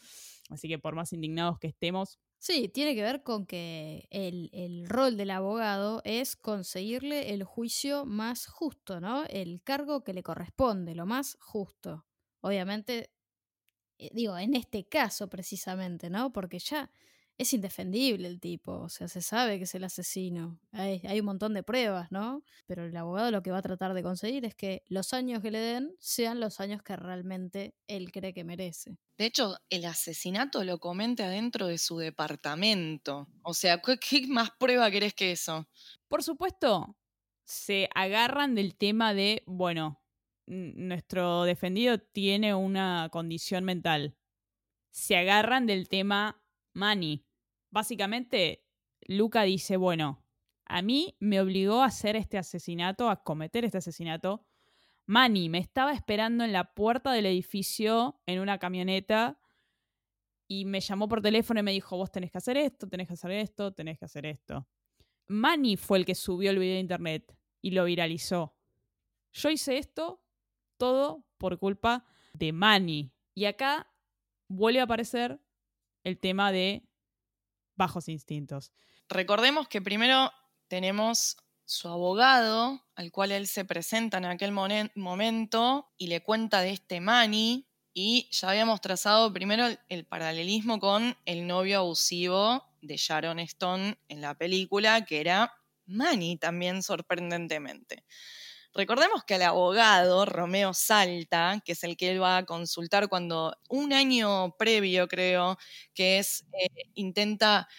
S2: Así que por más indignados que estemos,
S3: Sí, tiene que ver con que el, el rol del abogado es conseguirle el juicio más justo, ¿no? El cargo que le corresponde, lo más justo. Obviamente, eh, digo, en este caso precisamente, ¿no? Porque ya es indefendible el tipo, o sea, se sabe que es el asesino. Hay, hay un montón de pruebas, ¿no? Pero el abogado lo que va a tratar de conseguir es que los años que le den sean los años que realmente él cree que merece.
S4: De hecho, el asesinato lo comenta dentro de su departamento. O sea, ¿qué, qué más prueba querés que eso?
S2: Por supuesto, se agarran del tema de, bueno, nuestro defendido tiene una condición mental. Se agarran del tema money. Básicamente, Luca dice, bueno, a mí me obligó a hacer este asesinato, a cometer este asesinato. Manny me estaba esperando en la puerta del edificio en una camioneta y me llamó por teléfono y me dijo, vos tenés que hacer esto, tenés que hacer esto, tenés que hacer esto. Manny fue el que subió el video a internet y lo viralizó. Yo hice esto todo por culpa de Manny. Y acá vuelve a aparecer el tema de bajos instintos.
S4: Recordemos que primero tenemos su abogado, al cual él se presenta en aquel momento y le cuenta de este Manny. Y ya habíamos trazado primero el, el paralelismo con el novio abusivo de Sharon Stone en la película, que era Manny también sorprendentemente. Recordemos que al abogado, Romeo Salta, que es el que él va a consultar cuando un año previo, creo, que es, eh, intenta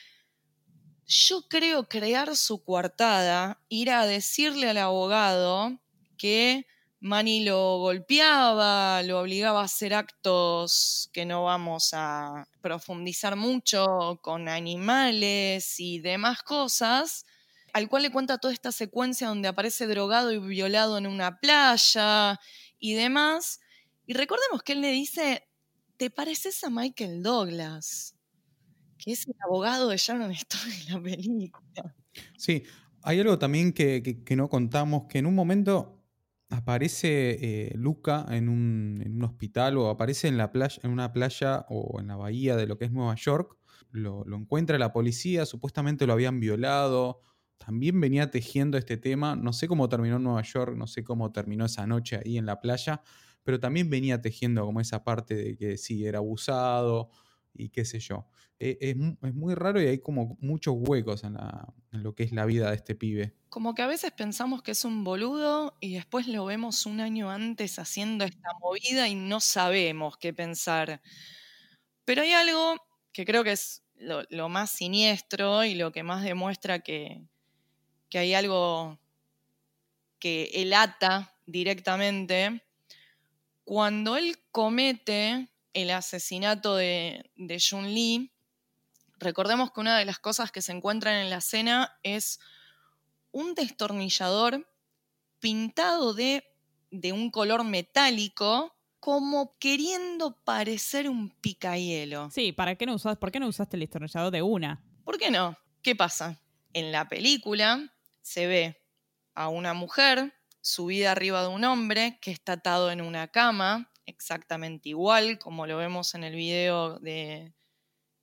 S4: yo creo crear su coartada, ir a decirle al abogado que Manny lo golpeaba, lo obligaba a hacer actos que no vamos a profundizar mucho con animales y demás cosas, al cual le cuenta toda esta secuencia donde aparece drogado y violado en una playa y demás. Y recordemos que él le dice, ¿te pareces a Michael Douglas? que es el abogado de Sharon Stone en la película.
S1: Sí, hay algo también que, que- no contamos, que en un momento aparece eh, Luca en un, en un hospital o aparece en, la playa, en una playa o en la bahía de lo que es Nueva York. Lo encuentra la policía, supuestamente lo habían violado. También venía tejiendo este tema. No sé cómo terminó en Nueva York, no sé cómo terminó esa noche ahí en la playa, pero también venía tejiendo como esa parte de que sí, era abusado y qué sé yo. Eh, es, es muy raro y hay como muchos huecos en, lo que es la vida de este pibe.
S4: Como que a veces pensamos que es un boludo y después lo vemos un año antes haciendo esta movida y no sabemos qué pensar. Pero hay algo que creo que es lo más siniestro y lo que más demuestra que, que hay algo que él ata directamente. Cuando él comete el asesinato de, de Jun Lee, recordemos que una de las cosas que se encuentran en la escena es un destornillador pintado de, de un color metálico, como queriendo parecer un picahielo.
S2: Sí, ¿para qué no usas, ¿por qué no usaste el destornillador de una?
S4: ¿Por qué no? ¿Qué pasa? En la película se ve a una mujer subida arriba de un hombre que está atado en una cama, exactamente igual como lo vemos en el video de,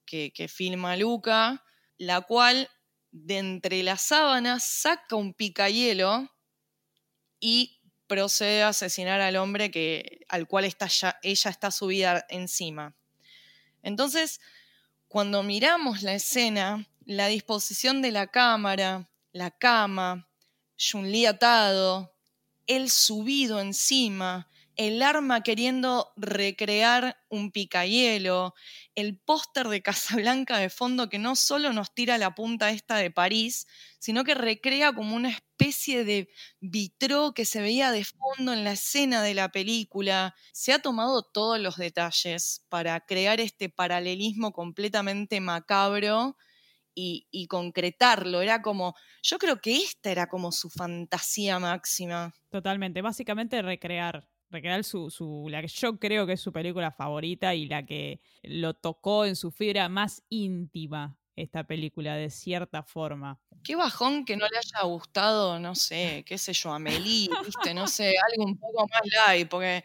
S4: que, filma Luca, la cual de entre las sábanas saca un picahielo y procede a asesinar al hombre que, al cual está ella está subida encima. Entonces, cuando miramos la escena, la disposición de la cámara, la cama, Junli atado, él subido encima, el arma queriendo recrear un picahielo, el póster de Casablanca de fondo que no solo nos tira la punta esta de París, sino que recrea como una especie de vitró que se veía de fondo en la escena de la película. Se ha tomado todos los detalles para crear este paralelismo completamente macabro y, y concretarlo. Era como, yo creo que esta era como su fantasía máxima.
S2: Totalmente, básicamente recrear recrear su, su, la que yo creo que es su película favorita y la que lo tocó en su fibra más íntima esta película, de cierta forma.
S4: Qué bajón que no le haya gustado, no sé, qué sé yo, Amelie, viste, no sé, algo un poco más light, porque...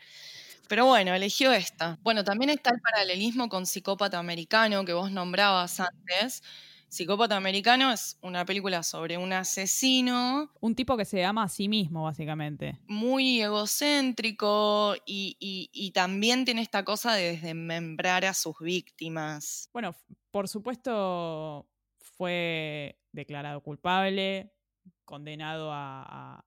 S4: Pero bueno, eligió esta. Bueno, también está el paralelismo con Psicópata Americano que vos nombrabas antes, Psicópata Americano es una película sobre un asesino.
S2: Un tipo que se ama a sí mismo, básicamente.
S4: Muy egocéntrico y, también tiene esta cosa de desmembrar a sus víctimas.
S2: Bueno, por supuesto fue declarado culpable, condenado a,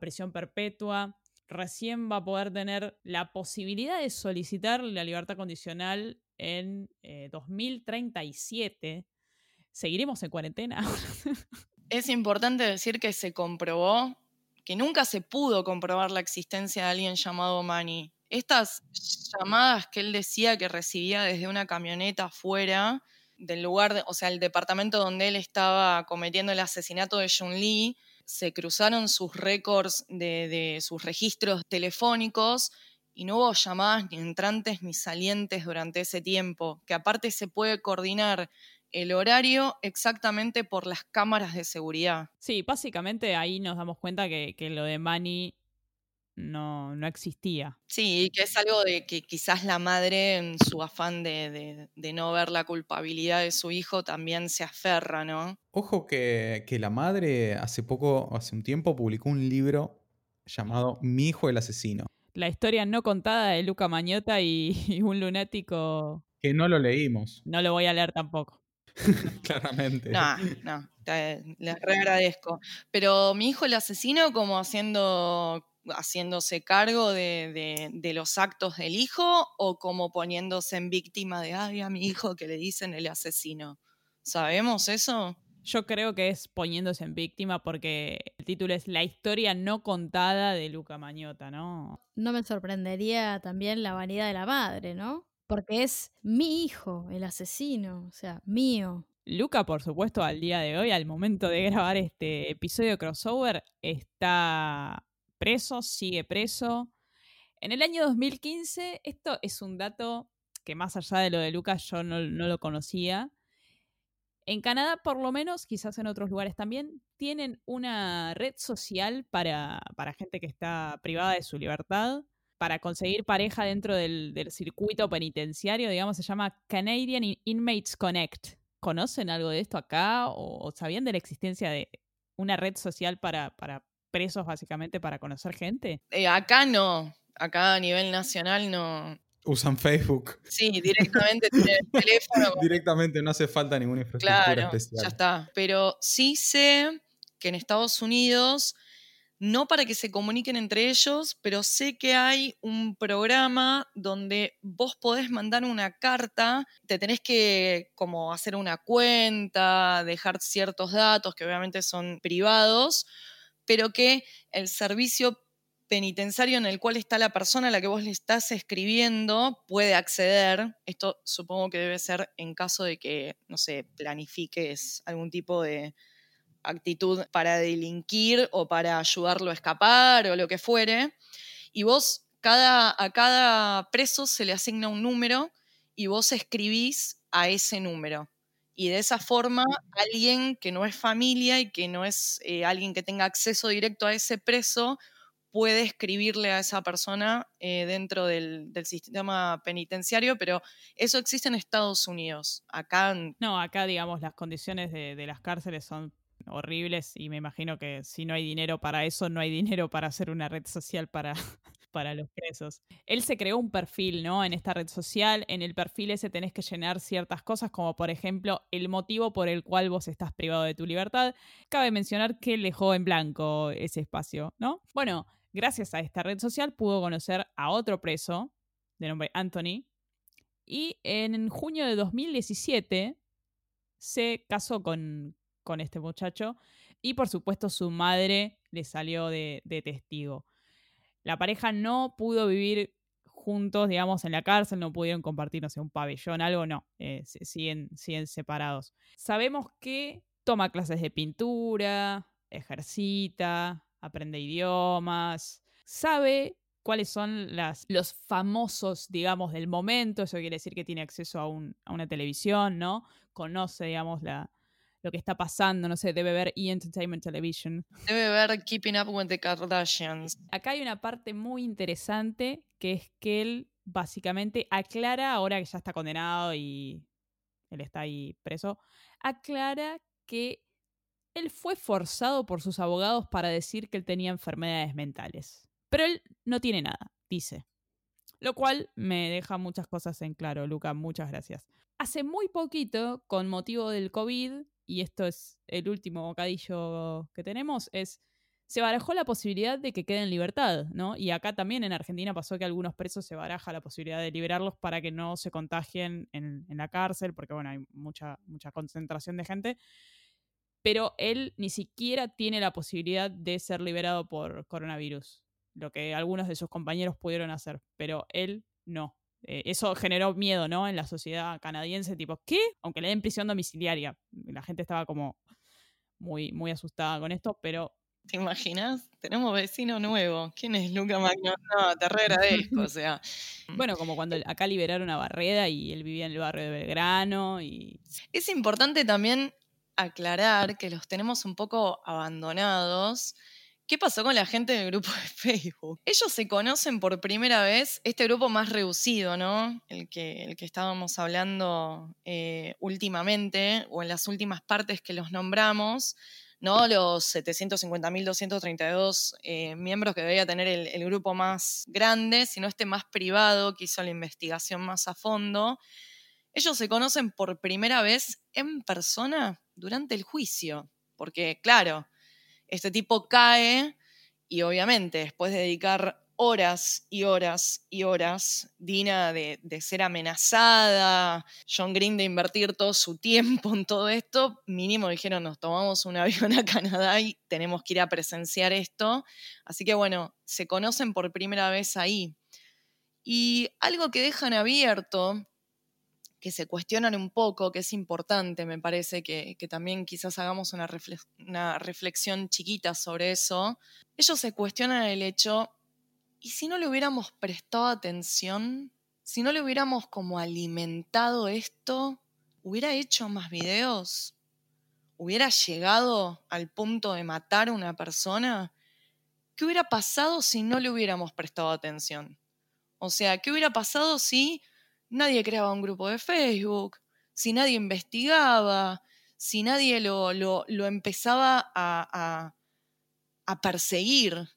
S2: prisión perpetua. Recién va a poder tener la posibilidad de solicitar la libertad condicional en 2037 eh, ¿Seguiremos en cuarentena?
S4: es importante decir que se comprobó que nunca se pudo comprobar la existencia de alguien llamado Manny. Estas llamadas que él decía que recibía desde una camioneta afuera del lugar, o sea, el departamento donde él estaba cometiendo el asesinato de Jun Lee, se cruzaron sus récords de, de sus registros telefónicos y no hubo llamadas ni entrantes ni salientes durante ese tiempo, que aparte se puede coordinar el horario exactamente por las cámaras de seguridad.
S2: Sí, básicamente ahí nos damos cuenta que, lo de Manny no, no, existía.
S4: Sí, que es algo de que quizás la madre, en su afán de, no ver la culpabilidad de su hijo, también se aferra, ¿no?
S1: Ojo que, la madre hace poco, hace un tiempo, publicó un libro llamado Mi hijo el asesino.
S2: La historia no contada de Luca Mañota y un lunático.
S1: Que no lo leímos.
S2: No lo voy a leer tampoco.
S1: Claramente.
S4: No, no, les re agradezco. Pero mi hijo el asesino como haciendo haciéndose cargo de, los actos del hijo o como poniéndose en víctima de, ay, a mi hijo que le dicen el asesino. ¿Sabemos eso?
S2: Yo creo que es poniéndose en víctima porque el título es La historia no contada de Luca Mañota, ¿no?
S3: No me sorprendería también la vanidad de la madre, ¿no? Porque es mi hijo, el asesino, o sea, mío.
S2: Luca, por supuesto, al día de hoy, al momento de grabar este episodio crossover, está preso, sigue preso. En el año 2015, esto es un dato que más allá de lo de Luca yo no, lo conocía. En Canadá, por lo menos, quizás en otros lugares también, tienen una red social para, para gente que está privada de su libertad para conseguir pareja dentro del, circuito penitenciario, digamos, se llama Canadian Inmates Connect. ¿Conocen algo de esto acá o, sabían de la existencia de una red social para, para presos, básicamente, para conocer gente?
S4: Eh, acá no, acá a nivel nacional no.
S1: Usan Facebook.
S4: Sí, directamente tienen el teléfono.
S1: directamente, no hace falta ninguna infraestructura
S4: claro,
S1: especial.
S4: Ya está. Pero sí sé que en Estados Unidos no para que se comuniquen entre ellos, pero sé que hay un programa donde vos podés mandar una carta, te tenés que como hacer una cuenta, dejar ciertos datos que obviamente son privados, pero que el servicio penitenciario en el cual está la persona a la que vos le estás escribiendo puede acceder. Esto supongo que debe ser en caso de que, no sé, planifiques algún tipo de actitud para delinquir o para ayudarlo a escapar o lo que fuere. Y vos, cada, a cada preso se le asigna un número y vos escribís a ese número. Y de esa forma, alguien que no es familia y que no es eh, alguien que tenga acceso directo a ese preso, puede escribirle a esa persona eh, dentro del, sistema penitenciario, pero eso existe en Estados Unidos. Acá.
S2: No, acá, digamos, las condiciones de, de las cárceles son horribles y me imagino que si no hay dinero para eso, no hay dinero para hacer una red social para, para los presos. Él se creó un perfil, ¿no? En esta red social. En el perfil ese tenés que llenar ciertas cosas, como por ejemplo el motivo por el cual vos estás privado de tu libertad. Cabe mencionar que él dejó en blanco ese espacio, ¿no? Bueno, gracias a esta red social pudo conocer a otro preso de nombre Anthony. Y en junio de 2017 se casó con, con este muchacho y por supuesto su madre le salió de, testigo. La pareja no pudo vivir juntos, digamos, en la cárcel, no pudieron compartir, no sé, un pabellón, algo, no, eh, siguen, siguen separados. Sabemos que toma clases de pintura, ejercita, aprende idiomas, sabe cuáles son las, los famosos, digamos, del momento, eso quiere decir que tiene acceso a, a una televisión, ¿no? Conoce, digamos, la, lo que está pasando, no sé, debe ver E! Entertainment Television.
S4: Debe ver Keeping Up with the Kardashians.
S2: Acá hay una parte muy interesante que es que él básicamente aclara, ahora que ya está condenado y él está ahí preso, aclara que él fue forzado por sus abogados para decir que él tenía enfermedades mentales. Pero él no tiene nada, dice. Lo cual me deja muchas cosas en claro, Luca, muchas gracias. Hace muy poquito, con motivo del COVID, y esto es el último bocadillo que tenemos, es se barajó la posibilidad de que quede en libertad, ¿no? Y acá también en Argentina pasó que algunos presos se baraja la posibilidad de liberarlos para que no se contagien en, en la cárcel, porque bueno, hay mucha, mucha concentración de gente. Pero él ni siquiera tiene la posibilidad de ser liberado por coronavirus, lo que algunos de sus compañeros pudieron hacer, pero él no. Eh, eso generó miedo, ¿no? En la sociedad canadiense, tipo, ¿qué? Aunque le den prisión domiciliaria. La gente estaba como muy, muy asustada con esto, pero
S4: ¿Te imaginas? Tenemos vecino nuevo. ¿Quién es Luca Magno? No, te re agradezco, o sea.
S2: Bueno, como cuando acá liberaron a Barreda y él vivía en el barrio de Belgrano y...
S4: Es importante también aclarar que los tenemos un poco abandonados. ¿Qué pasó con la gente del grupo de Facebook? Ellos se conocen por primera vez, este grupo más reducido, ¿no? El que, el que estábamos hablando eh, últimamente, o en las últimas partes que los nombramos, ¿no? Los 750.232 eh, miembros que debería tener el, el, grupo más grande, sino este más privado que hizo la investigación más a fondo. Ellos se conocen por primera vez en persona durante el juicio, porque claro, este tipo cae y obviamente después de dedicar horas y horas y horas, Dina de, de, ser amenazada, John Green de invertir todo su tiempo en todo esto, mínimo dijeron, nos tomamos un avión a Canadá y tenemos que ir a presenciar esto. Así que bueno, se conocen por primera vez ahí. Y algo que dejan abierto, que se cuestionan un poco, que es importante, me parece que, que también quizás hagamos una, una reflexión chiquita sobre eso, ellos se cuestionan el hecho ¿Y si no le hubiéramos prestado atención? Si no le hubiéramos como alimentado esto, ¿hubiera hecho más videos? ¿Hubiera llegado al punto de matar a una persona? ¿Qué hubiera pasado si no le hubiéramos prestado atención? O sea, ¿qué hubiera pasado si nadie creaba un grupo de Facebook? Si nadie investigaba, si nadie lo, lo, empezaba a, a, a perseguir,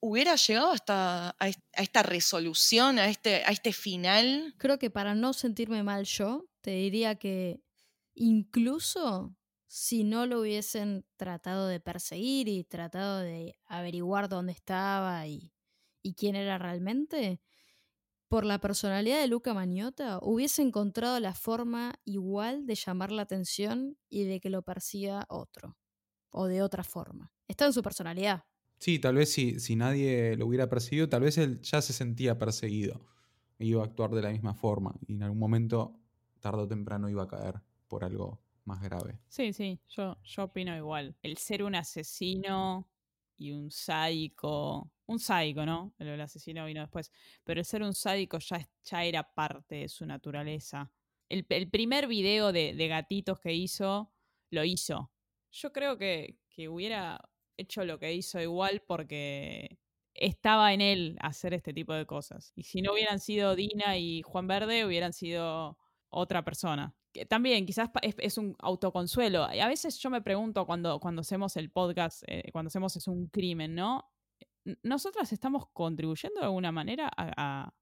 S4: hubiera llegado hasta a, esta resolución, a este, a este final?
S3: Creo que para no sentirme mal yo, te diría que incluso si no lo hubiesen tratado de perseguir y tratado de averiguar dónde estaba y quién era realmente, por la personalidad de Luca Magnotta, hubiese encontrado la forma igual de llamar la atención y de que lo persiga otro, o de otra forma. Está en su personalidad.
S1: Sí, tal vez si, si nadie lo hubiera perseguido, tal vez él ya se sentía perseguido. Iba a actuar de la misma forma. Y en algún momento, tarde o temprano, iba a caer por algo más grave.
S2: Sí, sí, yo, yo opino igual. El ser un asesino y un sádico. Un sádico, ¿no? El, asesino vino después. Pero el ser un sádico ya, era parte de su naturaleza. El, el primer video de, de, gatitos que hizo, lo hizo. Yo creo que, que hubiera hecho lo que hizo igual porque estaba en él hacer este tipo de cosas. Y si no hubieran sido Dina y Juan Verde, hubieran sido otra persona. También quizás es, un autoconsuelo. Y a veces yo me pregunto cuando, cuando hacemos el podcast, eh, cuando hacemos es un crimen, ¿no? ¿Nosotras estamos contribuyendo de alguna manera a,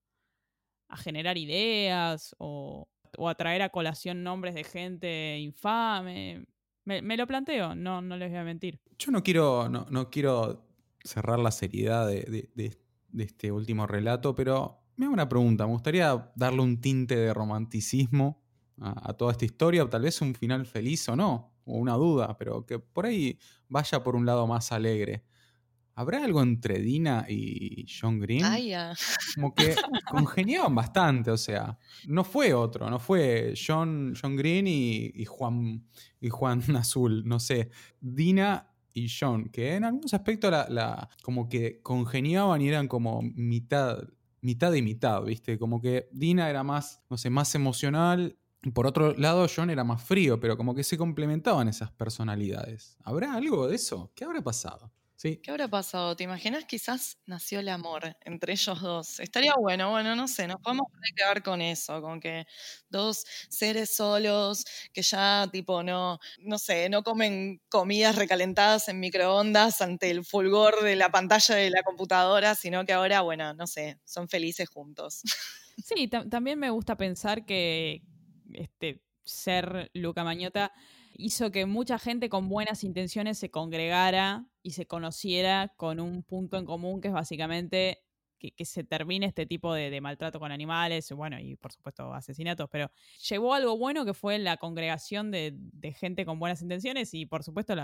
S2: generar ideas o, a traer a colación nombres de gente infame? Me, lo planteo, no, no les voy a mentir.
S1: Yo no quiero, no, quiero cerrar la seriedad de- de este último relato, pero me hago una pregunta. Me gustaría darle un tinte de romanticismo a, a toda esta historia, o tal vez un final feliz o no, o una duda, pero que por ahí vaya por un lado más alegre. ¿Habrá algo entre Dina y John Green? Como que congeniaban bastante, o sea, no fue otro, no fue John, John Green y, y Juan, y Juan Azul, no sé, Dina y John, que en algunos aspectos la, la- como que congeniaban y eran como mitad, mitad y mitad, ¿viste? Como que Dina era más, no sé, más emocional. Por otro lado, John era más frío, pero como que se complementaban esas personalidades. ¿Habrá algo de eso? ¿Qué habrá pasado? Sí,
S4: ¿Qué habrá pasado? ¿Te imaginas? Quizás nació el amor entre ellos dos. Estaría bueno, bueno, no sé, nos podemos quedar con eso, con que dos seres solos que ya tipo no, no sé, no comen comidas recalentadas en microondas ante el fulgor de la pantalla de la computadora, sino que ahora, bueno, no sé, son felices juntos.
S2: Sí, tam- también me gusta pensar que este ser Luca Mañota hizo que mucha gente con buenas intenciones se congregara y se conociera con un punto en común que es básicamente que, se termine este tipo de, maltrato con animales, bueno, y por supuesto asesinatos, pero llevó algo bueno que fue la congregación de, gente con buenas intenciones y por supuesto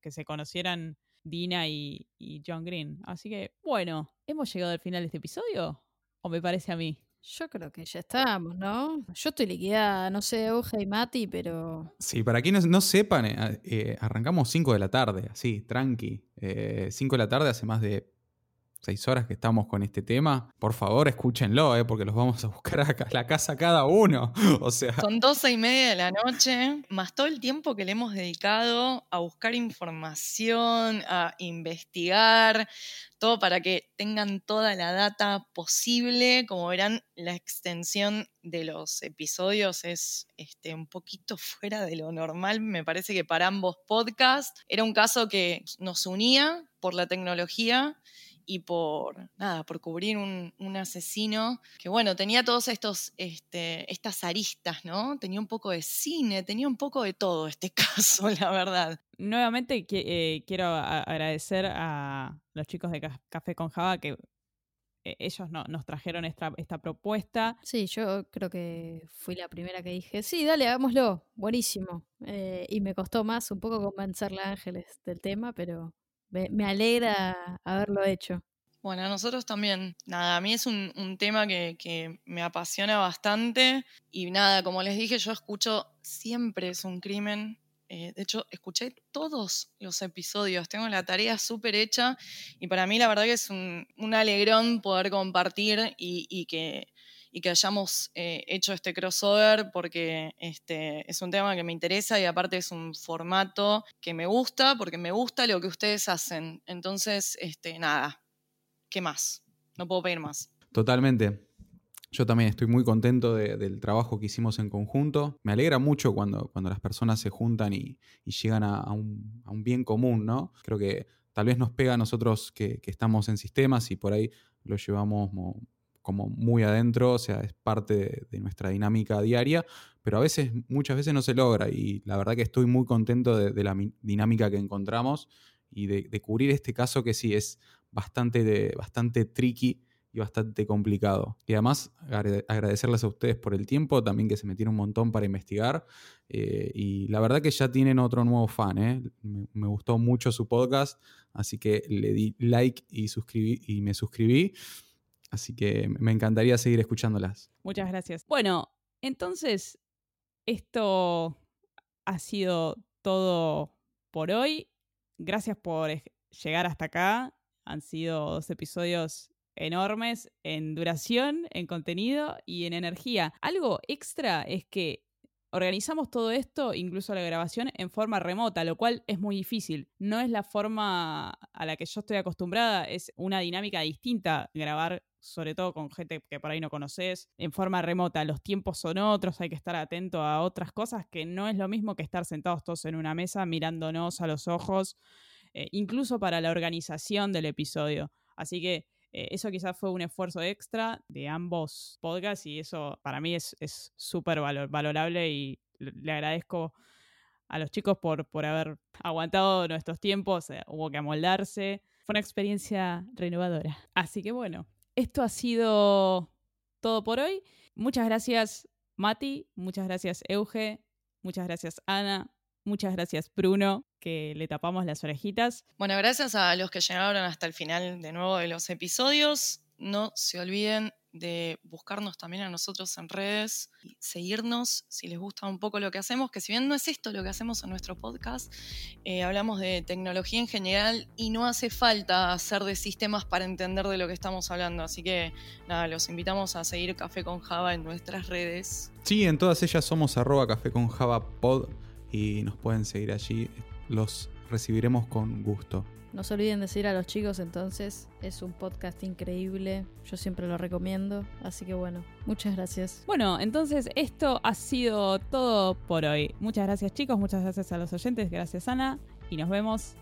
S2: que se conocieran Dina y John Green. Así que, bueno, ¿hemos llegado al final de este episodio? ¿O me parece a mí?
S3: Yo creo que ya estamos, ¿no? Yo estoy liquidada, no sé, Oja y Mati, pero
S1: Sí, para quienes no sepan, eh, eh, arrancamos 5 de la tarde, así, tranqui. 5 de la tarde, hace más de 6 horas que estamos con este tema. Por favor, escúchenlo, eh, porque los vamos a buscar a la casa cada uno. O sea,
S4: Son doce y media de la noche, más todo el tiempo que le hemos dedicado a buscar información, a investigar, todo para que tengan toda la data posible. Como verán, la extensión de los episodios es este, un poquito fuera de lo normal, me parece que para ambos podcasts. Era un caso que nos unía por la tecnología y por nada, por cubrir un, un asesino que bueno, tenía todos estos, este, estas aristas, ¿no? Tenía un poco de cine, tenía un poco de todo este caso, la verdad.
S2: Nuevamente eh, quiero agradecer a los chicos de Ca- Café con Java que eh, ellos no- nos trajeron esta, esta propuesta.
S3: sí, yo creo que fui la primera que dije, sí, dale, hagámoslo, buenísimo. Eh, y me costó más un poco convencerle a Ángeles del tema, pero me, alegra haberlo hecho.
S4: Bueno, nosotros también. Nada, a mí es un, tema que, me apasiona bastante y nada, como les dije, yo escucho siempre es un crimen. Eh, de hecho, escuché todos los episodios, tengo la tarea súper hecha y para mí la verdad que es un, alegrón poder compartir y que, y que hayamos eh, hecho este crossover porque este, es un tema que me interesa y aparte es un formato que me gusta porque me gusta lo que ustedes hacen. Entonces, este, nada, ¿qué más? No puedo pedir más.
S1: totalmente. Yo también estoy muy contento de- del trabajo que hicimos en conjunto. Me alegra mucho cuando, cuando las personas se juntan y, y llegan a, un, a un bien común, ¿no? Creo que tal vez nos pega a nosotros que, que estamos en sistemas y por ahí lo llevamos mo- como muy adentro, o sea, es parte de, de nuestra dinámica diaria, pero a veces, muchas veces no se logra y la verdad que estoy muy contento de, de la mi- dinámica que encontramos y de, de cubrir este caso que sí es bastante, bastante tricky y bastante complicado. Y además agrade- agradecerles a ustedes por el tiempo, también que se metieron un montón para investigar. eh, y la verdad que ya tienen otro nuevo fan, ¿eh? me, me gustó mucho su podcast, así que le di like y, suscribí, y me suscribí. Así que me encantaría seguir escuchándolas.
S2: Muchas gracias. Bueno, entonces, esto ha sido todo por hoy. Gracias por llegar hasta acá. Han sido dos episodios enormes en duración, en contenido y en energía. Algo extra es que organizamos todo esto, incluso la grabación, en forma remota, lo cual es muy difícil. No es la forma a la que yo estoy acostumbrada, es una dinámica distinta grabar sobre todo con gente que por ahí no conoces, en forma remota. Los tiempos son otros, hay que estar atento a otras cosas que no es lo mismo que estar sentados todos en una mesa mirándonos a los ojos, eh, incluso para la organización del episodio. Así que eh, eso quizás fue un esfuerzo extra de ambos podcasts y eso para mí es súper valorable y le agradezco a los chicos por, por haber aguantado nuestros tiempos, eh, hubo que amoldarse. Fue una experiencia renovadora. Así que bueno, esto ha sido todo por hoy. Muchas gracias Mati, muchas gracias Euge, muchas gracias Ana, muchas gracias Bruno, que le tapamos las orejitas.
S4: Bueno, gracias a los que llegaron hasta el final de nuevo de los episodios. No se olviden de buscarnos también a nosotros en redes, y seguirnos si les gusta un poco lo que hacemos, que si bien no es esto lo que hacemos en nuestro podcast, eh, hablamos de tecnología en general y no hace falta hacer de sistemas para entender de lo que estamos hablando. Así que nada, los invitamos a seguir Café con Java en nuestras redes.
S1: Sí, en todas ellas somos arroba café con Java pod y nos pueden seguir allí. Los recibiremos con gusto.
S3: No se olviden de seguir a los chicos entonces. Es un podcast increíble. Yo siempre lo recomiendo. Así que bueno, muchas gracias.
S2: Bueno, entonces esto ha sido todo por hoy. Muchas gracias chicos, muchas gracias a los oyentes, gracias Ana. Y nos vemos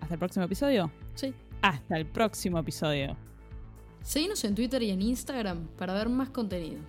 S2: hasta el próximo episodio.
S3: Sí.
S2: Hasta el próximo episodio.
S3: Seguinos en Twitter y en Instagram para ver más contenido.